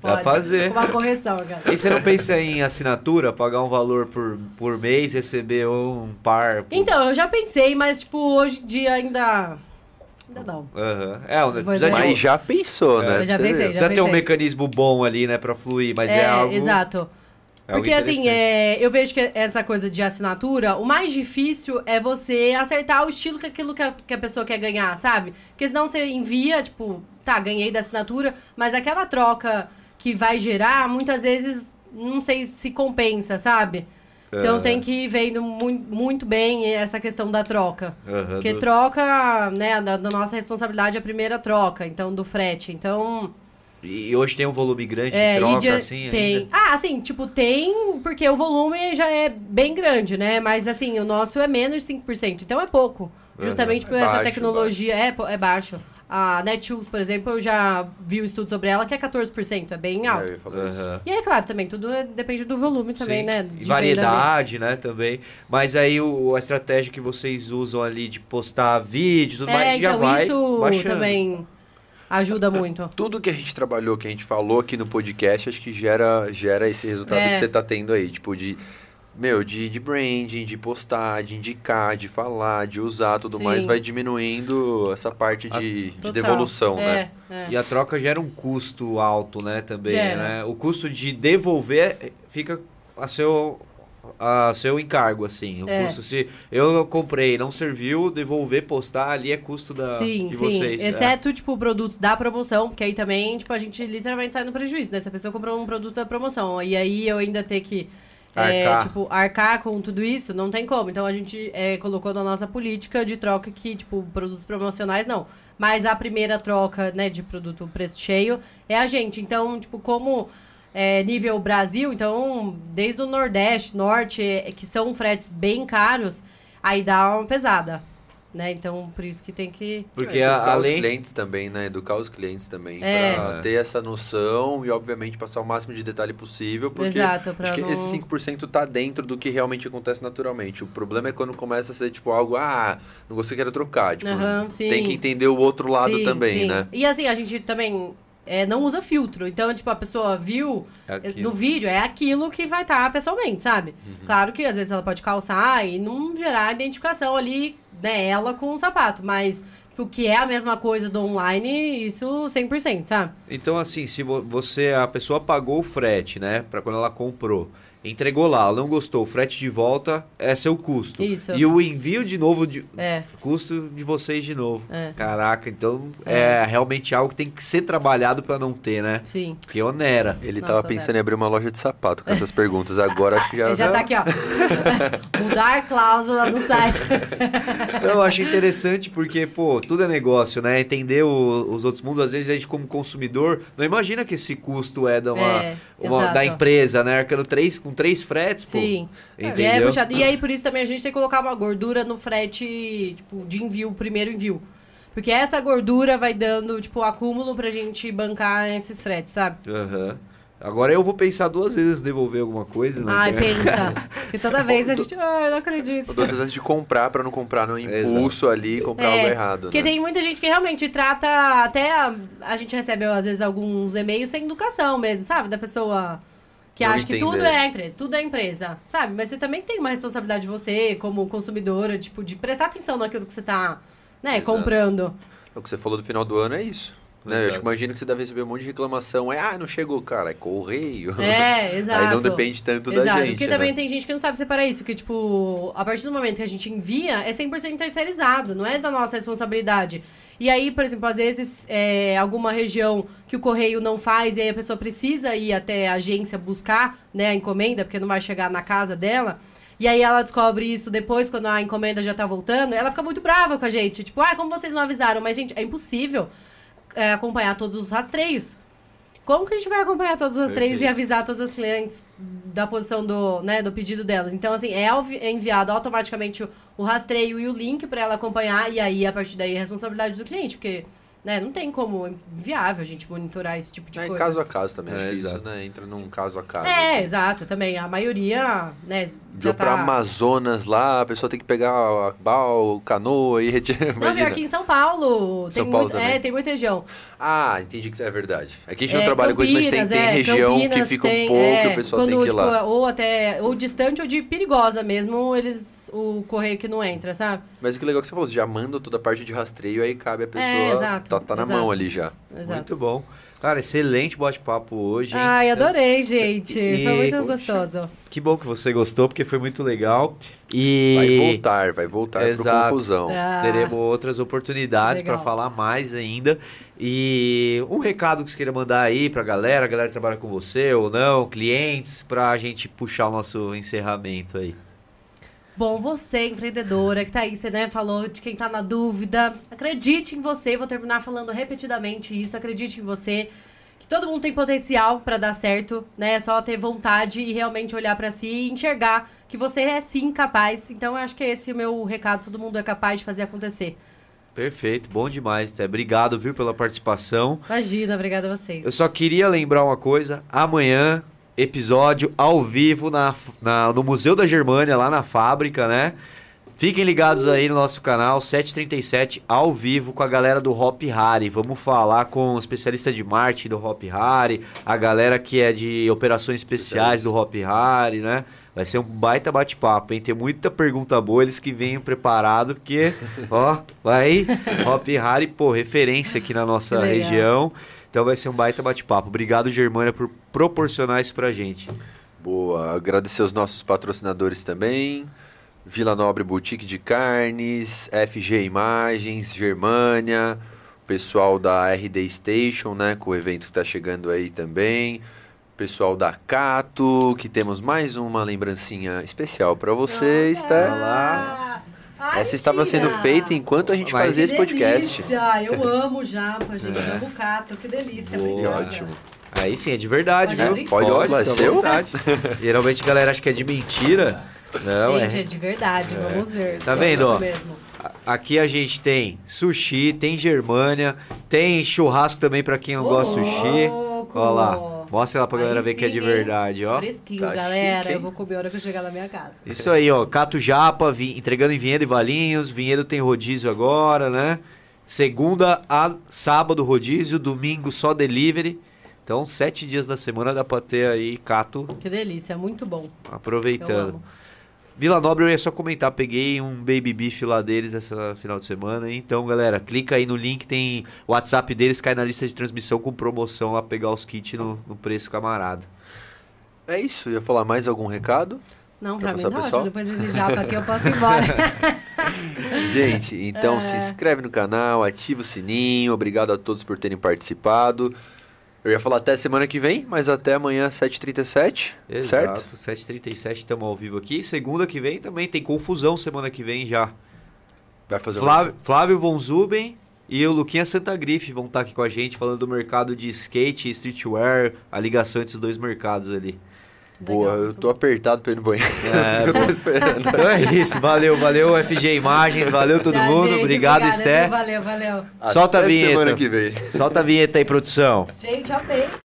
Dá pra fazer. Uma correção, cara. E você não pensa em assinatura, pagar um valor por, por mês, receber um par? por- Então, eu já pensei, mas, tipo, hoje em dia ainda. Ainda não. Aham. É, um- precisa, é. um- Mas já pensou, É. né? Eu já pensei, já precisa ter um pensei. mecanismo bom ali, né, pra fluir, mas é, algo... Exato. É Porque assim, é, eu vejo que essa coisa de assinatura, o mais difícil é você acertar o estilo que aquilo que a, que a pessoa quer ganhar, sabe? Porque senão você envia, tipo, tá, ganhei da assinatura, mas aquela troca que vai gerar, muitas vezes, não sei se compensa, sabe? Então tem que ir vendo muito, muito bem essa questão da troca. Aham, Porque do- troca, né, da, da nossa responsabilidade é a primeira troca, então, do frete. Então, E hoje tem um volume grande é, de troca, de- assim, tem. ainda? Ah, assim, tipo, tem, porque o volume já é bem grande, né? Mas assim, o nosso é menos de 5%, então é pouco. Justamente Aham. por É essa baixo, tecnologia. É, po- é baixo. A Netshoes, por exemplo, eu já vi um estudo sobre ela que é 14%, é bem É, alto. Aham. E aí, claro, também, tudo é- depende do volume também, Sim. né? De variedade, né, também. Mas aí o, a estratégia que vocês usam ali de postar vídeo e tudo. É, mais, já então vai isso baixando. também ajuda muito. Tudo que a gente trabalhou, que a gente falou aqui no podcast, acho que gera, gera esse resultado É. que você tá tendo aí. Tipo, de meu, de, de branding, de postar, de indicar, de falar, de usar, tudo Sim. mais, vai diminuindo essa parte de, de devolução, né? É, é. E a troca gera um custo alto, né, também, Gera. né? O custo de devolver fica a seu a seu encargo, assim. O É. custo, se eu comprei não serviu, devolver, postar, ali é custo da, Sim, de sim. vocês. é. Exceto, tipo, produtos da promoção, porque aí também, tipo, a gente literalmente sai no prejuízo, né? Se a pessoa comprou um produto da promoção, e aí eu ainda ter que, é, Arcar. tipo, arcar com tudo isso, não tem como. Então a gente é, colocou na nossa política de troca que, tipo, produtos promocionais não. Mas a primeira troca, né, de produto preço cheio é a gente. Então, tipo, como é, nível Brasil, então, desde o Nordeste, Norte, é, que são fretes bem caros, aí dá uma pesada. Né? Então, por isso que tem que. Porque É, a- além... os clientes também, né? Educar os clientes também. É. Pra ter essa noção e, obviamente, passar o máximo de detalhe possível. Porque Exato, pra acho que não... esse 5% tá dentro do que realmente acontece naturalmente. O problema é quando começa a ser, tipo, algo... Ah, não gostei, quero trocar. Tipo, sim. tem que entender o outro lado Sim, também, sim. né? E assim, a gente também é, não usa filtro. Então, tipo, a pessoa viu É aquilo. no vídeo, é aquilo que vai estar pessoalmente, sabe? Uhum. Claro que às vezes ela pode calçar e não gerar identificação ali, né, ela com o sapato. Mas o que é a mesma coisa do online, isso 100%, sabe? Então, assim, se vo- você, a pessoa pagou o frete, né, pra quando ela comprou, entregou lá, não gostou, o frete de volta é seu custo. Isso. E o envio de novo, de, É, custo de vocês de novo. é, Caraca, então é. realmente algo que tem que ser trabalhado pra não ter, né? sim. Porque onera. Ele Nossa, tava pensando em abrir uma loja de sapato com essas perguntas. Agora acho que já... Ele já tá aqui, ó. Mudar cláusula no site. Eu acho interessante porque, pô, tudo é negócio, né? Entender o- os outros mundos, às vezes a gente como consumidor não imagina que esse custo é, da, uma, É, uma- da empresa, né? Arcando três, com três fretes, pô. Sim. Entendeu? E, é puxado. e aí, por isso também a gente tem que colocar uma gordura no frete, tipo, de envio, primeiro envio. Porque essa gordura vai dando, tipo, acúmulo pra gente bancar esses fretes, sabe? Aham. Agora eu vou pensar duas vezes em devolver alguma coisa. Né? Ai, pensa. Porque toda vez a gente. Ai, eu não acredito. Duas vezes antes de comprar, pra não comprar no impulso ali e comprar É, algo errado, Porque né? tem muita gente que realmente trata até. A, a gente recebe, às vezes, alguns e-mails sem educação mesmo, sabe? Da pessoa que Não acha que entender. tudo é a empresa, tudo é a empresa, sabe? Mas você também tem uma responsabilidade de você, como consumidora, tipo, de prestar atenção naquilo que você tá, né, Exato. comprando. O que você falou do final do ano é isso. Né? Eu acho que imagino que você deve receber um monte de reclamação. É, ah, não chegou, cara, é correio. É, exato. Aí não depende tanto Exato, da gente. porque né? também tem gente que não sabe separar isso, que, tipo, a partir do momento que a gente envia, é 100% terceirizado, não é da nossa responsabilidade. E aí, por exemplo, às vezes, é, alguma região que o correio não faz, e aí a pessoa precisa ir até a agência buscar, né, a encomenda, porque não vai chegar na casa dela, e aí ela descobre isso depois, quando a encomenda já tá voltando, ela fica muito brava com a gente. Tipo, ah, como vocês não avisaram? Mas, gente, é impossível é, acompanhar todos os rastreios. Como que a gente vai acompanhar todos os rastreios e Perfeito. avisar todas as clientes da posição do, né, do pedido delas? Então, assim, é é enviado automaticamente o, o rastreio e o link para ela acompanhar, e aí, a partir daí, é responsabilidade do cliente, porque né, não tem como, é inviável a gente monitorar esse tipo de É, coisa. caso a caso também. É, acho que isso exato. né, entra num caso a caso. É, assim. exato, também. A maioria, né, Viu pra tá... Amazonas lá, a pessoa tem que pegar a bal, canoa e retirar. Não, pior aqui em São Paulo. São tem Paulo muito, também. É, tem muita região. Ah, entendi que isso é verdade. É que a gente É, não trabalha com isso, mas tem, Campinas, tem é, região que Campinas fica tem, um pouco é, e o pessoal quando, tem que ir tipo, lá. Ou até, ou distante ou de perigosa mesmo, eles, o correio que não entra, sabe? Mas que legal que você falou, você já manda toda a parte de rastreio, aí cabe a pessoa. É, exato, tá, tá na exato. mão ali já. Exato. Muito bom. Cara, excelente bate-papo hoje. hein? Ai, Então, adorei, gente. E- Foi muito Poxa. gostoso. Que bom que você gostou, porque foi muito legal. E Vai voltar, vai voltar Exato. pro conclusão. Ah, teremos outras oportunidades para falar mais ainda. E um recado que você queira mandar aí pra galera, a galera que trabalha com você ou não, clientes, pra gente puxar o nosso encerramento aí. Bom, você, empreendedora, que tá aí, você né, falou de quem tá na dúvida. Acredite em você, vou terminar falando repetidamente isso. Acredite em você. Que todo mundo tem potencial pra dar certo, né? É só ter vontade e realmente olhar pra si e enxergar que você é sim capaz. Então, eu acho que esse é o meu recado. Todo mundo é capaz de fazer acontecer. Perfeito, bom demais, Té. Obrigado, viu, pela participação. Imagina, obrigada a vocês. Eu só queria lembrar uma coisa: amanhã, episódio ao vivo na, na- no Museu da Germânia, lá na fábrica, né? Fiquem ligados aí no nosso canal 737 ao vivo com a galera do Hop Harry. Vamos falar com o especialista de marketing do Hop Harry, a galera que é de operações especiais do Hop Harry, né? Vai ser um baita bate-papo, hein? Tem muita pergunta boa, eles que venham preparado, porque, ó, vai Hop Harry, pô, referência aqui na nossa região. Então vai ser um baita bate-papo. Obrigado, Germânia, por proporcionar isso pra gente. Boa. Agradecer os nossos patrocinadores também. Vila Nobre Boutique de Carnes, FG Imagens, Germânia, o pessoal da RD Station, né, com o evento que está chegando aí também. Pessoal da Cato, que temos mais uma lembrancinha especial para você, Esther. Ah, ai, Essa estava sendo feita enquanto a gente Mas- fazia esse podcast. delícia. Eu amo japa, gente. É. Amo cato. Que delícia. Boa. obrigada. Ótimo. Aí sim, é de verdade, Pode viu? Pode, olha, é vontade. Geralmente a galera acha que é de mentira. Não, gente, é. é. de verdade. Vamos ver. Tá Só vendo? Mesmo. Aqui a gente tem sushi, tem germânia, tem churrasco também pra quem não Ô, gosta de sushi. louco. Ó mostra lá pra galera Aí ver que é de sim, verdade, ó. Fresquinho, Tá galera. chique, eu vou comer a hora que eu chegar na minha casa. Isso aí, ó. Cato Japa, vi- entregando em Vinhedo e Valinhos. Vinhedo tem rodízio agora, né? Segunda a sábado rodízio, domingo só delivery. Então, sete dias da semana dá pra ter aí Cato Que delícia, muito bom. Eu aproveitando. Vila Nobre, eu ia só comentar, peguei um baby beef lá deles essa final de semana. Então, galera, clica aí no link, tem o WhatsApp deles, cai na lista de transmissão com promoção lá, pegar os kits no, no preço camarada. É isso. Ia falar mais algum recado? Não, Pra pra, mim pro pessoal? Depois desse japa aqui eu posso ir embora. Gente, então É. se inscreve no canal, ativa o sininho. Obrigado a todos por terem participado. Eu ia falar até semana que vem, mas até amanhã, 7h37, certo? Exato, 7h37 estamos ao vivo aqui. Segunda que vem também tem confusão semana que vem já. Vai fazer um- Flávio, Flávio Von Zuben e o Luquinha Santa Grife vão estar aqui com a gente falando do mercado de skate e streetwear, a ligação entre os dois mercados ali. Boa, Legal, eu tô apertado pra ir no banheiro. É, eu tô esperando. Então é isso, valeu, valeu FG Imagens, valeu todo Tchau, mundo, gente, obrigado obrigada, Esté. Valeu, valeu. Solta a Até vinheta. semana que vem. Solta a vinheta aí, produção. Gente, amei.